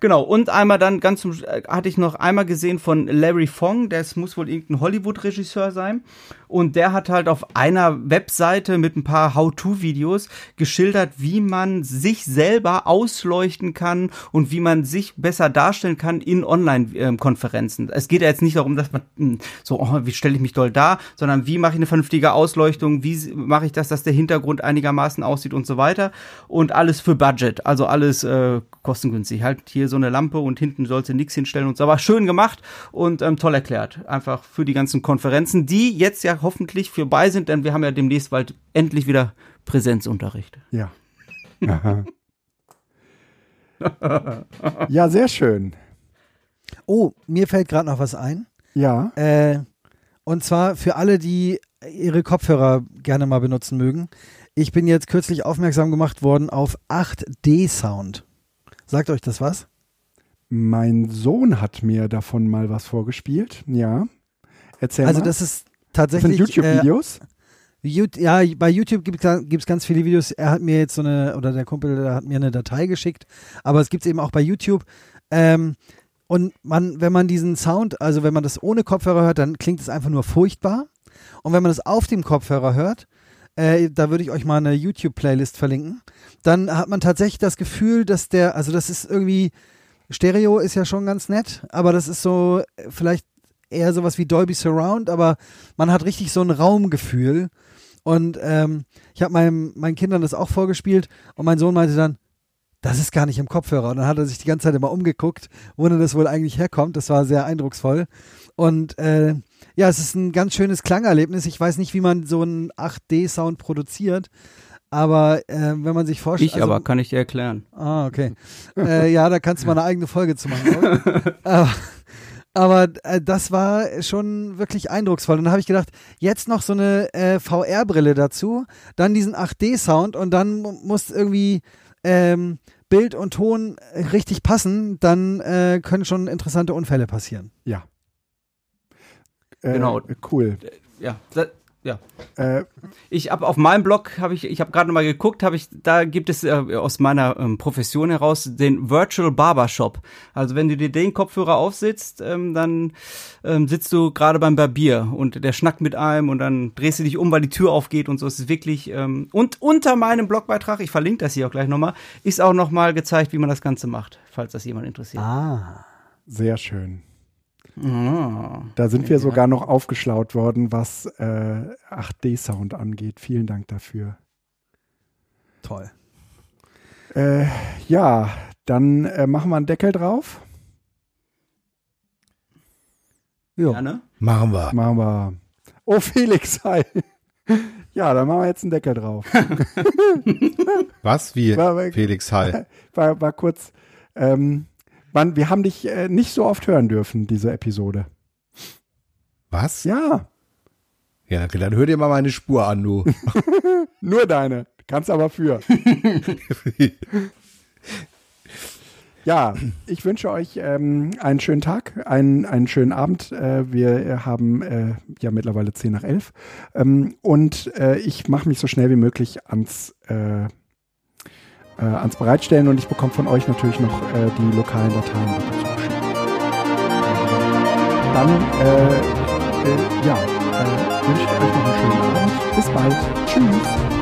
Genau, und einmal dann ganz zum, äh, hatte ich noch einmal gesehen von Larry Fong, das muss wohl irgendein Hollywood-Regisseur sein. Und der hat halt auf einer Webseite mit ein paar How-To-Videos geschildert, wie man sich selber ausleuchten kann und wie man sich besser darstellen kann in Online-Konferenzen. Es geht ja jetzt nicht darum, dass man hm, so, oh, wie stelle ich mich doll dar, sondern wie mache ich eine vernünftige Ausleuchtung, wie mache ich das, dass der Hintergrund einigermaßen aussieht und so weiter. Und alles für Budget, also alles äh, kostengünstig. Halt hier so eine Lampe und hinten sollte nichts hinstellen und so. Aber schön gemacht und ähm, toll erklärt. Einfach für die ganzen Konferenzen, die jetzt ja hoffentlich vorbei sind, denn wir haben ja demnächst bald endlich wieder Präsenzunterricht. Ja. Aha. ja, sehr schön. Oh, mir fällt gerade noch was ein. Ja. Äh, und zwar für alle, die ihre Kopfhörer gerne mal benutzen mögen. Ich bin jetzt kürzlich aufmerksam gemacht worden auf 8D-Sound. Sagt euch das was? Mein Sohn hat mir davon mal was vorgespielt. Ja. Erzähl also mal. das ist das sind tatsächlich... YouTube-Videos. Äh, ja, bei YouTube gibt es ganz viele Videos. Er hat mir jetzt so eine, oder der Kumpel der hat mir eine Datei geschickt, aber es gibt es eben auch bei YouTube. Ähm, und man, wenn man diesen Sound, also wenn man das ohne Kopfhörer hört, dann klingt es einfach nur furchtbar. Und wenn man das auf dem Kopfhörer hört, Äh, da würde ich euch mal eine YouTube-Playlist verlinken. Dann hat man tatsächlich das Gefühl, dass der, also das ist irgendwie, Stereo ist ja schon ganz nett, aber das ist so äh, vielleicht eher sowas wie Dolby Surround, aber man hat richtig so ein Raumgefühl. Und ähm, ich habe meinen Kindern das auch vorgespielt und mein Sohn meinte dann, das ist gar nicht im Kopfhörer. Und dann hat er sich die ganze Zeit immer umgeguckt, wo denn das wohl eigentlich herkommt. Das war sehr eindrucksvoll. Und äh, ja, es ist ein ganz schönes Klangerlebnis. Ich weiß nicht, wie man so einen 8D-Sound produziert. Aber äh, wenn man sich vorstellt. Ich also, aber, kann ich dir erklären. Ah, okay. äh, ja, da kannst du mal eine eigene Folge zu machen. aber aber äh, das war schon wirklich eindrucksvoll. Und dann habe ich gedacht, jetzt noch so eine äh, VR-Brille dazu, dann diesen 8D-Sound und dann muss irgendwie ähm, Bild und Ton richtig passen, dann äh, können schon interessante Unfälle passieren. Ja. Äh, genau. Cool. Ja, ja. Äh, ich habe auf meinem Blog habe ich ich habe gerade mal geguckt, habe ich da gibt es äh, aus meiner ähm, Profession heraus den Virtual Barbershop. Also wenn du dir den Kopfhörer aufsetzt, ähm, dann ähm, sitzt du gerade beim Barbier und der schnackt mit einem und dann drehst du dich um, weil die Tür aufgeht und so. Es ist wirklich ähm, und unter meinem Blogbeitrag, ich verlinke das hier auch gleich nochmal, ist auch nochmal gezeigt, wie man das Ganze macht, falls das jemand interessiert. Ah, sehr schön. Da sind wir ja. sogar noch aufgeschlaut worden, was äh, 8D-Sound angeht. Vielen Dank dafür. Toll. Äh, ja, dann äh, machen wir einen Deckel drauf. Ja. Gerne. Machen wir. Machen wir. Oh, Felix, hi. Ja, dann machen wir jetzt einen Deckel drauf. Was? Wie? War, war, Felix, hi. War, war kurz. Ähm, man, wir haben dich äh, nicht so oft hören dürfen, diese Episode. Was? Ja. Ja, dann hör dir mal meine Spur an, du. Nur deine. Kannst aber für. ja, ich wünsche euch ähm, einen schönen Tag, einen, einen schönen Abend. Äh, wir haben äh, ja mittlerweile 10 nach 11. Ähm, und äh, ich mache mich so schnell wie möglich ans äh, ans Bereitstellen und ich bekomme von euch natürlich noch äh, die lokalen Dateien dazu geschickt. Dann äh, äh ja, äh, wünsche ich euch noch einen schönen Abend. Bis bald. Tschüss.